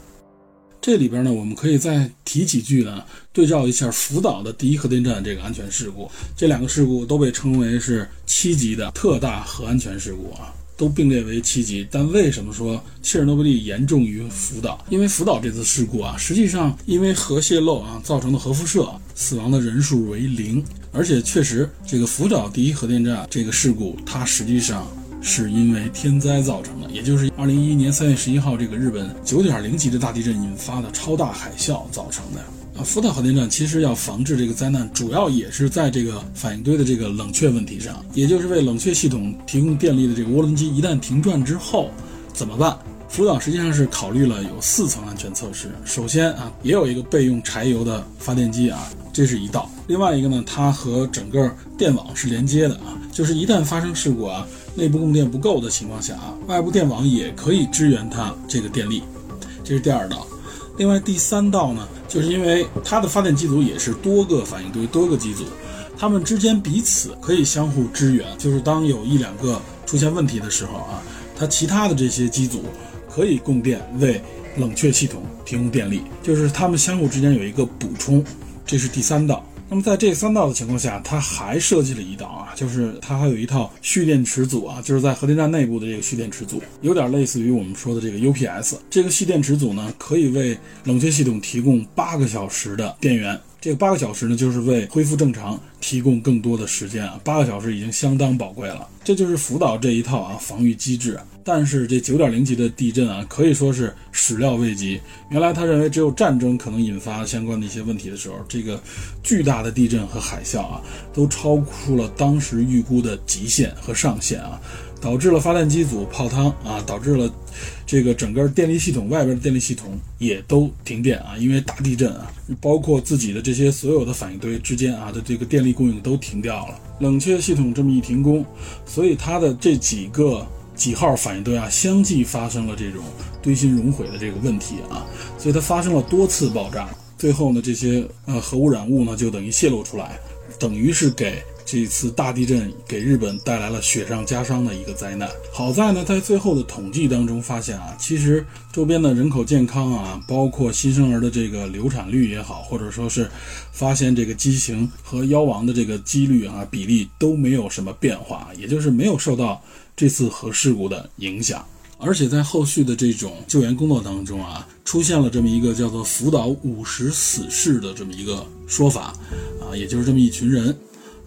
这里边呢，我们可以再提几句呢，对照一下福岛的第一核电站这个安全事故，这两个事故都被称为是七级的特大核安全事故啊，都并列为七级。但为什么说切尔诺贝利严重于福岛？因为福岛这次事故啊，实际上因为核泄漏啊造成的核辐射，死亡的人数为零，而且确实这个福岛第一核电站这个事故，它实际上。是因为天灾造成的，也就是二零一一年三月十一号这个日本九点零级的大地震引发的超大海啸造成的。啊，福岛核电站其实要防治这个灾难，主要也是在这个反应堆的这个冷却问题上，也就是为冷却系统提供电力的这个涡轮机一旦停转之后怎么办？福岛实际上是考虑了有四层安全测试。首先啊，也有一个备用柴油的发电机啊，这是一道。另外一个呢，它和整个电网是连接的啊，就是一旦发生事故啊。内部供电不够的情况下啊，外部电网也可以支援它这个电力，这是第二道。另外第三道呢，就是因为它的发电机组也是多个反应堆、多个机组，它们之间彼此可以相互支援。就是当有一两个出现问题的时候啊，它其他的这些机组可以供电为冷却系统提供电力，就是它们相互之间有一个补充。这是第三道。那么在这三道的情况下，它还设计了一道啊，就是它还有一套蓄电池组啊，就是在核电站内部的这个蓄电池组，有点类似于我们说的这个 UPS。这个蓄电池组呢，可以为冷却系统提供八个小时的电源。这八个小时呢，就是为恢复正常提供更多的时间啊，八个小时已经相当宝贵了。这就是福岛这一套啊防御机制。但是这九点零级的地震啊，可以说是始料未及。原来他认为只有战争可能引发相关的一些问题的时候，这个巨大的地震和海啸啊，都超出了当时预估的极限和上限啊。导致了发电机组泡汤啊，导致了这个整个电力系统外边的电力系统也都停电啊，因为大地震啊，包括自己的这些所有的反应堆之间啊的这个电力供应都停掉了，冷却系统这么一停工，所以它的这几个几号反应堆啊相继发生了这种堆芯熔毁的这个问题啊，所以它发生了多次爆炸，最后呢这些呃核污染物呢就等于泄露出来，等于是给。这次大地震给日本带来了雪上加霜的一个灾难。好在呢，在最后的统计当中发现啊，其实周边的人口健康啊，包括新生儿的这个流产率也好，或者说是发现这个畸形和夭亡的这个几率啊比例都没有什么变化，也就是没有受到这次核事故的影响。而且在后续的这种救援工作当中啊，出现了这么一个叫做“福岛五十死士”的这么一个说法啊，也就是这么一群人。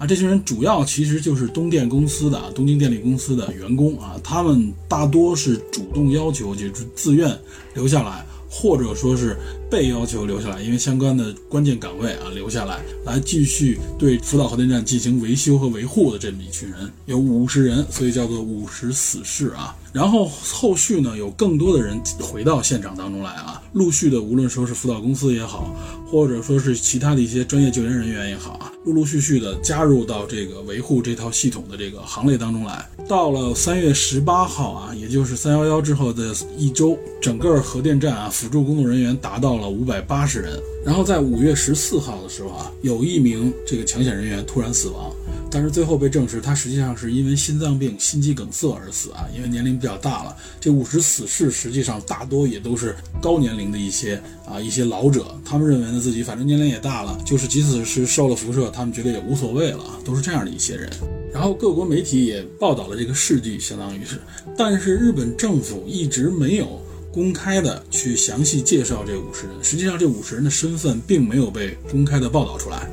啊，这群人主要其实就是东电公司的东京电力公司的员工啊，他们大多是主动要求，就是自愿留下来，或者说是被要求留下来，因为相关的关键岗位啊留下来，来继续对福岛核电站进行维修和维护的这么一群人，有五十人，所以叫做五十死士啊。然后后续呢，有更多的人回到现场当中来啊，陆续的，无论说是福岛公司也好，或者说是其他的一些专业救援人员也好啊。陆陆续续的加入到这个维护这套系统的这个行列当中来。到了三月十八号啊，也就是三幺幺之后的一周，整个核电站啊辅助工作人员达到了五百八十人。然后在五月十四号的时候啊，有一名这个抢险人员突然死亡。但是最后被证实，他实际上是因为心脏病、心肌梗塞而死啊，因为年龄比较大了。这五十死士实际上大多也都是高年龄的一些啊一些老者，他们认为呢自己反正年龄也大了，就是即使是受了辐射，他们觉得也无所谓了，都是这样的一些人。然后各国媒体也报道了这个事迹，相当于是，但是日本政府一直没有公开的去详细介绍这五十人。实际上，这五十人的身份并没有被公开的报道出来。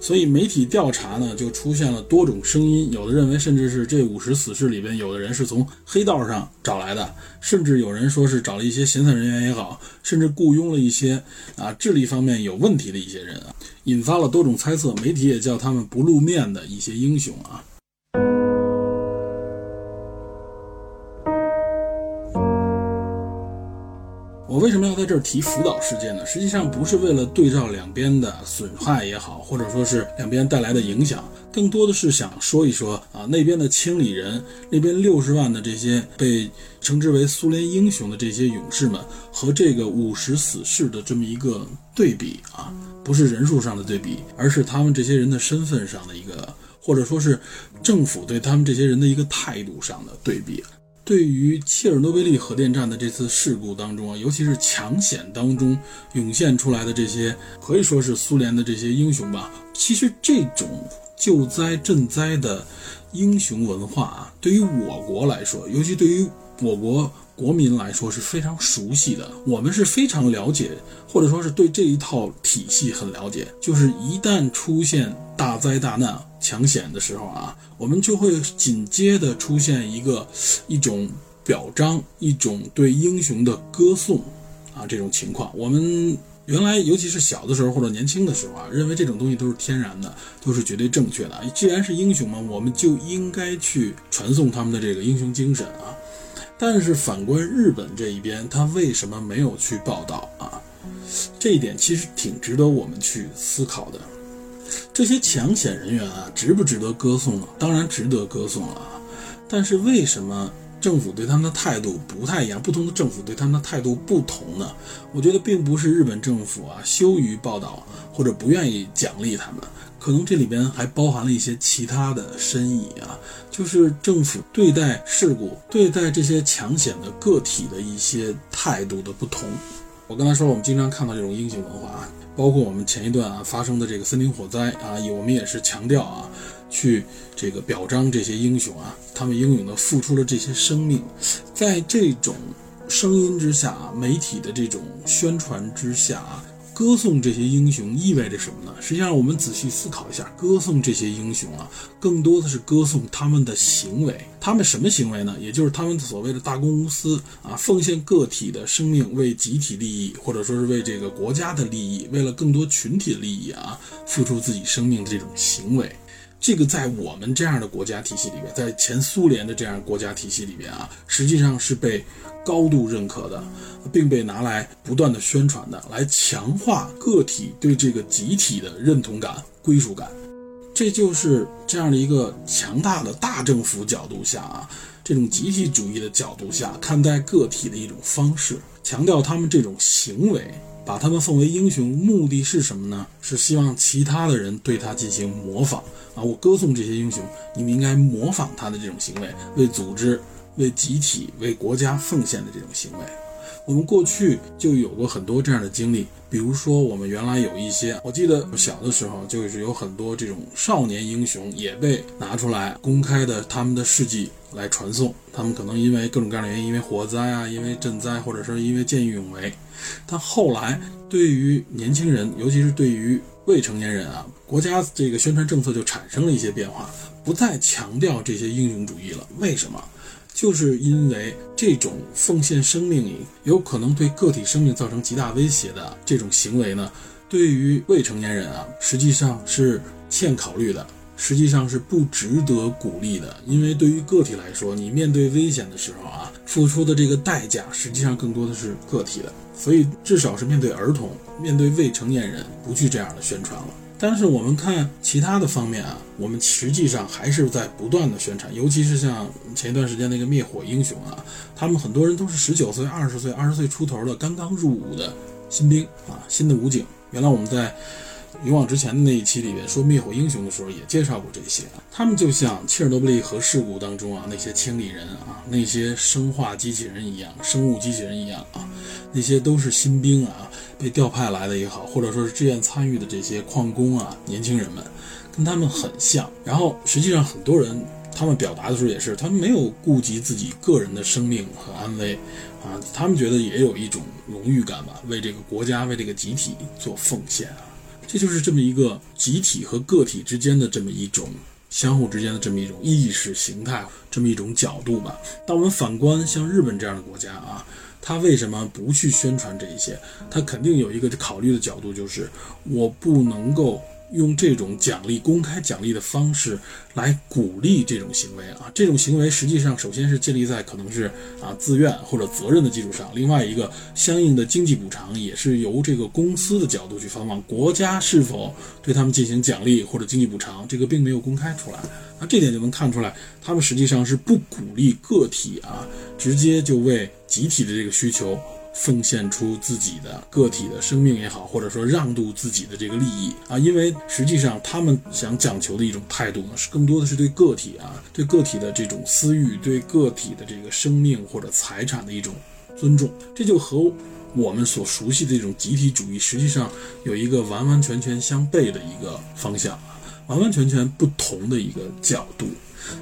所以媒体调查呢，就出现了多种声音，有的认为甚至是这五十死士里边，有的人是从黑道上找来的，甚至有人说是找了一些闲散人员也好，甚至雇佣了一些啊智力方面有问题的一些人啊，引发了多种猜测。媒体也叫他们不露面的一些英雄啊。我为什么要在这儿提福岛事件呢？实际上不是为了对照两边的损害也好，或者说是两边带来的影响，更多的是想说一说啊，那边的清理人，那边六十万的这些被称之为苏联英雄的这些勇士们，和这个五十死士的这么一个对比啊，不是人数上的对比，而是他们这些人的身份上的一个，或者说是政府对他们这些人的一个态度上的对比。对于切尔诺贝利核电站的这次事故当中啊，尤其是抢险当中涌现出来的这些，可以说是苏联的这些英雄吧。其实这种救灾赈灾的英雄文化啊，对于我国来说，尤其对于我国国民来说是非常熟悉的。我们是非常了解，或者说是对这一套体系很了解。就是一旦出现大灾大难、抢险的时候啊。我们就会紧接着出现一个一种表彰，一种对英雄的歌颂啊，这种情况。我们原来尤其是小的时候或者年轻的时候啊，认为这种东西都是天然的，都是绝对正确的。既然是英雄嘛，我们就应该去传颂他们的这个英雄精神啊。但是反观日本这一边，他为什么没有去报道啊？这一点其实挺值得我们去思考的。这些抢险人员啊，值不值得歌颂呢？当然值得歌颂了啊！但是为什么政府对他们的态度不太一样？不同的政府对他们的态度不同呢？我觉得并不是日本政府啊羞于报道或者不愿意奖励他们，可能这里边还包含了一些其他的深意啊，就是政府对待事故、对待这些抢险的个体的一些态度的不同。我刚才说，我们经常看到这种英雄文化啊。包括我们前一段啊发生的这个森林火灾啊，我们也是强调啊，去这个表彰这些英雄啊，他们英勇的付出了这些生命，在这种声音之下，媒体的这种宣传之下。歌颂这些英雄意味着什么呢？实际上，我们仔细思考一下，歌颂这些英雄啊，更多的是歌颂他们的行为。他们什么行为呢？也就是他们所谓的大公无私啊，奉献个体的生命为集体利益，或者说是为这个国家的利益，为了更多群体的利益啊，付出自己生命的这种行为。这个在我们这样的国家体系里边，在前苏联的这样国家体系里边啊，实际上是被高度认可的，并被拿来不断的宣传的，来强化个体对这个集体的认同感、归属感。这就是这样的一个强大的大政府角度下啊，这种集体主义的角度下看待个体的一种方式，强调他们这种行为。把他们奉为英雄，目的是什么呢？是希望其他的人对他进行模仿啊！我歌颂这些英雄，你们应该模仿他的这种行为，为组织、为集体、为国家奉献的这种行为。我们过去就有过很多这样的经历，比如说我们原来有一些，我记得小的时候就是有很多这种少年英雄也被拿出来公开的他们的事迹来传颂，他们可能因为各种各样的原因，因为火灾啊，因为赈灾，或者是因为见义勇为。但后来，对于年轻人，尤其是对于未成年人啊，国家这个宣传政策就产生了一些变化，不再强调这些英雄主义了。为什么？就是因为这种奉献生命有可能对个体生命造成极大威胁的这种行为呢，对于未成年人啊，实际上是欠考虑的。实际上是不值得鼓励的，因为对于个体来说，你面对危险的时候啊，付出的这个代价实际上更多的是个体的，所以至少是面对儿童、面对未成年人，不去这样的宣传了。但是我们看其他的方面啊，我们实际上还是在不断的宣传，尤其是像前一段时间那个灭火英雄啊，他们很多人都是十九岁、二十岁、二十岁出头的刚刚入伍的新兵啊，新的武警。原来我们在。勇往直前的那一期里边说灭火英雄的时候，也介绍过这些。他们就像切尔诺贝利核事故当中啊那些清理人啊，那些生化机器人一样，生物机器人一样啊，那些都是新兵啊，被调派来的也好，或者说是志愿参与的这些矿工啊，年轻人们，跟他们很像。然后实际上很多人他们表达的时候也是，他们没有顾及自己个人的生命和安危啊，他们觉得也有一种荣誉感吧，为这个国家为这个集体做奉献啊，这就是这么一个集体和个体之间的这么一种。相互之间的这么一种意识形态，这么一种角度吧。当我们反观像日本这样的国家啊，他为什么不去宣传这一些？他肯定有一个考虑的角度，就是我不能够。用这种奖励、公开奖励的方式来鼓励这种行为啊，这种行为实际上首先是建立在可能是啊自愿或者责任的基础上，另外一个相应的经济补偿也是由这个公司的角度去发放，国家是否对他们进行奖励或者经济补偿，这个并没有公开出来，那这点就能看出来，他们实际上是不鼓励个体啊，直接就为集体的这个需求。奉献出自己的个体的生命也好，或者说让渡自己的这个利益啊，因为实际上他们想讲求的一种态度呢，是更多的是对个体啊，对个体的这种私欲，对个体的这个生命或者财产的一种尊重。这就和我们所熟悉的这种集体主义，实际上有一个完完全全相悖的一个方向啊，完完全全不同的一个角度。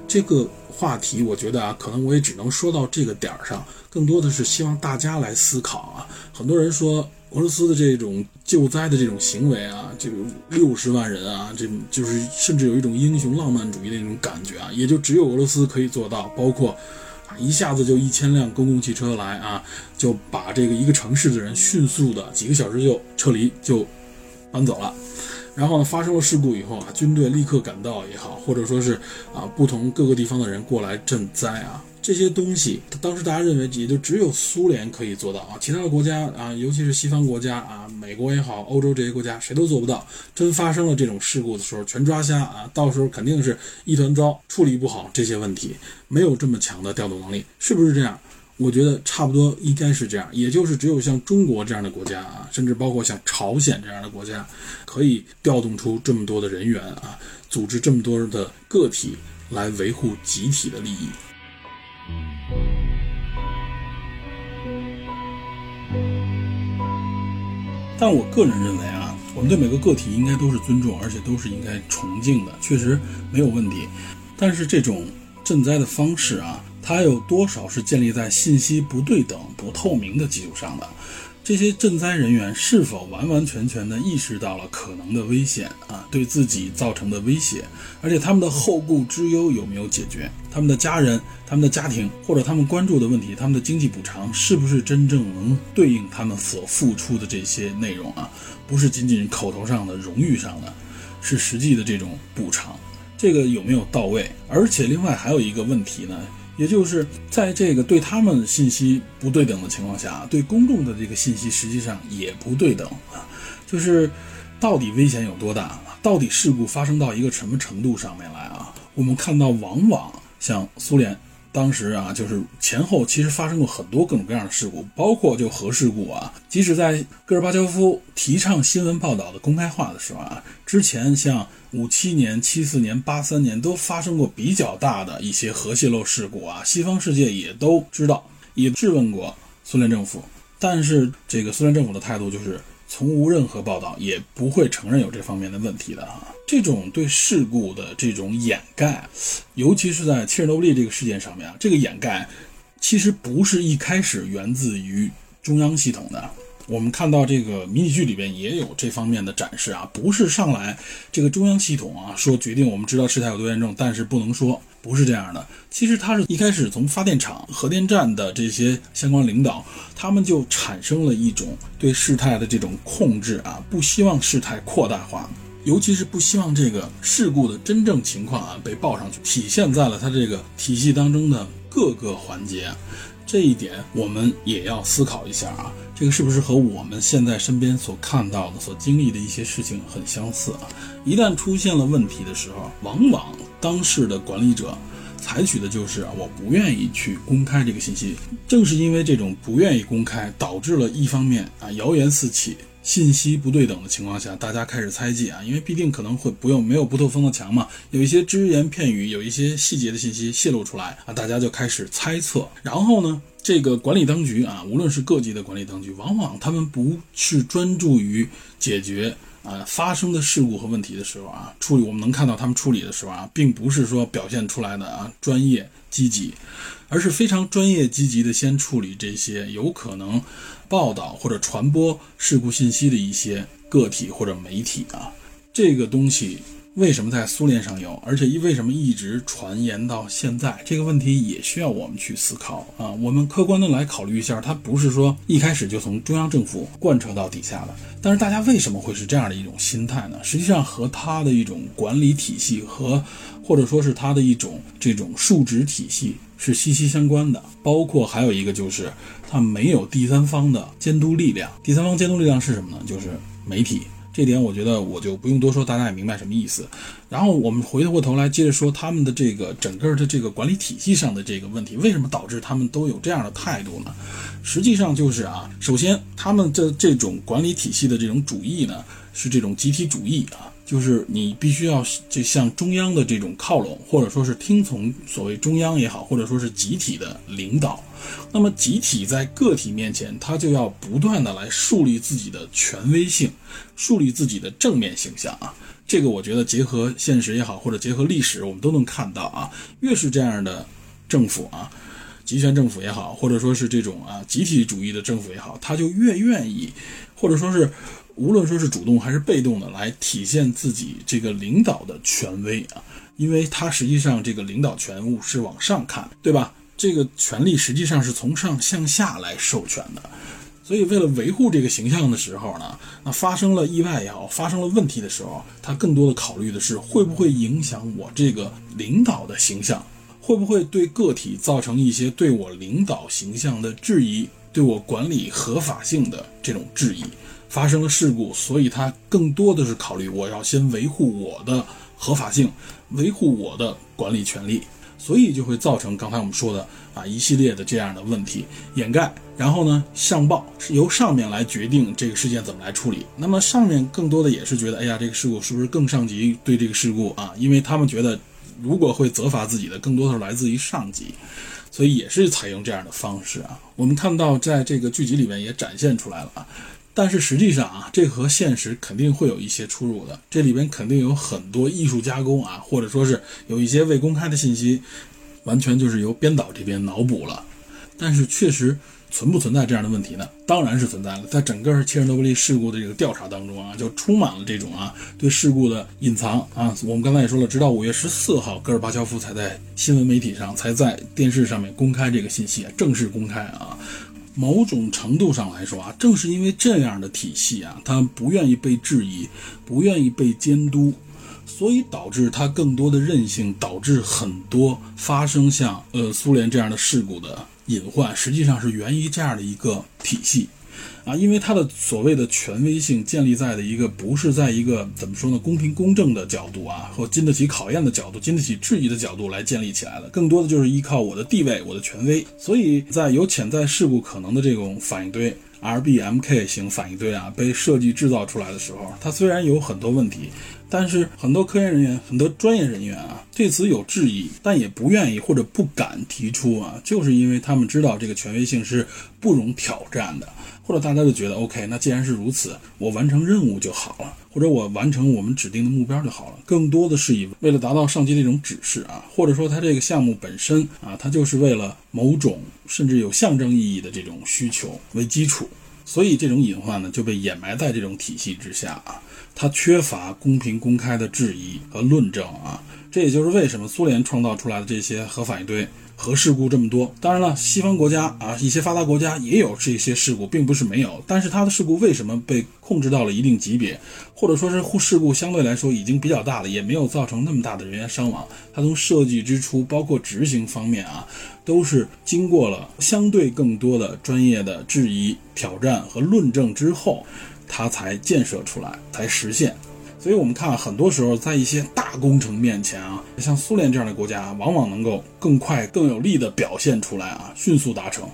这个话题，我觉得啊，可能我也只能说到这个点儿上。更多的是希望大家来思考啊！很多人说俄罗斯的这种救灾的这种行为啊，就六十万人啊，这就是甚至有一种英雄浪漫主义的那种感觉啊，也就只有俄罗斯可以做到。包括，一下子就一千辆公共汽车来啊，就把这个一个城市的人迅速的几个小时就撤离就搬走了。然后呢，发生了事故以后啊，军队立刻赶到也好，或者说是啊，不同各个地方的人过来赈灾啊。这些东西，当时大家认为也就只有苏联可以做到啊，其他的国家啊，尤其是西方国家啊，美国也好，欧洲这些国家谁都做不到。真发生了这种事故的时候，全抓瞎啊，到时候肯定是一团糟，处理不好这些问题，没有这么强的调度能力，是不是这样？我觉得差不多应该是这样，也就是只有像中国这样的国家啊，甚至包括像朝鲜这样的国家，可以调动出这么多的人员啊，组织这么多的个体来维护集体的利益。但我个人认为啊，我们对每个个体应该都是尊重，而且都是应该崇敬的，确实没有问题。但是这种赈灾的方式啊，它有多少是建立在信息不对等、不透明的基础上的？这些赈灾人员是否完完全全地意识到了可能的危险啊，对自己造成的威胁？而且他们的后顾之忧有没有解决？他们的家人、他们的家庭或者他们关注的问题，他们的经济补偿是不是真正能对应他们所付出的这些内容啊？不是仅仅口头上的、荣誉上的，是实际的这种补偿，这个有没有到位？而且另外还有一个问题呢？也就是在这个对他们信息不对等的情况下，对公众的这个信息实际上也不对等啊。就是到底危险有多大？到底事故发生到一个什么程度上面来啊？我们看到，往往像苏联。当时啊，就是前后其实发生过很多各种各样的事故，包括就核事故啊。即使在戈尔巴乔夫提倡新闻报道的公开化的时候啊，之前像五七年、七四年、八三年都发生过比较大的一些核泄漏事故啊。西方世界也都知道，也质问过苏联政府，但是这个苏联政府的态度就是从无任何报道，也不会承认有这方面的问题的啊。这种对事故的这种掩盖，尤其是在切尔诺贝利这个事件上面啊，这个掩盖其实不是一开始源自于中央系统的。我们看到这个迷你剧里边也有这方面的展示啊，不是上来这个中央系统啊说决定我们知道事态有多严重，但是不能说，不是这样的。其实它是一开始从发电厂、核电站的这些相关领导，他们就产生了一种对事态的这种控制啊，不希望事态扩大化。尤其是不希望这个事故的真正情况啊被报上去，体现在了它这个体系当中的各个环节，这一点我们也要思考一下啊，这个是不是和我们现在身边所看到的、所经历的一些事情很相似啊？一旦出现了问题的时候，往往当时的管理者采取的就是我不愿意去公开这个信息，正是因为这种不愿意公开，导致了一方面啊谣言四起。信息不对等的情况下，大家开始猜忌啊，因为必定可能会不用没有不透风的墙嘛，有一些只言片语，有一些细节的信息泄露出来啊，大家就开始猜测。然后呢，这个管理当局啊，无论是各级的管理当局，往往他们不是专注于解决啊发生的事故和问题的时候啊，处理我们能看到他们处理的时候啊，并不是说表现出来的啊专业积极，而是非常专业积极的先处理这些有可能报道或者传播事故信息的一些个体或者媒体啊，这个东西。为什么在苏联上有，而且一为什么一直传言到现在？这个问题也需要我们去思考啊。我们客观的来考虑一下，它不是说一开始就从中央政府贯彻到底下的。但是大家为什么会是这样的一种心态呢？实际上和它的一种管理体系和或者说是它的一种这种数值体系是息息相关的。包括还有一个就是它没有第三方的监督力量。第三方监督力量是什么呢？就是媒体。这点我觉得我就不用多说，大家也明白什么意思。然后我们回过头来接着说他们的这个整个的这个管理体系上的这个问题，为什么导致他们都有这样的态度呢？实际上就是啊，首先他们的这种管理体系的这种主义呢，是这种集体主义啊。就是你必须要就向中央的这种靠拢，或者说是听从所谓中央也好，或者说是集体的领导。那么集体在个体面前，他就要不断的来树立自己的权威性，树立自己的正面形象啊。这个我觉得结合现实也好，或者结合历史，我们都能看到啊。越是这样的政府啊，集权政府也好，或者说是这种啊集体主义的政府也好，他就越愿意，或者说是。无论说是主动还是被动的来体现自己这个领导的权威啊，因为他实际上这个领导权务是往上看，对吧？这个权力实际上是从上向下来授权的，所以为了维护这个形象的时候呢，那发生了意外也好，发生了问题的时候，他更多的考虑的是会不会影响我这个领导的形象，会不会对个体造成一些对我领导形象的质疑，对我管理合法性的这种质疑。发生了事故，所以他更多的是考虑我要先维护我的合法性，维护我的管理权利，所以就会造成刚才我们说的啊一系列的这样的问题掩盖，然后呢上报是由上面来决定这个事件怎么来处理。那么上面更多的也是觉得，哎呀这个事故是不是更上级对这个事故啊？因为他们觉得如果会责罚自己的，更多的是来自于上级，所以也是采用这样的方式啊。我们看到在这个剧集里面也展现出来了啊。但是实际上啊，这和现实肯定会有一些出入的。这里边肯定有很多艺术加工啊，或者说是有一些未公开的信息，完全就是由编导这边脑补了。但是确实存不存在这样的问题呢？当然是存在了。在整个切尔诺贝利事故的这个调查当中啊，就充满了这种啊对事故的隐藏啊。我们刚才也说了，直到五月十四号，戈尔巴乔夫才在新闻媒体上才在电视上面公开这个信息，正式公开啊。某种程度上来说啊，正是因为这样的体系啊，他不愿意被质疑，不愿意被监督，所以导致他更多的韧性，导致很多发生像呃苏联这样的事故的隐患，实际上是源于这样的一个体系。啊，因为它的所谓的权威性建立在的一个不是在一个怎么说呢，公平公正的角度啊，或经得起考验的角度，经得起质疑的角度来建立起来的，更多的就是依靠我的地位，我的权威。所以在有潜在事故可能的这种反应堆 RBMK 型反应堆啊，被设计制造出来的时候，它虽然有很多问题。但是很多科研人员、很多专业人员啊，对此有质疑，但也不愿意或者不敢提出啊，就是因为他们知道这个权威性是不容挑战的，或者大家就觉得 OK，那既然是如此，我完成任务就好了，或者我完成我们指定的目标就好了。更多的是以为了达到上级的一种指示啊，或者说他这个项目本身啊，它就是为了某种甚至有象征意义的这种需求为基础，所以这种隐患呢就被掩埋在这种体系之下啊。它缺乏公平公开的质疑和论证啊，这也就是为什么苏联创造出来的这些核反应堆核事故这么多。当然了，西方国家啊，一些发达国家也有这些事故，并不是没有。但是它的事故为什么被控制到了一定级别，或者说是事故相对来说已经比较大了，也没有造成那么大的人员伤亡？它从设计之初，包括执行方面啊，都是经过了相对更多的专业的质疑、挑战和论证之后。它才建设出来，才实现。所以，我们看很多时候，在一些大工程面前啊，像苏联这样的国家，往往能够更快、更有力的表现出来啊，迅速达成。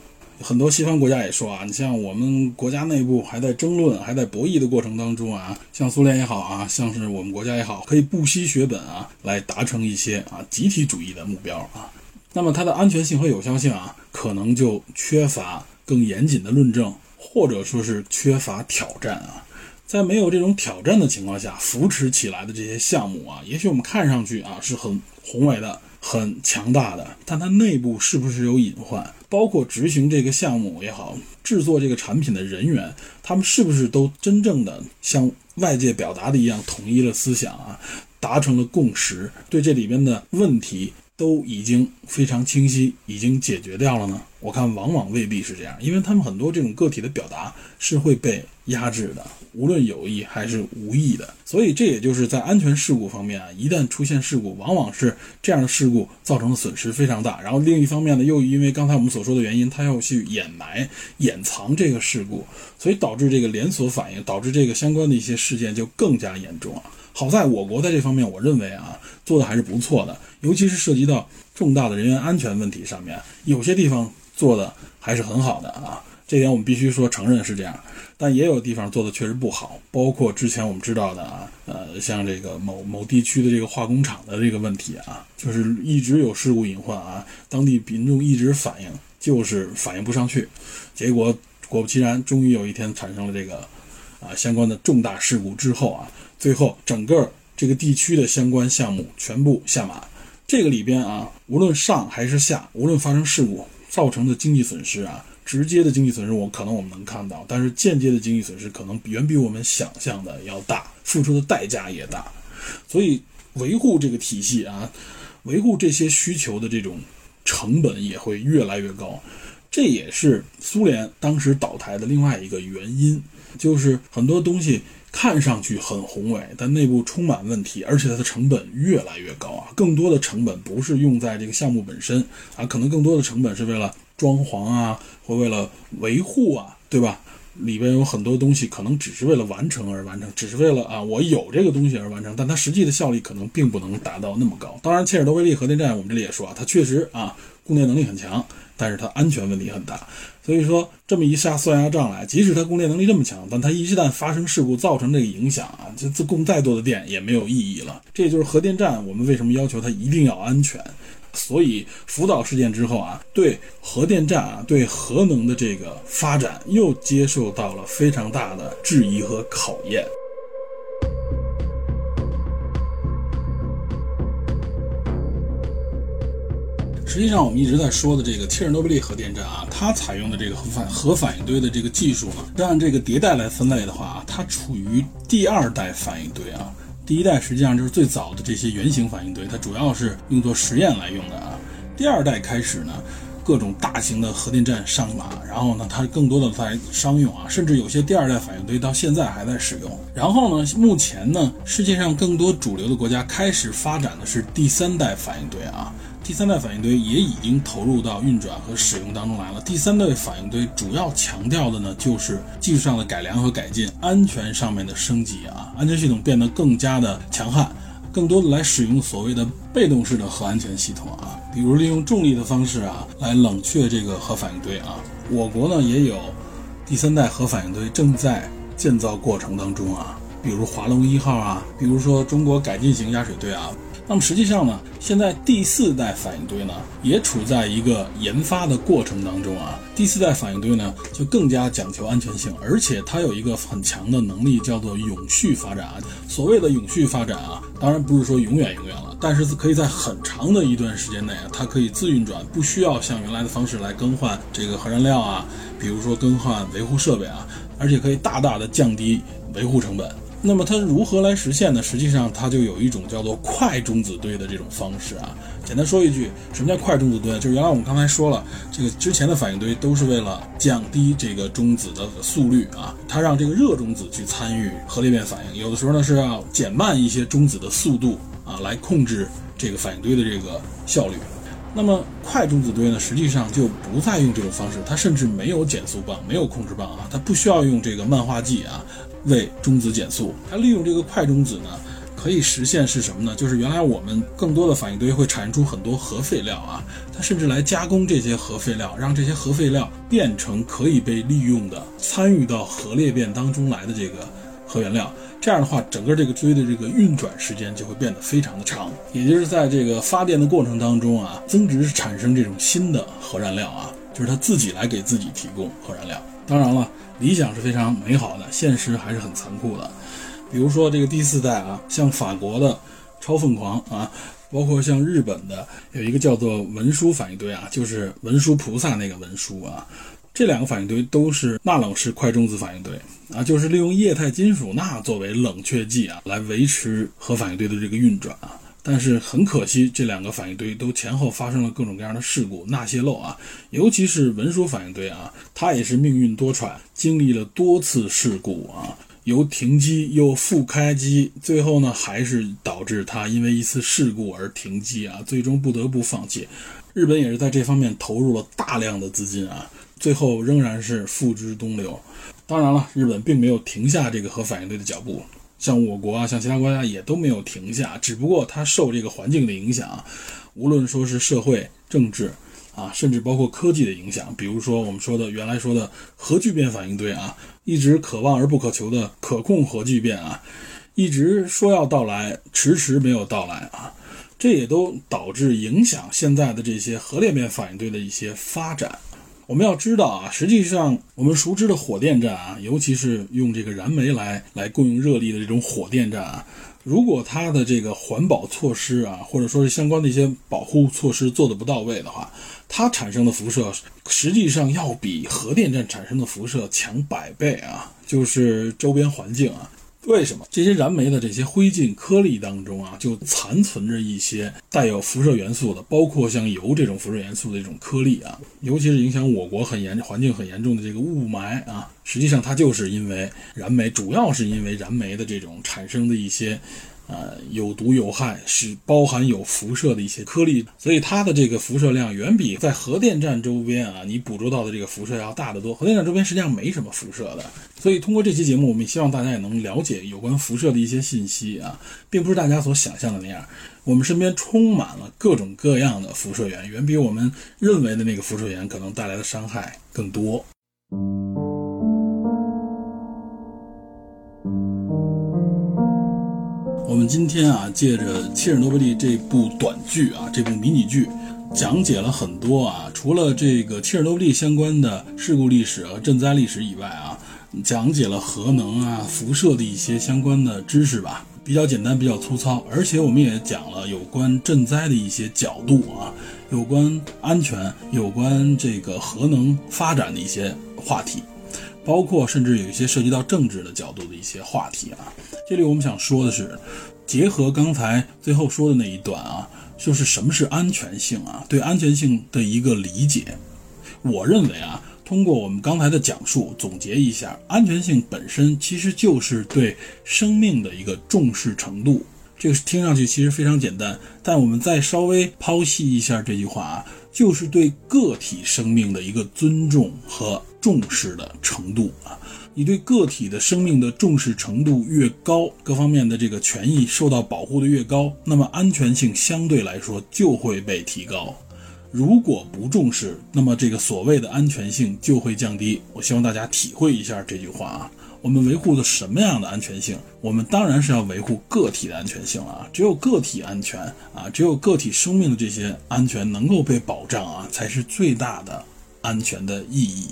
很多西方国家也说啊，你像我们国家内部还在争论、还在博弈的过程当中啊，像苏联也好啊，像是我们国家也好，可以不惜血本啊，来达成一些啊集体主义的目标啊。那么，它的安全性和有效性啊，可能就缺乏更严谨的论证。或者说是缺乏挑战啊，在没有这种挑战的情况下，扶持起来的这些项目啊，也许我们看上去啊是很宏伟的、很强大的，但它内部是不是有隐患？包括执行这个项目也好，制作这个产品的人员，他们是不是都真正的像外界表达的一样统一了思想啊，达成了共识？对这里边的问题都已经非常清晰，已经解决掉了呢？我看往往未必是这样，因为他们很多这种个体的表达是会被压制的，无论有意还是无意的。所以这也就是在安全事故方面啊，一旦出现事故，往往是这样的事故造成的损失非常大。然后另一方面呢，又因为刚才我们所说的原因，他要去掩埋、掩藏这个事故，所以导致这个连锁反应，导致这个相关的一些事件就更加严重啊。好在我国在这方面，我认为啊，做的还是不错的，尤其是涉及到重大的人员安全问题上面，有些地方。做的还是很好的啊，这点我们必须说承认是这样，但也有地方做的确实不好，包括之前我们知道的啊，呃，像这个某某地区的这个化工厂的这个问题啊，就是一直有事故隐患啊，当地民众一直反映，就是反映不上去，结果果不其然，终于有一天产生了这个啊相关的重大事故之后啊，最后整个这个地区的相关项目全部下马，这个里边啊，无论上还是下，无论发生事故。造成的经济损失啊，直接的经济损失我可能我们能看到，但是间接的经济损失可能远比我们想象的要大，付出的代价也大，所以维护这个体系啊，维护这些需求的这种成本也会越来越高，这也是苏联当时倒台的另外一个原因，就是很多东西。看上去很宏伟，但内部充满问题，而且它的成本越来越高啊！更多的成本不是用在这个项目本身啊，可能更多的成本是为了装潢啊，或为了维护啊，对吧？里边有很多东西可能只是为了完成而完成，只是为了啊我有这个东西而完成，但它实际的效率可能并不能达到那么高。当然，切尔诺贝利核电站我们这里也说啊，它确实啊供电能力很强，但是它安全问题很大。所以说，这么一下算下账来，即使它供电能力这么强，但它一旦发生事故，造成这个影响啊，这自供再多的电也没有意义了。这就是核电站，我们为什么要求它一定要安全。所以福岛事件之后啊，对核电站啊，对核能的这个发展又接受到了非常大的质疑和考验。实际上，我们一直在说的这个切尔诺贝利核电站啊，它采用的这个核反核反应堆的这个技术呢，按这个迭代来分类的话啊，它处于第二代反应堆啊。第一代实际上就是最早的这些原型反应堆，它主要是用作实验来用的啊。第二代开始呢，各种大型的核电站上马，然后呢，它更多的在商用啊，甚至有些第二代反应堆到现在还在使用。然后呢，目前呢，世界上更多主流的国家开始发展的是第三代反应堆啊。第三代反应堆也已经投入到运转和使用当中来了。第三代反应堆主要强调的呢，就是技术上的改良和改进，安全上面的升级啊，安全系统变得更加的强悍，更多的来使用所谓的被动式的核安全系统啊，比如利用重力的方式啊，来冷却这个核反应堆啊。我国呢也有第三代核反应堆正在建造过程当中啊，比如华龙一号啊，比如说中国改进型压水堆啊。那么实际上呢，现在第四代反应堆呢也处在一个研发的过程当中啊。第四代反应堆呢就更加讲求安全性，而且它有一个很强的能力，叫做永续发展啊。所谓的永续发展啊，当然不是说永远永远了，但是可以在很长的一段时间内啊，它可以自运转，不需要像原来的方式来更换这个核燃料啊，比如说更换维护设备啊，而且可以大大的降低维护成本。那么它如何来实现呢？实际上，它就有一种叫做快中子堆的这种方式啊。简单说一句，什么叫快中子堆？就是原来我们刚才说了，这个之前的反应堆都是为了降低这个中子的速率啊，它让这个热中子去参与核裂变反应，有的时候呢是要减慢一些中子的速度啊，来控制这个反应堆的这个效率。那么快中子堆呢，实际上就不再用这种方式，它甚至没有减速棒，没有控制棒啊，它不需要用这个慢化剂啊。为中子减速，它利用这个快中子呢，可以实现是什么呢？就是原来我们更多的反应堆会产生出很多核废料啊，它甚至来加工这些核废料，让这些核废料变成可以被利用的、参与到核裂变当中来的这个核原料。这样的话，整个这个堆的这个运转时间就会变得非常的长，也就是在这个发电的过程当中啊，增值是产生这种新的核燃料啊，就是它自己来给自己提供核燃料。当然了，理想是非常美好的，现实还是很残酷的。比如说这个第四代啊，像法国的超凤凰啊，包括像日本的有一个叫做文殊反应堆啊，就是文殊菩萨那个文殊啊，这两个反应堆都是钠冷式快中子反应堆啊，就是利用液态金属钠作为冷却剂啊，来维持核反应堆的这个运转啊。但是很可惜，这两个反应堆都前后发生了各种各样的事故，钠泄漏啊，尤其是文殊反应堆啊，它也是命运多舛，经历了多次事故啊。由停机又复开机，最后呢还是导致它因为一次事故而停机啊，最终不得不放弃。日本也是在这方面投入了大量的资金啊，最后仍然是付之东流。当然了，日本并没有停下这个核反应堆的脚步，像我国啊，像其他国家也都没有停下，只不过它受这个环境的影响，无论说是社会、政治。啊，甚至包括科技的影响，比如说我们说的原来说的核聚变反应堆啊，一直可望而不可求的可控核聚变啊，一直说要到来，迟迟没有到来啊，这也都导致影响现在的这些核裂变反应堆的一些发展。我们要知道啊，实际上我们熟知的火电站啊，尤其是用这个燃煤来来供应热力的这种火电站啊。如果它的这个环保措施啊，或者说是相关的一些保护措施做的不到位的话，它产生的辐射实际上要比核电站产生的辐射强百倍啊！就是周边环境啊。为什么这些燃煤的这些灰烬颗粒当中啊，就残存着一些带有辐射元素的，包括像油这种辐射元素的一种颗粒啊？尤其是影响我国很严、环境很严重的这个雾霾啊，实际上它就是因为燃煤，主要是因为燃煤的这种产生的一些。呃，有毒有害，是包含有辐射的一些颗粒，所以它的这个辐射量远比在核电站周边啊，你捕捉到的这个辐射要大得多。核电站周边实际上没什么辐射的，所以通过这期节目，我们希望大家也能了解有关辐射的一些信息啊，并不是大家所想象的那样，我们身边充满了各种各样的辐射源，远比我们认为的那个辐射源可能带来的伤害更多。我们今天啊，借着《切尔诺贝利》这部短剧啊，这部迷你剧，讲解了很多啊，除了这个切尔诺贝利相关的事故历史和赈灾历史以外啊，讲解了核能啊、辐射的一些相关的知识吧，比较简单，比较粗糙。而且我们也讲了有关赈灾的一些角度啊，有关安全、有关这个核能发展的一些话题。包括甚至有一些涉及到政治的角度的一些话题啊，这里我们想说的是，结合刚才最后说的那一段啊，就是什么是安全性啊？对安全性的一个理解，我认为啊，通过我们刚才的讲述总结一下，安全性本身其实就是对生命的一个重视程度。这个听上去其实非常简单，但我们再稍微剖析一下这句话啊，就是对个体生命的一个尊重和。重视的程度啊，你对个体的生命的重视程度越高，各方面的这个权益受到保护的越高，那么安全性相对来说就会被提高。如果不重视，那么这个所谓的安全性就会降低。我希望大家体会一下这句话啊。我们维护的什么样的安全性？我们当然是要维护个体的安全性了啊。只有个体安全啊，只有个体生命的这些安全能够被保障啊，才是最大的安全的意义。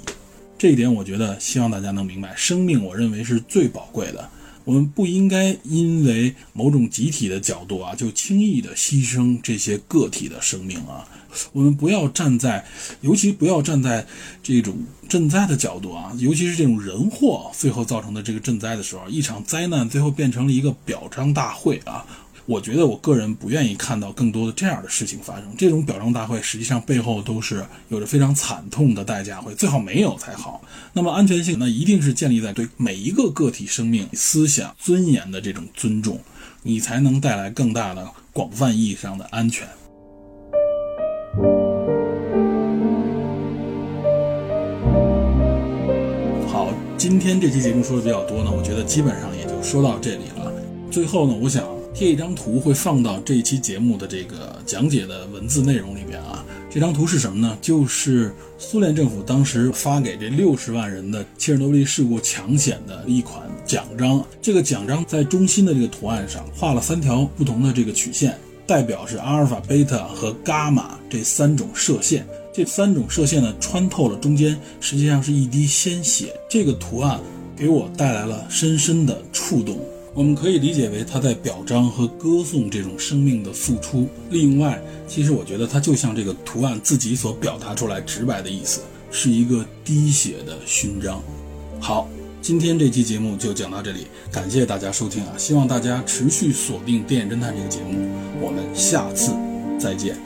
这一点，我觉得希望大家能明白，生命我认为是最宝贵的。我们不应该因为某种集体的角度啊，就轻易的牺牲这些个体的生命啊。我们不要站在，尤其不要站在这种赈灾的角度啊，尤其是这种人祸最后造成的这个赈灾的时候，一场灾难最后变成了一个表彰大会啊。我觉得我个人不愿意看到更多的这样的事情发生。这种表彰大会实际上背后都是有着非常惨痛的代价，会最好没有才好。那么安全性，那一定是建立在对每一个个体生命、思想、尊严的这种尊重，你才能带来更大的、广泛意义上的安全。好，今天这期节目说的比较多呢，我觉得基本上也就说到这里了。最后呢，我想。贴一张图会放到这一期节目的这个讲解的文字内容里边啊。这张图是什么呢？就是苏联政府当时发给这六十万人的切尔诺贝利事故抢险的一款奖章。这个奖章在中心的这个图案上画了三条不同的这个曲线，代表是阿尔法、贝塔和伽马这三种射线。这三种射线呢，穿透了中间，实际上是一滴鲜血。这个图案给我带来了深深的触动。我们可以理解为他在表彰和歌颂这种生命的付出。另外，其实我觉得它就像这个图案自己所表达出来直白的意思，是一个滴血的勋章。好，今天这期节目就讲到这里，感谢大家收听啊！希望大家持续锁定《电影侦探》这个节目，我们下次再见。